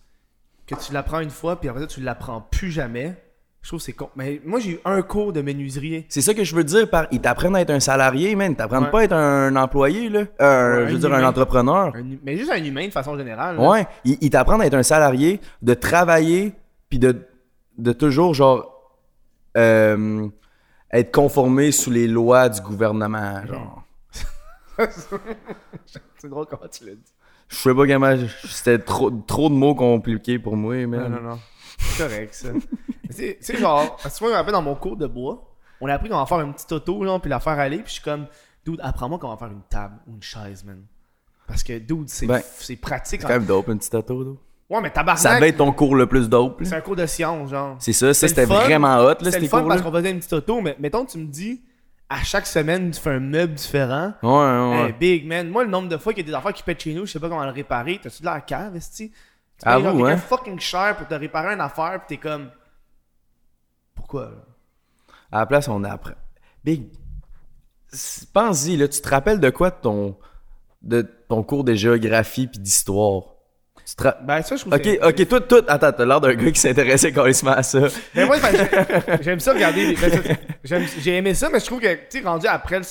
que tu l'apprends une fois, puis après ça, tu l'apprends plus jamais, je trouve que c'est con. Mais moi, j'ai eu un cours de menuiserie. C'est ça que je veux dire par ils t'apprennent à être un salarié, man, ils t'apprennent Ouais. pas à être un employé là, Euh, Ouais, je veux dire un entrepreneur. Un mais juste un humain, de façon générale. là. Ouais, ils, ils t'apprennent à être un salarié, de travailler, puis de, de toujours, genre, euh, être conformé sous les lois du gouvernement, genre. c'est drôle comment tu l'as dit. Je sais pas comment, c'était trop, trop de mots compliqués pour moi, Non, man. non, non. C'est correct, ça. C'est- Tu sais, genre, parce que moi, je me rappelle dans mon cours de bois, on a appris comment faire une petite auto, genre, puis la faire aller, puis je suis comme, dude, apprends-moi comment faire une table ou une chaise, man. Parce que, dude, c'est Ben, c'est pratique. C'est quand même dope, une petite auto, là. Ouais, mais tabarnak, Ça devait être ton cours le plus dope, c'est un cours de science, genre. C'est ça, ça C'est c'était vraiment hot, là, C'était fun cours-là. parce qu'on faisait une petite auto, mais mettons, tu me dis, à chaque semaine, tu fais un meuble différent. Ouais, ouais, ouais. Hey, big, man. Moi, le nombre de fois qu'il y a des affaires qui pètent chez nous, je sais pas comment le réparer. T'as-tu de la cave, esti? Tu Ah, vous, hein? fucking cher pour te réparer une affaire, pis t'es comme. Pourquoi, là? À la place, on apprend. Big, pense-y, là, tu te rappelles de quoi de ton, de ton cours de géographie puis d'histoire? Ben, ça, je trouve Ok, ok, tout, tout. Attends, t'as l'air d'un gars qui s'intéressait carrément à ça. Mais moi, ben, j'ai- j'aime ça regarder. les- ben, J'ai aimé ça, mais je trouve que, tu sais, rendu après le.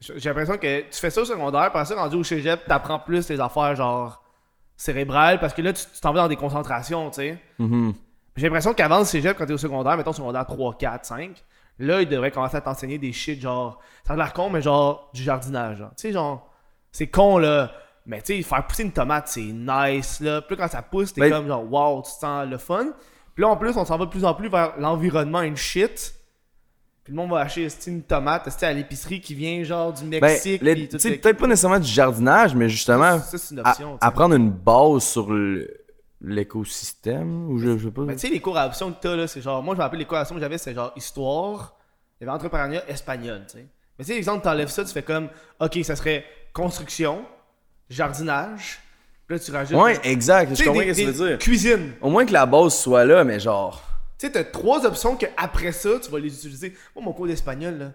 J'ai l'impression que tu fais ça au secondaire, après ça, rendu au cégep, t'apprends plus les affaires, genre, cérébrales, parce que là, tu t'en vas dans des concentrations, tu sais. Mhm. J'ai l'impression qu'avant le cégep, quand t'es au secondaire, mettons secondaire 3, 4, 5, là, ils devraient commencer à t'enseigner des shit genre. Ça a l'air con, mais genre du jardinage. genre. Tu sais, genre. C'est con, là. Mais tu sais, faire pousser une tomate, c'est nice, là. Puis là, quand ça pousse, t'es Mais- comme genre, wow, tu sens le fun. Puis là, en plus, on s'en va de plus en plus vers l'environnement and shit. Puis le monde va acheter une tomate à l'épicerie qui vient genre du Ben, Mexique. les- puis tout tu sais, le- peut-être pas nécessairement du jardinage, mais justement, Ça, c'est une à- option. sais. apprendre une base sur l'écosystème, ou je, je sais pas. Mais tu sais, les cours à option que t'as, là, c'est genre. Moi, je me rappelle les cours à option que j'avais, c'était genre histoire, il y avait entrepreneuriat espagnol, tu sais. Mais tu sais, exemple, t'enlèves ça, tu fais comme, ok, ça serait construction, jardinage, puis là, tu rajoutes. ouais, exact, je comprends ce que tu veux dire. Cuisine. Au moins que la base soit là, mais genre. Tu sais, t'as trois options que après ça, tu vas les utiliser. Moi, mon cours d'espagnol, là,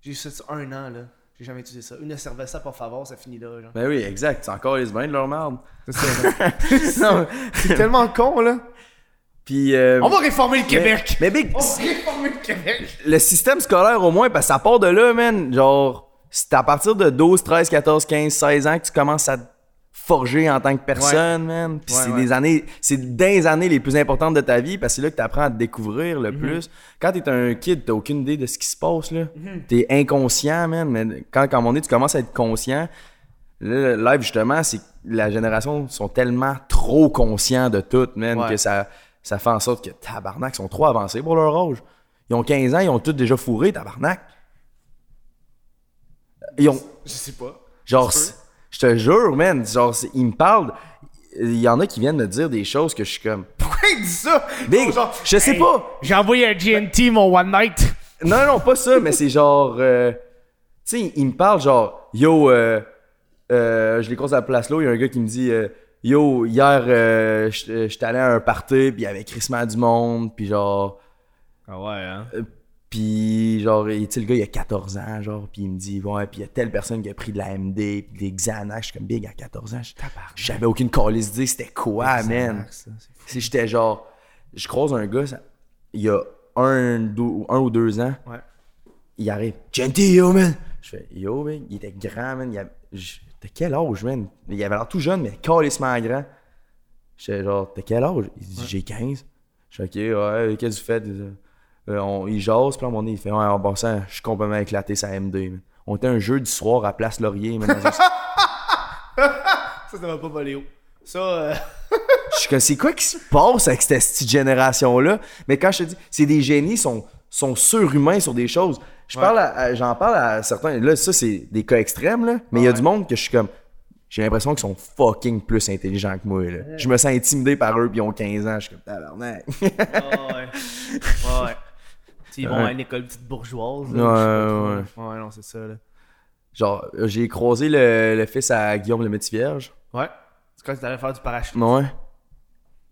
j'ai fait ça un an, là. J'ai jamais utilisé ça. Une cerveza, por favor, ça finit là, genre. Ben oui, exact, c'est encore les bains de leur merde. C'est tellement con, là. Puis. euh, On va réformer le Québec. Mais, Big, On va réformer le Québec. le système scolaire au moins, parce que ça part de là, man. Genre, c'est à partir de 12, 13, 14, 15, 16 ans que tu commences à forger en tant que personne, man. Puis Ouais, c'est ouais. des années, c'est des années les plus importantes de ta vie parce que c'est là que tu apprends à te découvrir Mhm. le plus. Quand t'es un kid, t'as aucune idée de ce qui se passe, là. Mhm. T'es inconscient, man. Mais quand, quand on est, tu commences à être conscient. Là, le live, justement, c'est que la génération sont tellement trop conscients de tout, man, que ça, ça fait en sorte que tabarnak, ils sont trop avancés pour leur âge. Ils ont 15 ans, ils ont tous déjà fourré, tabarnak. Ils ont, Je sais pas. genre, je te jure, man, genre, ils me parlent. Il y en a qui viennent me dire des choses que je suis comme. Pourquoi il dit ça? Big, Genre, je sais hey, pas. J'ai envoyé un GNT, mon One Night. Non, non, pas ça, mais c'est genre. euh, tu sais, il me parle genre, yo, euh, euh, je les croise à la place là, il y a un gars qui me dit, euh, yo, hier, euh, j'étais allé à un party, puis il y avait Christmas du monde, puis genre. Ah ouais, hein? Puis genre, tu sais, le gars, il a 14 ans, genre, puis il me dit, ouais, puis il y a telle personne qui a pris de la MD, puis des Xanax, je suis comme big à 14 ans, je- j'avais aucune calice d'idée c'était quoi, man? Si j'étais genre, je croise un gars, ça- il y a un, ou deux ans, Ouais. il arrive, Gentil, yo, man. Je fais, yo, man, il était grand, man. Il avait, je- t'as quel âge, man? Il avait l'air tout jeune, mais calissement grand. J'étais genre, t'as quel âge? Il dit, j'ai 15. Je fais, ok, ouais, qu'est-ce que tu fais? Euh, on, il jase, puis à un moment donné, il fait, ouais, en passant, je suis complètement éclaté sa MD, man. On était un jeudi soir à Place Laurier, dans un- Ça, ça va pas voler haut. Ça, euh, Je suis comme, c'est quoi qui se passe avec cette petite génération-là? Mais quand je te dis, c'est des génies, sont, sont surhumains sur des choses. Je parle à- à- j'en parle à certains. Là, ça, c'est des cas extrêmes, là. Mais il y a du monde que je suis comme, j'ai l'impression qu'ils sont fucking plus intelligents que moi, là. Je me sens intimidé par eux, puis ils ont 15 ans. Je suis comme, tabarnak. Ouais. Ouais, Ils vont Ouais. à une école petite bourgeoise. Ouais, là, ouais. trop. Ouais, non, c'est ça, là. Genre, j'ai croisé le, le fils à Guillaume le Métis-Vierge. Ouais. C'est quand tu allais faire du parachute. Ouais.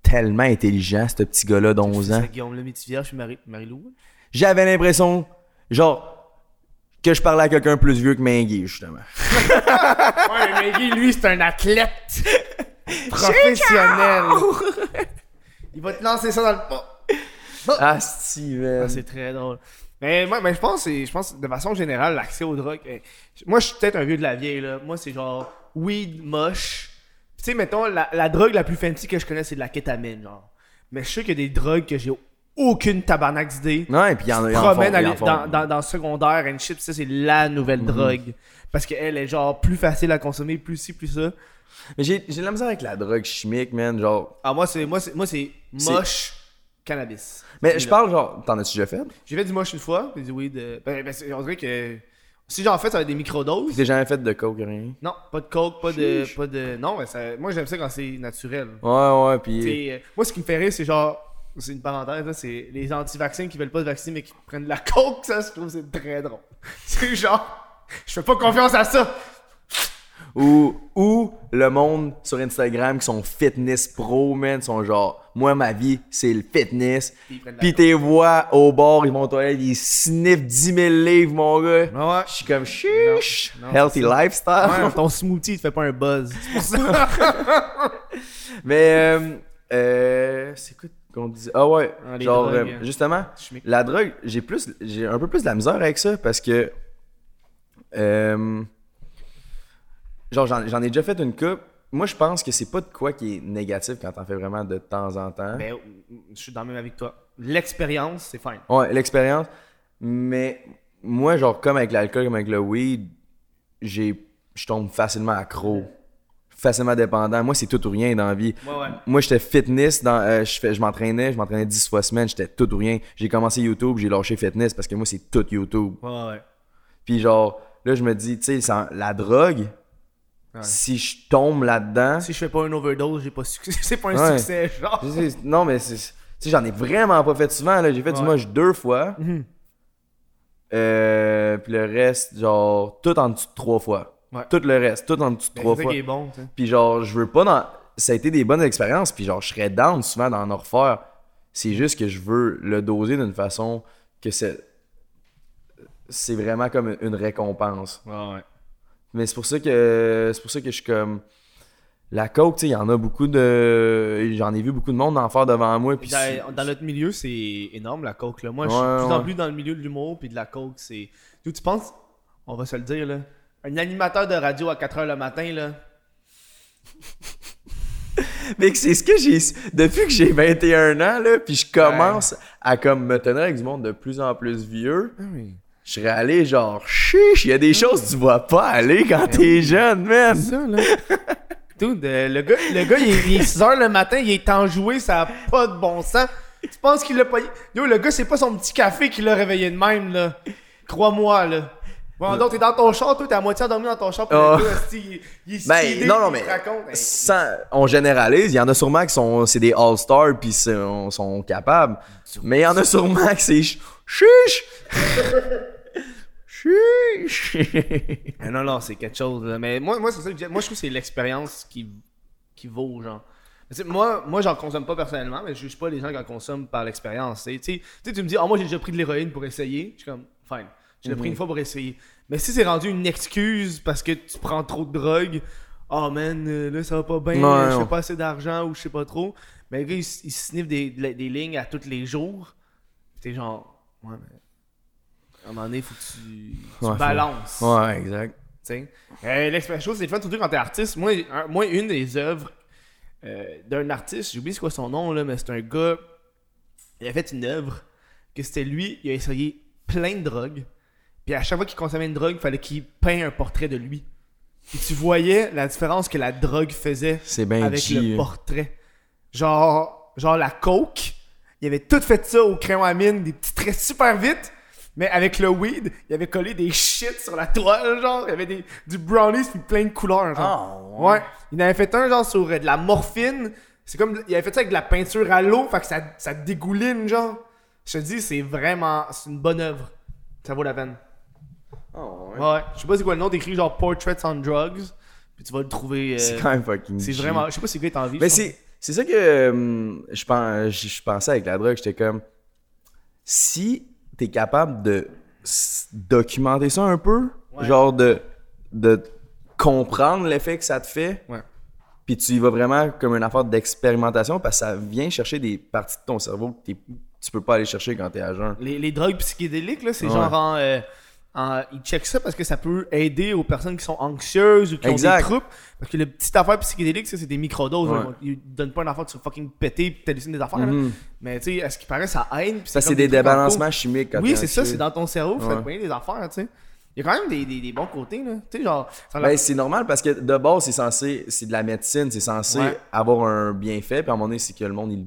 Tellement intelligent, ce petit gars-là d'11 ans. C'est Guillaume le Métivier, je suis Marie- Marie-Lou. J'avais l'impression, genre, que je parlais à quelqu'un plus vieux que Mingui, justement. Ouais, mais lui, c'est un athlète professionnel. Il va te lancer ça dans le pas. Ah, Steven. Ah, c'est très drôle. Mais moi, mais je pense, je pense de façon générale, l'accès aux drogues. eh, moi, je suis peut-être un vieux de la vieille. Là. Moi, c'est genre weed, moche. Tu sais, mettons, la, la drogue la plus fancy que je connais, c'est de la kétamine. Genre. Mais je sais qu'il y a des drogues que j'ai aucune tabarnak d'idée. Ouais, puis il y en a. promène en dans, dans, dans le secondaire and shit, ça c'est la nouvelle drogue. Parce qu'elle est genre plus facile à consommer, plus ci, plus ça. Mais j'ai j'ai de la misère avec la drogue chimique, man. Genre. Ah moi c'est moi c'est moi c'est moche cannabis. Mais je parle, genre. T'en as-tu déjà fait? J'ai fait du moche une fois, puis du weed. euh, ben, ben, on dirait que si j'en fais ça va être des microdoses. T'as jamais fait de coke, rien? Non, pas de coke, pas de pas de non, mais ça, moi j'aime ça quand c'est naturel. Ouais, ouais, puis. Euh, moi ce qui me fait rire c'est genre c'est une parenthèse là, c'est les anti-vaccins qui veulent pas se vacciner mais qui prennent de la coke, ça je trouve que c'est très drôle. C'est genre je fais pas confiance à ça. Ou, ou le monde sur Instagram qui sont fitness pro, man, sont genre, moi, ma vie, c'est le fitness. Puis tes voix au bord, ils vont toilettes, ils sniffent 10 000 livres, mon gars. Ouais. Je suis comme, chiche, healthy lifestyle. Ouais, ton smoothie, il te fait pas un buzz. C'est pour ça. Mais, euh, euh, c'est quoi qu'on dit? Ah ouais, Ah, genre, drogues, euh, justement, Chimique. la drogue, j'ai plus, j'ai un peu plus de la misère avec ça parce que, euh, genre, j'en, j'en ai déjà fait une coupe. Moi, je pense que c'est pas de quoi qui est négatif quand t'en fais vraiment de temps en temps. Ben, je suis dans le même avec toi. L'expérience, c'est fine. Ouais, l'expérience. Mais moi, genre, comme avec l'alcool, comme avec le weed, j'ai, je tombe facilement accro. Facilement dépendant. Moi, c'est tout ou rien dans la vie. Ouais, ouais. Moi, j'étais fitness. Dans, euh, je, fais, je m'entraînais. Je m'entraînais 10 fois semaine. J'étais tout ou rien. J'ai commencé YouTube. J'ai lâché fitness parce que moi, c'est tout YouTube. Ouais, ouais. Puis genre, là, je me dis, tu sais, la drogue, Ouais. si je tombe là-dedans... Si je fais pas une overdose, j'ai pas succès. C'est pas un Ouais. succès, genre. Non, mais c'est. J'en ai vraiment pas fait souvent. là. J'ai fait du moche deux fois. Euh, puis le reste, genre, tout en dessous de trois fois. Tout le reste, tout en dessous de Ben, trois fois. est bon. Puis genre, je veux pas dans. Ça a été des bonnes expériences, puis genre, je serais down souvent d'en en refaire. C'est juste que je veux le doser d'une façon que c'est. C'est vraiment comme une récompense. Ouais, ouais. Mais c'est pour ça que. C'est pour ça que je suis comme. La coke, tu sais, il y en a beaucoup de. J'en ai vu beaucoup de monde en faire devant moi. Puis Dans, dans notre milieu, c'est énorme la coke. Là. Moi, je suis Ouais, de plus en plus dans le milieu de l'humour puis de la coke. C'est. Tu penses, on va se le dire, là. Un animateur de radio à 4h le matin, là. Mais c'est ce que j'ai. Depuis que j'ai 21 ans, là, puis je commence à comme me tenir avec du monde de plus en plus vieux, je serais allé genre chiche, il y a des choses que tu vois pas aller quand t'es jeune, man. ça, là. Dude, euh, le gars, le gars il, est, il est 6h le matin, il est enjoué, ça a pas de bon sens. Tu penses qu'il l'a pas. Yo, le gars, c'est pas son petit café qui l'a réveillé de même, là. Crois-moi, là. Bon, donc, t'es dans ton char, toi, t'es à moitié endormi dans ton char, pis Oh. le gars, esti, il, il Ben, non, non, puis mais raconte. Sans- on généralise, il y en a sûrement qui sont c'est des all-stars puis sont, sont capables. Mais il y en a sûrement qui c'est ch- chiche. Non, non, c'est quelque chose. là. Mais moi, moi c'est ça que. Moi, je trouve que c'est l'expérience qui, qui vaut, genre. Moi, moi j'en consomme pas personnellement, mais je juge pas les gens qui en consomment par l'expérience. Tu sais, Tu me dis, ah, moi, j'ai déjà pris de l'héroïne pour essayer. Je suis comme, fine. J'ai pris une fois pour essayer. Mais si c'est rendu une excuse parce que tu prends trop de drogue, oh man, euh, là, ça va pas bien, je fais pas assez d'argent ou je sais pas trop. Mais le gars, il, il sniffe des, des lignes à tous les jours. T'es genre, ouais, mais. À un moment donné, faut que tu, tu Ouais, faut- balances. Ouais, exact. Euh, chose, c'est le fun, surtout quand t'es artiste. Moi, un- moi une des œuvres euh, d'un artiste, j'ai oublié c'est quoi son nom, là, mais c'est un gars. Il a fait une œuvre que c'était lui, il a essayé plein de drogues. Puis à chaque fois qu'il consommait une drogue, il fallait qu'il peint un portrait de lui. Et tu voyais la différence que la drogue faisait avec le hein. portrait. Genre, genre la coke, il avait tout fait ça au crayon à mine, des petits traits super vite. Mais avec le weed, il avait collé des shit sur la toile, genre. Il y avait des, du brownies puis plein de couleurs, genre. Ah, ouais. Il en avait fait un, genre, sur euh, de la morphine. C'est comme. Il avait fait ça avec de la peinture à l'eau, fait que ça, ça dégouline, genre. Je te dis, c'est vraiment. C'est une bonne œuvre. Ça vaut la peine. Ouais. Je sais pas c'est quoi le nom, d'écrit genre Portraits on Drugs. Puis tu vas le trouver. euh, C'est quand même fucking c'est vraiment. Je sais pas si le gars est en vie. Mais c'est, c'est ça que euh, je, pense, je, je pensais avec la drogue. J'étais comme, si t'es capable de documenter ça un peu, Ouais. genre de, de comprendre l'effet que ça te fait, Ouais. puis tu y vas vraiment comme une affaire d'expérimentation parce que ça vient chercher des parties de ton cerveau que tu peux pas aller chercher quand t'es à jeun. Les, les drogues psychédéliques, là, c'est Ouais. genre en, euh, en- Ils checkent ça parce que ça peut aider aux personnes qui sont anxieuses ou qui ont Exact. des troubles. Parce que le petit affaire psychédélique, ça, c'est des microdoses. Ouais. Ils donnent pas une affaire, tu vas fucking péter puis t'hallucines des affaires. Mhm. Mais tu sais, à ce qui paraît, ça aide. Ça, c'est des en débalancements chimiques. quand Oui, c'est ça, c'est dans ton cerveau. Ouais. bien des affaires, tu sais. Il y a quand même des, des, des bons côtés, là. Tu sais, genre. Ben, c'est normal parce que de base, c'est censé, c'est de la médecine, c'est censé Ouais. avoir un bienfait, puis à un moment donné, c'est que le monde, il,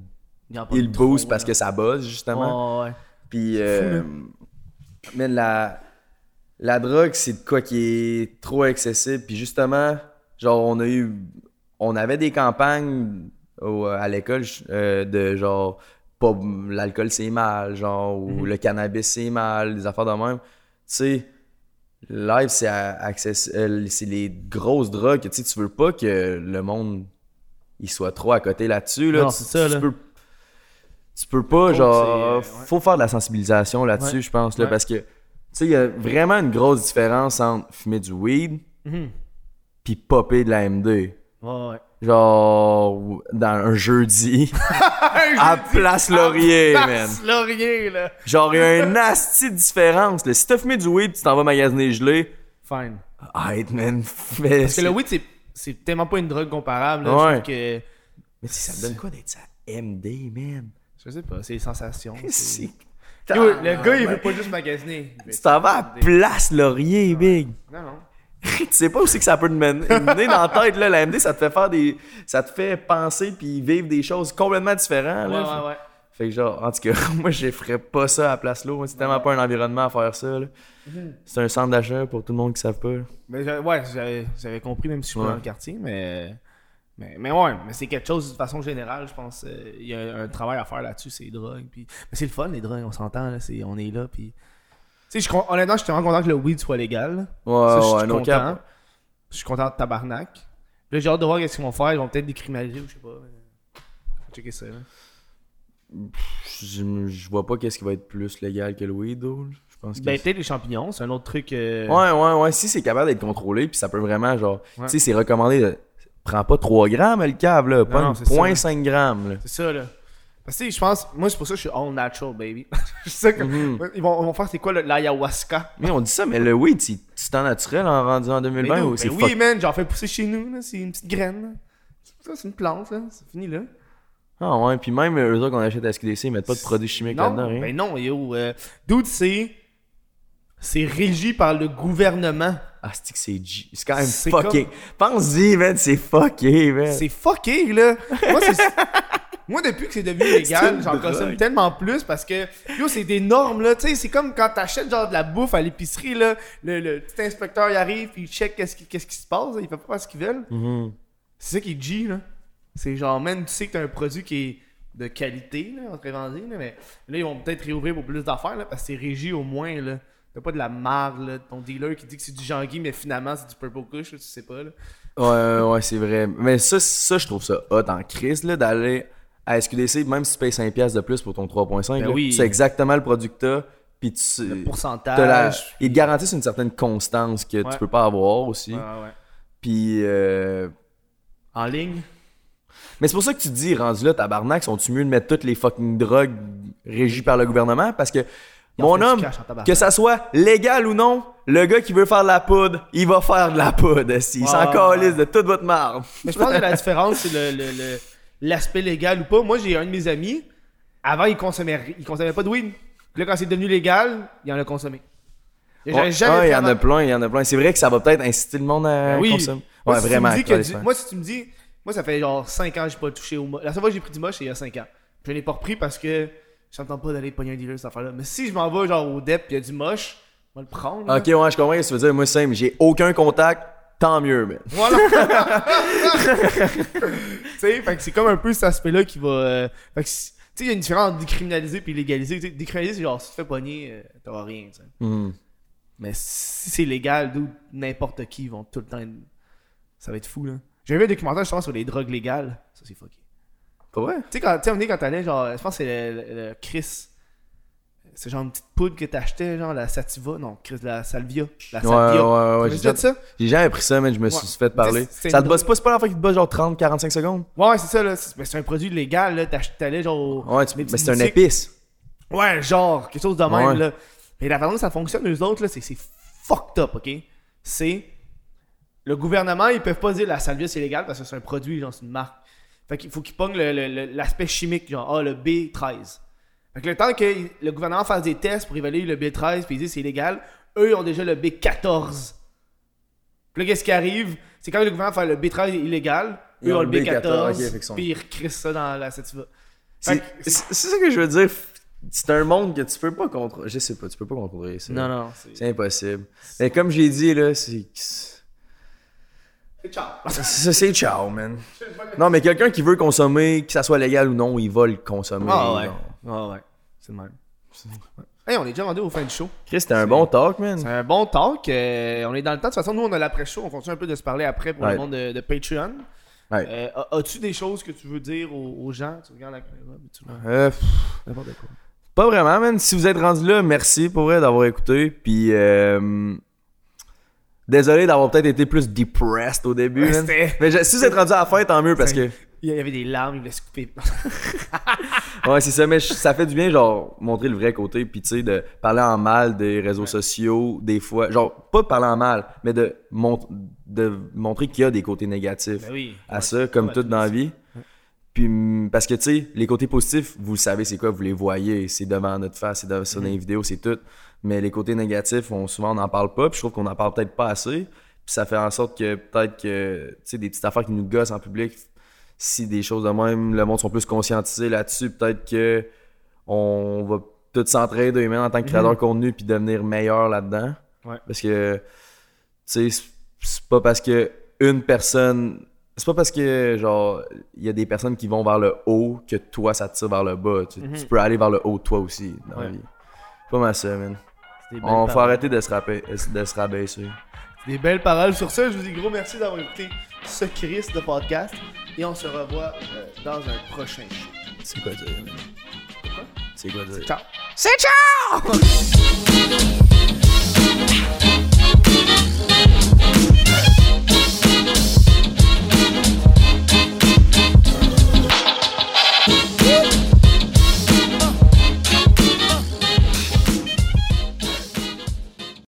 il il booste parce là. que ça buzz, justement. Ouais. Puis, euh, mais la, la drogue, c'est de quoi qui est trop accessible. Puis justement, genre, on a eu, on avait des campagnes au- à l'école euh, de genre, pas l'alcool c'est mal, genre, ou Mhm. le cannabis c'est mal, des affaires de même. Tu sais, live, c'est euh, c'est les grosses drogues. Tu sais, tu veux pas que le monde il soit trop à côté là-dessus. Là. Non, Tu- c'est ça, tu là. peux tu peux pas, Faut genre, euh, ouais. faut faire de la sensibilisation là-dessus, Ouais. je pense, là, Ouais. parce que, sais, il y a vraiment une grosse différence entre fumer du weed Mhm. puis popper de la MD. Ouais, ouais. Genre, dans un jeudi, à Place Laurier, man. Place Laurier, là. Genre, il y a une nasty différence, là. Si t'as fumé du weed, tu t'en vas magasiner gelé, Fine. arrête, man, mais... Parce que le weed, c'est, c'est tellement pas une drogue comparable. Là, Ouais. Je que. Mais ça te donne quoi d'être ça MD, man? Je sais pas, c'est les sensations. C'est... Yo, le gars, il veut pas juste magasiner. Tu t'en vas à Place Laurier, big. Non, non. tu sais pas où c'est que ça peut te mener, mener dans la tête là la MD ça te fait faire des ça te fait penser puis vivre des choses complètement différentes Ouais, là. ouais, ouais. fait que genre en tout cas moi je ferais pas ça à Place L'eau c'est tellement pas un environnement à faire ça là. Mhm. c'est un centre d'achat pour tout le monde qui savent pas là. Mais ouais, j'avais, compris, même si je suis pas dans le quartier, mais. Mais, mais ouais, mais c'est quelque chose de façon générale, je pense. euh, Il y a un travail à faire là-dessus, c'est les drogues. Puis... Mais c'est le fun, les drogues, on s'entend, là, c'est, on est là. Puis... Tu sais, honnêtement, je suis vraiment content que le weed soit légal. ouais Ça, je suis content. cap. Je suis content de tabarnak. Là, j'ai hâte de voir ce qu'ils vont faire. Ils vont peut-être décriminaliser ou je sais pas. Faut checker ça. là. je, je vois pas qu'est-ce qui va être plus légal que le weed though. je pense que Ben, peut-être les champignons, c'est un autre truc. euh, Ouais, ouais, ouais. Si c'est capable d'être contrôlé, puis ça peut vraiment, genre. Ouais. Tu sais, c'est recommandé de. Prends pas 3 grammes, le cave, là. Pas non, une c'est ça, point là. 5 grammes, là. C'est ça, là. Parce que sais, je pense, moi, c'est pour ça que je suis all natural, baby. c'est ça que. Mhm. ils, vont, ils vont faire, c'est quoi, l'ayahuasca? Mais on dit ça, mais le weed, c'est c'est en naturel en rendu en Mais 2020 nous, ou c'est ben fuck- oui, man, j'en fais pousser chez nous, là. C'est une petite graine. Ça, c'est une plante, là. C'est fini, là. Ah ouais, puis même eux autres qu'on achète à SQDC, ils mettent pas de produits chimiques là-dedans, rien. ben non, yo. Euh, Dude, c'est. C'est régi par le gouvernement. Ah, c'est que c'est G? C'est quand même C'est fucké. Pense-y, man, c'est fucké, man. C'est fucké, là. Moi, depuis que c'est devenu légal, j'en consomme tellement plus parce que, yo, c'est des normes, là. Tu sais, c'est comme quand t'achètes genre de la bouffe à l'épicerie, là. Le, le petit inspecteur, il arrive, puis il check qu'est-ce qui, se passe, là, il fait pas ce qu'ils veulent. Mhm. C'est ça qui est G, là. C'est genre, man, tu sais que t'as un produit qui est de qualité, là, entre vendus, là, mais là, ils vont peut-être réouvrir pour plus d'affaires, là, parce que c'est régi au moins, là. T'as pas de la marde, là, de ton dealer qui dit que c'est du Jean-Guy, mais finalement, c'est du Purple Kush, tu sais pas, là. Ouais, ouais, c'est vrai. Mais ça, ça, je trouve ça hot en crise, là, d'aller à SQDC, même si tu payes 5$ de plus pour ton 3.5, Ben oui. sais exactement le produit que t'as, puis tu Le t'as la- pourcentage. Ils te garantissent une certaine constance que Ouais. tu peux pas avoir aussi. Ouais, ouais. Puis, euh, En ligne? Mais c'est pour ça que tu te dis, rendu là, tabarnak, sont-tu mieux de mettre toutes les fucking drogues régies par le gouvernement? Parce que, mon homme, que ça soit légal ou non, le gars qui veut faire de la poudre, il va faire de la poudre. Il s'en calisse de toute votre marde. Mais je pense que la différence, c'est le- le- le- l'aspect légal ou pas. Moi, j'ai un de mes amis, avant, il consommait, il consommait pas de weed. Là, quand c'est devenu légal, il en a consommé. Ouais, ah, il y en a plein, il y en a plein. C'est vrai que ça va peut-être inciter le monde à Ben oui. consommer. Moi, Ouais, si tu vraiment. du- moi, si tu me dis, moi, ça fait genre 5 ans que j'ai pas touché au moche. La seule fois que j'ai pris du moche, c'est il y a 5 ans. Je l'ai pas repris parce que j'entends pas d'aller pogner un dealer cette affaire-là. Mais si je m'en vais genre au DEP pis y a du moche, on va le prendre. là. Ok, ouais, je comprends ce que tu veux dire. Moi, c'est simple. J'ai aucun contact, tant mieux, man. Voilà. tu sais, fait que c'est comme un peu cet aspect-là qui va. euh, fait que, tu sais, il y a une différence entre décriminaliser puis légaliser. Tu sais, décriminaliser, c'est genre, si tu te fais pogner, euh, t'auras rien, tu sais. Mhm. Mais si c'est légal, d'où n'importe qui vont tout le temps. être- Ça va être fou, là. J'ai vu un documentaire justement sur les drogues légales. Ça, c'est fucké. Pas vrai? Tu sais, quand, on est quand t'allais, genre, je pense que c'est le, le- le Chris. C'est genre une petite poudre que t'achetais, genre la Sativa. Non, Chris, la Salvia. La Ouais, Salvia. ouais, ouais. T'as J'ai déjà ça? j'ai jamais pris ça, man. Je me suis Ouais. fait parler. C'est- c'est Ça te bosse pas, c'est pas la fois qui te bosse genre 30, 45 secondes? Ouais, ouais, c'est ça, là. C'est mais c'est un produit légal, là. T'allais, genre. Ouais, tu- mais c'est un épice. Ouais, genre, quelque chose de même, Ouais. là. Mais la façon dont ça fonctionne, eux autres, là, c'est c'est fucked up, ok? C'est. Le gouvernement, ils peuvent pas dire la salvia c'est légal parce que c'est un produit, genre, c'est une marque. Fait qu'il faut le- le- l'aspect chimique, genre, ah, le B13. Fait que le temps que le gouvernement fasse des tests pour évaluer le B13 puis ils disent c'est légal, eux, ils ont déjà le B14. Puis là, qu'est-ce qui arrive? C'est quand le gouvernement fait le B13 illégal, eux Ils ont le B14, ok, fait qu'ils sont- puis ils recrissent ça dans la sativa. C'est ça que je veux dire. C'est un monde que tu peux pas contrôler. Je sais pas, tu peux pas contrôler ça. Non, non, c'est. C'est impossible. Mais comme j'ai dit, là, c'est. C'est ciao. C'est ciao, man. Non, mais quelqu'un qui veut consommer, que ça soit légal ou non, il va le consommer. Ah ouais. Ah ouais. C'est le même. Hey, on est déjà rendu au fin du show. Chris, c'était un bon talk, man. C'est un bon talk. euh, on est dans le temps. De toute façon, nous, on a l'après-show. On continue un peu de se parler après pour Ouais. le monde de, de Patreon. Ouais. Euh, as- As-tu des choses que tu veux dire aux, aux gens? Tu regardes la caméra, tu Euh, n'importe quoi. pas vraiment, man. Si vous êtes rendu là, merci pour vrai d'avoir écouté. Puis, euh, désolé d'avoir peut-être été plus depressed au début. Ouais, man. c'était- Mais je- si vous êtes rendu à la fin, tant mieux parce que. Il y avait des larmes, il voulait se couper. Ouais, c'est ça, mais je- ça fait du bien, genre, montrer le vrai côté, puis tu sais, de parler en mal des réseaux sociaux, des fois. Genre, pas de parler en mal, mais de, mont- de montrer qu'il y a des côtés négatifs Ben oui. à ça, comme tout dans la vie. Puis, hum, parce que, tu sais, les côtés positifs, vous le savez, c'est quoi, vous les voyez, c'est devant notre face, c'est de- sur Mhm. les vidéos, c'est tout. Mais les côtés négatifs, on, souvent, on n'en parle pas, puis je trouve qu'on en parle peut-être pas assez. Puis ça fait en sorte que peut-être que, tu sais, des petites affaires qui nous gossent en public, si des choses de même, le monde sont plus conscientisés là-dessus, peut-être que on va tout s'entraider en tant que créateur de contenu puis devenir meilleur là-dedans. Ouais. Parce que, tu sais, c'est- pas parce que une personne. C'est pas parce que, genre, il y a des personnes qui vont vers le haut que toi, ça te tire vers le bas. Tu, tu peux aller vers le haut toi aussi dans la vie. Pas mal ça, man. C'est On faut arrêter de se, rapper- de se rabaisser. Des belles paroles. Sur ça, je vous dis gros merci d'avoir écouté ce Chris de podcast. Et on se revoit euh, dans un prochain show. C'est quoi dire? C'est quoi dire? Ciao. Say ciao!